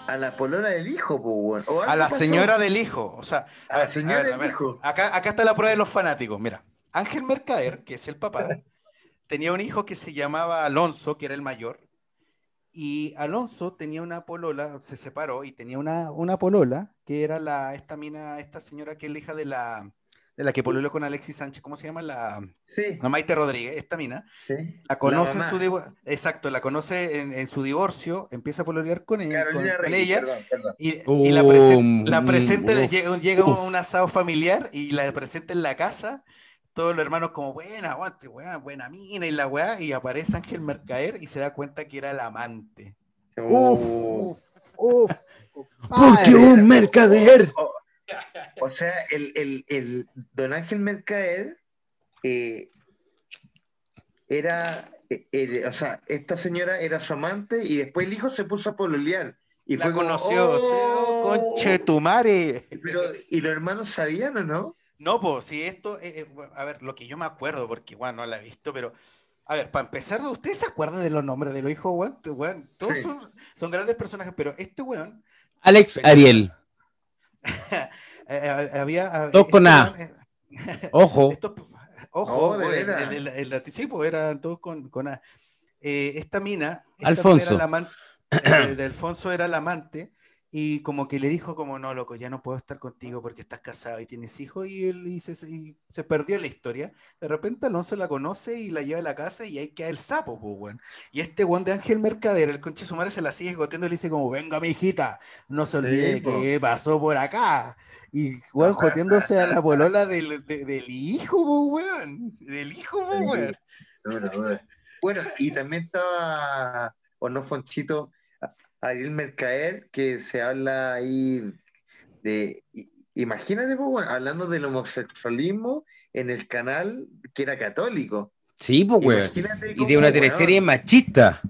a la polola del hijo, pues,
A la
pasó.
señora del hijo. O sea, a ver,
señora
a ver, a ver.
hijo.
Acá, acá está la prueba de los fanáticos. Mira, Ángel Mercader, que es el papá, tenía un hijo que se llamaba Alonso, que era el mayor. Y Alonso tenía una polola, se separó y tenía una, una polola, que era la, esta mina, esta señora que es la hija de la, de la que pololeó con Alexis Sánchez, ¿cómo se llama? La,
Sí,
la Maite Rodríguez, esta mina.
sí.
La conoce en
mamá.
su divorcio, exacto, la conoce en, en su divorcio, empieza a pololear con, ella- con-
Reyes,
ella
perdón, perdón.
y, y la,
Um,
presen- la presenta,
uf,
llega, llega
uf.
un asado familiar y la presenta en la casa, todos los hermanos como, buena, aguante, buena, buena mina y la weá, y aparece Ángel Mercader y se da cuenta que era el amante.
Uh,
uf, uf.
Porque un mercader.
O sea, el, el, el Don Ángel Mercader eh, era, eh, o sea, esta señora era su amante y después el hijo se puso a pololear. Y
la
fue como,
conoció, o sea,
"Oh".
conche tu madre.
Pero, ¿y los hermanos sabían o no?
No, pues, si esto, eh, eh, a ver, lo que yo me acuerdo, porque, bueno, no la he visto, pero, a ver, para empezar, ¿ustedes se acuerdan de los nombres de los hijos, weón? Weón, Todos
Sí.
son, son grandes personajes, pero este weón,
Alex
Pero-
Ariel.
eh, eh, había...
Todos con
este
A.
weón, eh,
Ojo.
estos- ojo,
Oh, ¿de
weón, el, el- el anticipo eran todos con, con A. Eh, esta mina, esta mina
Alfonso.
era la aman- eh, de Alfonso era la amante, y como que le dijo como, no, loco, ya no puedo estar contigo porque estás casado y tienes hijos, y él y se, y se perdió la historia. De repente Alonso la conoce y la lleva a la casa y ahí queda el sapo, pues, weón. Y este weón de Ángel Mercader, el conche su madre se la sigue goteando y le dice como, venga mi hijita, no se olvide
Sí, po.
que pasó por acá. Y weón joteándose a la polola del, de- del hijo, pues, weón. Del hijo, pues,
Sí.
weón.
No, no, no. Bueno, y también estaba, o no, Fonchito, Ariel Mercader, que se habla ahí de, imagínate, pues, bueno, hablando del homosexualismo en el canal que era católico.
Sí, pues.
Imagínate
Y de una teleserie machista.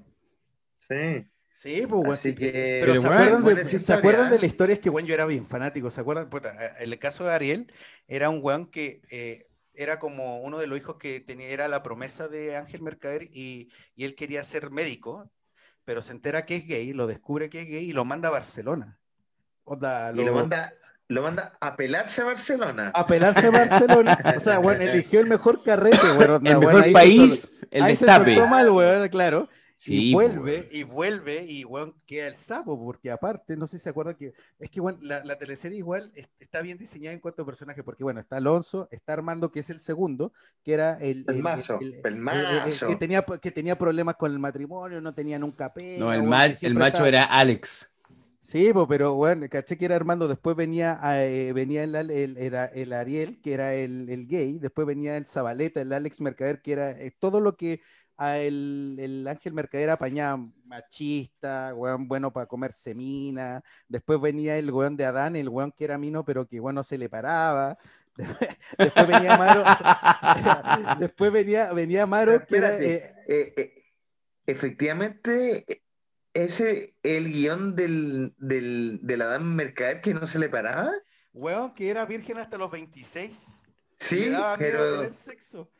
Sí.
Sí, pues, weón.
Así
sí.
que,
Pero,
Pero,
¿se, acuerdan de, ¿se acuerdan de la historia? Es que, weón, yo era bien fanático. ¿Se acuerdan? Puta, eh, el caso de Ariel era un weón que eh, era como uno de los hijos que tenía, era la promesa de Ángel Mercader y, y él quería ser médico, pero se entera que es gay, lo descubre que es gay y lo manda a Barcelona. Onda,
Y lo manda, lo manda a pelarse a Barcelona.
a pelarse a Barcelona. O sea, weón, eligió el mejor carrete, weón. onda,
El mejor
ahí se
país, el
ahí se soltó mal, weón, claro.
Sí,
y
pues,
vuelve, y vuelve, y weón, queda el sapo, porque aparte, no sé si se acuerdan que, es que weón, la, la teleserie igual es- está bien diseñada en cuanto a personajes, porque bueno, está Alonso, está Armando, que es el segundo, que era el,
El mazo, el
el-
mazo.
que, tenía, que tenía problemas con el matrimonio, no tenía nunca pena.
No, el, mal- el macho
estaba-
era Alex.
Sí, po, pero bueno, caché que era Armando, después venía, eh, venía el, el- era el Ariel, que era el, el gay, después venía el Zabaleta, el Alex Mercader, que era eh, todo lo que a el, el Ángel Mercader apañaba machista, weón bueno para comer semina, después venía el weón de Adán, el weón que era mino, pero que bueno se le paraba. Después venía Maro, después venía, venía Maro, que era, eh,
Eh, eh, efectivamente, ese el guion del, del, del Adán Mercader que no se le paraba.
weón que era virgen hasta los 26. y
Sí,
le daba miedo
pero,
tener sexo.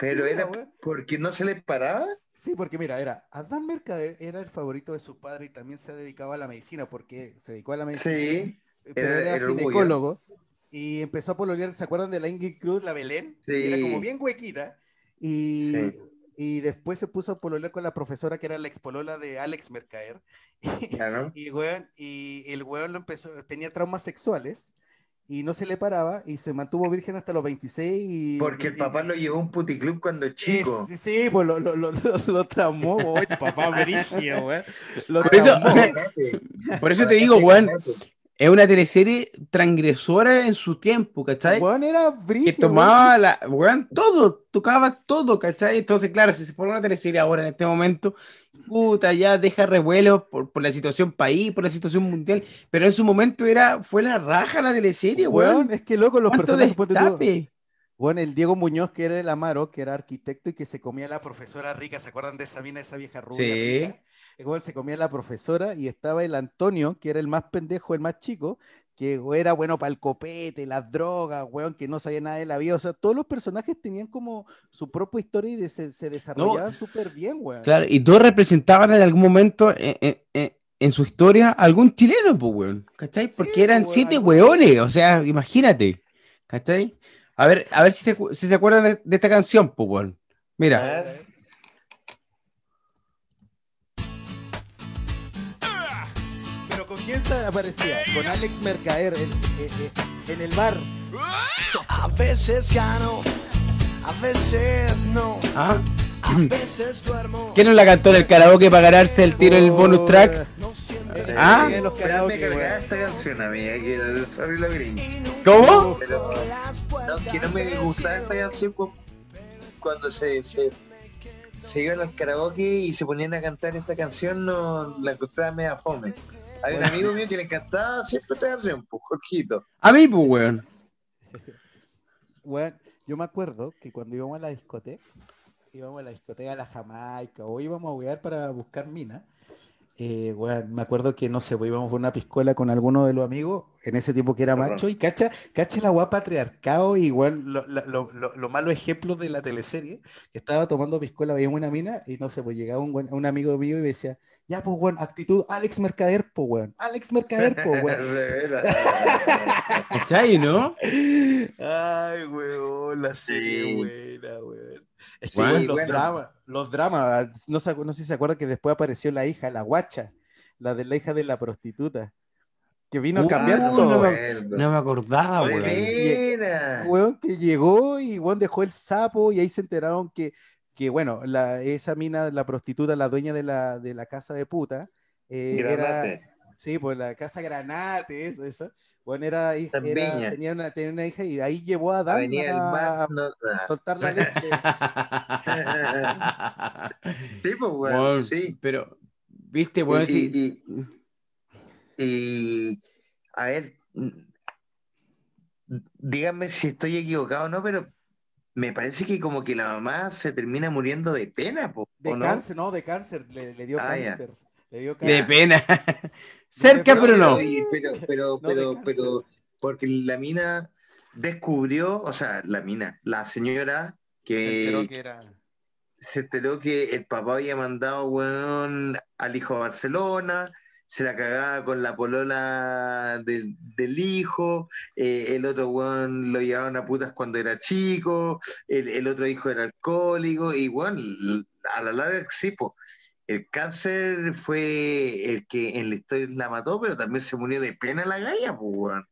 Pero
Sí,
era
weón.
porque no se le paraba.
Sí, porque mira, era Adán Mercader era el favorito de su padre y también se dedicaba a la medicina porque se dedicó a la medicina,
Sí,
pero
era-
era,
orgullo.
ginecólogo y empezó a pololear, ¿se acuerdan de la Ingrid Cruz, la Belén? Que Era como
Sí.
bien huequita y,
Sí.
y después se puso a pololear con la profesora que era la expolola de Alex Mercader y,
claro.
y, weón, y el weón lo empezó, tenía traumas sexuales y no se le paraba y se mantuvo virgen hasta los 26 y...
Porque el
y-
papá lo llevó a un puticlub cuando chico.
es- sí, pues lo, lo, lo, lo, lo traumó, güey, papá brigio, güey.
Por. Por eso te digo, weón, es una teleserie transgresora en su tiempo, ¿cachai?
Weón era
que
brígido.
tomaba la, weón, todo, tocaba todo, ¿cachai? Entonces, claro, si se pone una teleserie ahora en este momento, puta, ya deja revuelo por, por la situación país, por la situación mundial, pero en su momento era, fue la raja la teleserie,
Weón,
weón.
es que loco, los
¿Cuánto
personajes.
destape?
Weón, el Diego Muñoz, que era el Amaro, que era arquitecto y que se comía la
La profesora rica, ¿se acuerdan de esa mina, esa vieja rubia?
Sí.
rica?
Se comía la profesora y estaba el Antonio, que era el más pendejo, el más chico, que era bueno para el copete, las drogas, weón, que no sabía nada de la vida. O sea, todos los personajes tenían como su propia historia y de- se, se desarrollaban súper bien, weón.
Claro, y todos representaban en algún momento en, en- en- en su historia algún chileno, pues, weón, ¿cachai?
Sí,
Porque eran
pues,
siete weones, o sea, imagínate, ¿cachai? A ver, a ver si se, si se acuerdan de, de esta canción, pues, weón. Mira.
Quién se aparecía? Con Alex Mercader en, en- en- en el bar.
A veces gano, a veces no,
¿Ah?
a veces duermo.
¿Quién no la cantó en el karaoke para ganarse el tiro en el bonus track?
No siempre
Eh,
¿Ah? ¿Cómo?
Pero no, que no me
del
gustaba esta canción cu- cuando se, se, se iban al karaoke y se ponían a cantar esta canción, no la encontraba media fome. Hay un amigo mío que le encantaba siempre canción, pues, Jorgito.
A mí, pues, weón.
Weón, yo me acuerdo que cuando íbamos a la discoteca, íbamos a la discoteca a la Jamaica o íbamos a jugar para buscar mina. Eh, weón, me acuerdo que no sé, pues íbamos por una piscola con alguno de los amigos, en ese tiempo que era
Ajá.
macho, y cacha, cacha la guapa patriarcado, y igual lo, lo, lo, lo- lo malos ejemplos de la teleserie, que estaba tomando piscola, veíamos una mina, y no sé, pues llegaba un, buen- un amigo mío y me decía, ya, pues, weón, actitud Alex Mercader, pues, weón, Alex Mercader, pues,
veras.
¿Cachai, no?
Ay, weón, la serie
Sí.
buena, weón. Los
bueno.
dramas, los dramas, no, se no sé si se acuerdan que después apareció la hija, la guacha, la de la hija de la prostituta, que vino a
Uh,
cambiar
no
todo.
me- No me acordaba, weón.
que llegó y weón dejó el sapo y ahí se enteraron que, que bueno, la, esa mina, la prostituta, la dueña de la, de la casa de puta, eh, era. Sí, pues la casa Granate, eso, eso. Bueno, era, hij-
En
era- tenía, una, tenía una hija y ahí llevó a Dan a,
Mar, no,
a soltar la leche.
Sí, pues, Weón, sí.
Pero, viste,
y,
sí.
y- y- y, a ver, díganme si estoy equivocado o no, pero me parece que como que la mamá se termina muriendo de pena, po,
De cáncer, no, de cáncer, le, le dio
Ah, ya.
cáncer. Le dio
De
cáncer.
pena. Cerca,
No,
pero no.
Pero, pero,
No,
pero, pero, porque la mina descubrió, o sea, la mina, la señora
Se
que
enteró que era.
se enteró que el papá había mandado, weón, al hijo a Barcelona, se la cagaba con la polola del, del hijo, eh, el otro weón lo llevaban a putas cuando era chico, el, el otro hijo era alcohólico, y weón, a la larga, sí, po, el cáncer fue el que en la historia la mató, pero también se murió de pena la galla, pues, weón.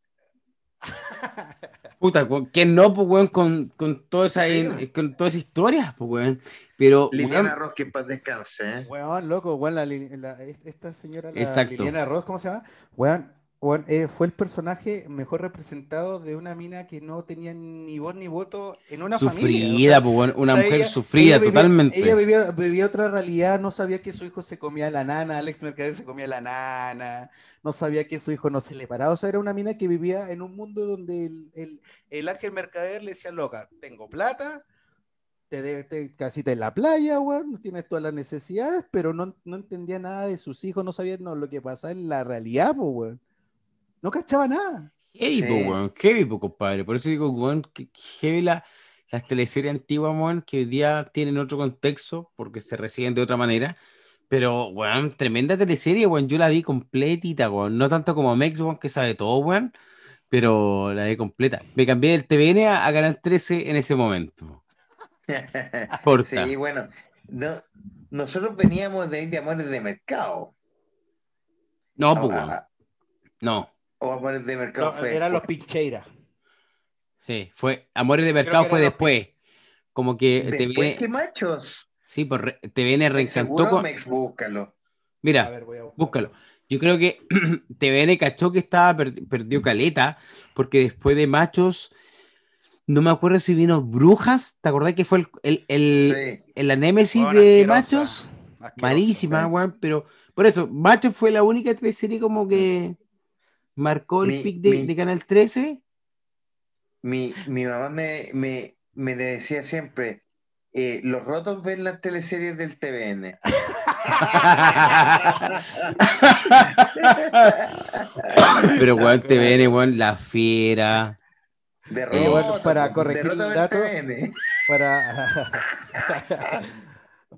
Puta, ¿quién no, pues, weón, con, con, toda esa,
Sí.
con toda esa historia, pues, weón? Pero,
Liliana
weón,
Ross, que en paz descanse, ¿eh?
Weón, loco, weón, la, la- es- esta señora, la
Exacto.
Liliana Ross, ¿cómo se llama? Weón, eh, fue el personaje mejor representado de una mina que no tenía ni voz ni voto en una familia. o
sufrida,
sea,
pues, una
o sea,
mujer
ella-
sufrida
ella vivía-
totalmente.
Ella vivía, vivía otra realidad, no sabía que su hijo se comía la nana, Alex Mercader se comía la nana, no sabía que su hijo no se le paraba, o sea, era una mina que vivía en un mundo donde el, el- el Ángel Mercader le decía, loca, tengo plata, te, de- te casita en la playa, weón, tienes todas las necesidades, pero no, no entendía nada de sus hijos, no sabía no, lo que pasaba en la realidad, pues, weón. No cachaba nada.
Heavy, po,
Sí.
weón, heavy, po, compadre. Por eso digo, weón, que heavy la- las teleseries antiguas, weón, que hoy día tienen otro contexto porque se reciben de otra manera. Pero, weón, tremenda teleserie, weón. Yo la vi completita, weón. No tanto como Mex, weón, que sabe todo, weón. Pero la vi completa. Me cambié del TVN a, a Canal 13 en ese momento. Porta.
Sí, bueno, no, nosotros veníamos de ir de Amores de Mercado.
No, pues, weón. No.
O Amores de Mercado
No,
fue
eran los. Pincheira.
Sí, fue. Amores de Mercado fue
los
después. Como que
Después
TVN.
que machos.
Sí, pues re- TVN reencantó con.
Mex, búscalo.
A
Mira,
ver, voy a buscar.
búscalo. Yo creo que TVN cachó que estaba per- perdió caleta, porque después de Machos, no me acuerdo si vino Brujas, ¿te acordás que fue el, el, el-
Sí.
la némesis de
asquerosa,
Machos?
asquerosa.
Malísima,
sí.
weón, pero por eso, Machos fue la única teleserie como que marcó el
Mi-
pic de,
mi-
de Canal 13.
Mi, mi mamá me, me, me decía siempre, eh, los rotos ven las teleseries del TVN.
pero weón, TVN, weón, La Fiera.
De
bueno,
rotos,
para corregir el dato. Para,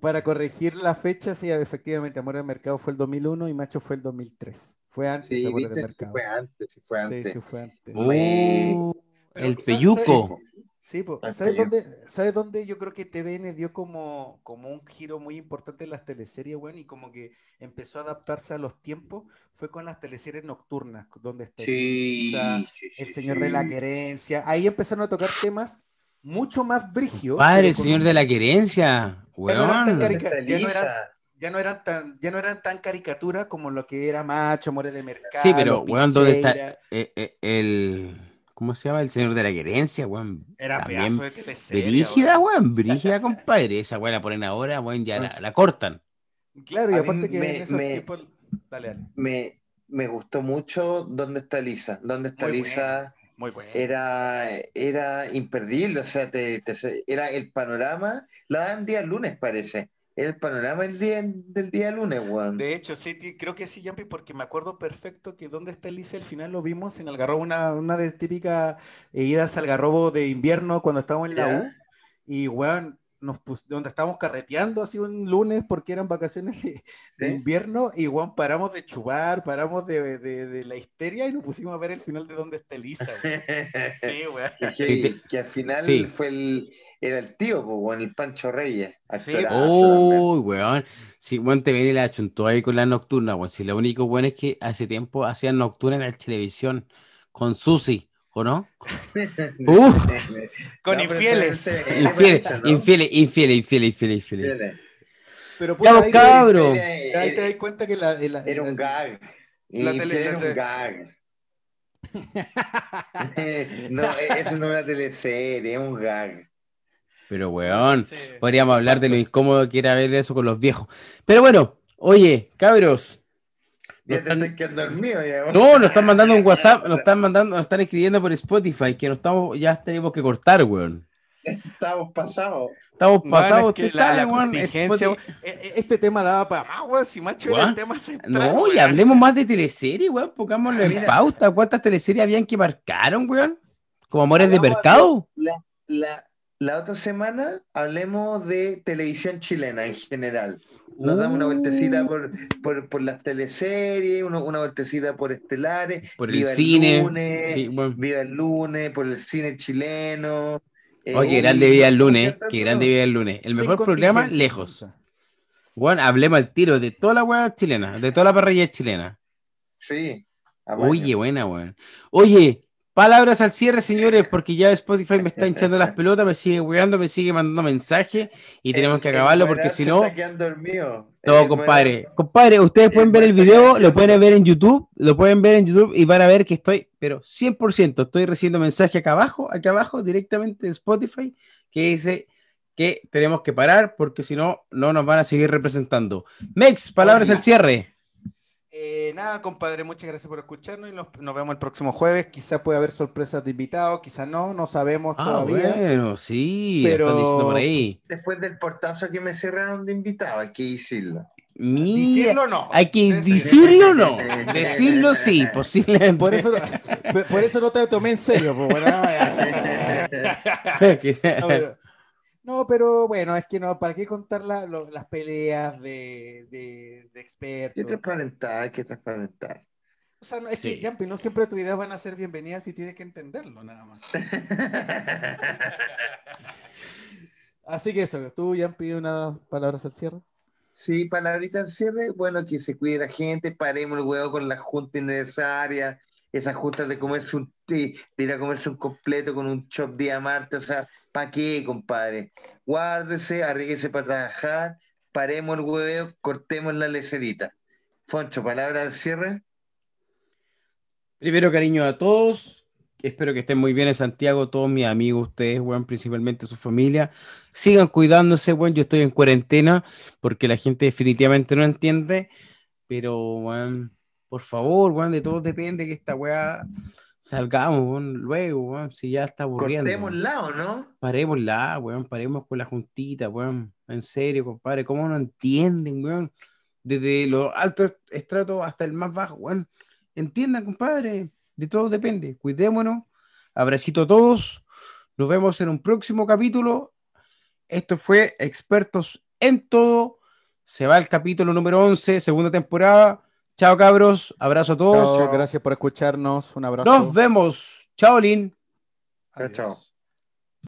para corregir la fecha, sí, efectivamente, Amor del Mercado fue el 2001 y Macho fue el 2003. Fue antes
Sí,
de
viste, sí fue antes, sí fue
Sí,
antes.
sí, fue antes.
Oh,
Pero,
el
¿sabes-
peyuco.
Sí, ¿sabes dónde, ¿sabes dónde yo creo que TVN dio como, como un giro muy importante en las teleseries, weón? Y como que empezó a adaptarse a los tiempos, fue con las teleseries nocturnas, donde está
Sí, sí,
El
sí,
Señor
sí.
de la Querencia. Ahí empezaron a tocar temas mucho más brigios.
Padre, el señor
un-
de la querencia.
Ya no eran tan
Weón.
¿Dónde
carica- ya no eran-? Ya no eran tan, ya no eran tan caricatura como lo que era Macho, Amores de Mercado.
Sí, pero, weón, ¿dónde está eh, eh, el. ¿Cómo se llama? El señor de la querencia, weón.
Era
También
pedazo de teleserie.
Brígida,
weón.
weón. Brígida, compadre. Esa weón la ponen ahora, weón, ya la, la cortan.
Claro, y
A
aparte que
me-
en esos
me-
tiempos. Dale, dale.
Me, me gustó mucho ¿Dónde está Lisa? ¿Dónde está
Muy
Lisa?
Muy bueno.
Era, era imperdible, o sea, te, te- era el panorama, la dan día lunes parece, el panorama el día, del día lunes, weón.
De hecho, sí, creo que sí, Yampi, porque me acuerdo perfecto que ¿Dónde está Elisa? Al final lo vimos en Algarrobo, una, una de típicas eh, idas al Algarrobo de invierno cuando estábamos en la. U. Y, weón, nos pus- donde estábamos carreteando así un lunes porque eran vacaciones de, de
Sí.
invierno y, weón, paramos de chupar, paramos de, de- de la histeria y nos pusimos a ver el final de ¿Dónde está Elisa? weón. Sí, weón.
Y que, al final
sí.
fue el, era el tío, pues, weón, el Pancho Reyes. actorazo
Uy, weón. Sí, weón, te viene la chuntó ahí con la nocturna, weón. Si lo único bueno es que hace tiempo hacían nocturna en la televisión con Susi, ¿o no?
Con infieles.
Infieles, infieles, infieles, infieles, infieles.
Pero
vos,
ahí, te,
cabro.
Era-
ahí te das cuenta que la, la-
Era un gag.
La tele-
era un gag. no, eso no es una teleserie, es un gag.
Pero, weón,
Sí.
podríamos hablar de lo incómodo que era ver eso con los viejos. Pero bueno, oye, cabros.
Ya te dormido ya.
No, nos están mandando un WhatsApp, nos están mandando, nos están escribiendo por Spotify que nos estamos, ya tenemos que cortar, weón.
Estamos pasados.
Estamos pasados,
es que
usted
la-
sabe,
la
weón.
E- e- Este tema daba para más, weón. Si macho era el tema central.
No, y hablemos más de teleseries, weón. Pongámoslo en pauta. ¿Cuántas teleseries habían que marcaron, weón? Como Amores de Mercado.
La, la, la otra semana hablemos de televisión chilena en general. Nos damos una vueltecita
Uh,
por, por, por las teleseries, una, una vueltecita por estelares,
por el
Viva
cine.
lunes,
Sí.
Viva el lunes, por el cine chileno. eh,
Oye, grande vida el lunes. Que grande vida el lunes. El mejor programa, lejos. Weón, hablemos al tiro de toda la weá chilena, de toda la parrilla chilena.
Sí.
Oye, buena, weón. Oye, palabras al cierre, señores, porque ya Spotify me está hinchando las pelotas, me sigue weando, me sigue mandando mensajes y tenemos
El-
que acabarlo porque si no. No, compadre. Compadre, ustedes pueden ver el video, lo pueden ver en YouTube, lo pueden ver en YouTube y van a ver que estoy, pero 100%, estoy recibiendo mensaje acá abajo, acá abajo, directamente de Spotify, que dice que tenemos que parar porque si no, no nos van a seguir representando. Mex, palabras al cierre.
Eh, nada, compadre, muchas gracias por escucharnos y nos, nos vemos el próximo jueves. Quizás puede haber sorpresas de invitados, quizás no, no sabemos
Ah,
todavía.
bueno, sí,
Pero-
están diciendo por ahí.
Después del portazo que me cerraron de invitado, hay que decirlo.
Mira,
Decirlo no.
hay que
Decir-
decirlo no, decirlo sí, posiblemente.
Por eso, por- por eso no te tomé en serio. pues, bueno. No, pero, no, pero bueno, es que no, ¿para qué contar la- lo- las peleas de, de- de
Hay
expertos?
que transparentar, hay que transparentar.
O sea, no, es
Sí.
que, Yampi, no siempre tus ideas van a ser bienvenidas y tienes que entenderlo, nada más. Así que eso, tú, Yampi, unas palabras al cierre.
Sí, palabrita al cierre, bueno, que se cuide la gente, paremos el huevo con las juntas innecesarias, esas juntas de comerse un ir a comerse un completo con un chop día martes, o sea, ¿para qué, compadre? Guárdese, arríguese para trabajar, paremos el huevo, cortemos la lecerita. Foncho, palabra al cierre.
Primero, cariño a todos. Espero que estén muy bien en Santiago, todos mis amigos, ustedes, weón, principalmente su familia. Sigan cuidándose, weón. Yo estoy en cuarentena porque la gente definitivamente no entiende. Pero, weón, por favor, weón, de todos depende que esta weá salgamos, weón, luego, weón, si ya está aburriendo.
Cortémosla, ¿o no?
Parémosla, weón, paremos con la juntita, weón. En serio, compadre, ¿cómo no entienden, weón? Desde los altos estratos hasta el más bajo, weón. Entiendan, compadre, de todo depende. Cuidémonos. Abracito a todos. Nos vemos en un próximo capítulo. Esto fue Expertos en Todo. Se va el capítulo número 11, segunda temporada. Chao, cabros. Abrazo a todos.
Chao, gracias por escucharnos. Un abrazo.
Nos vemos. Chao, Lin.
Chao, chao.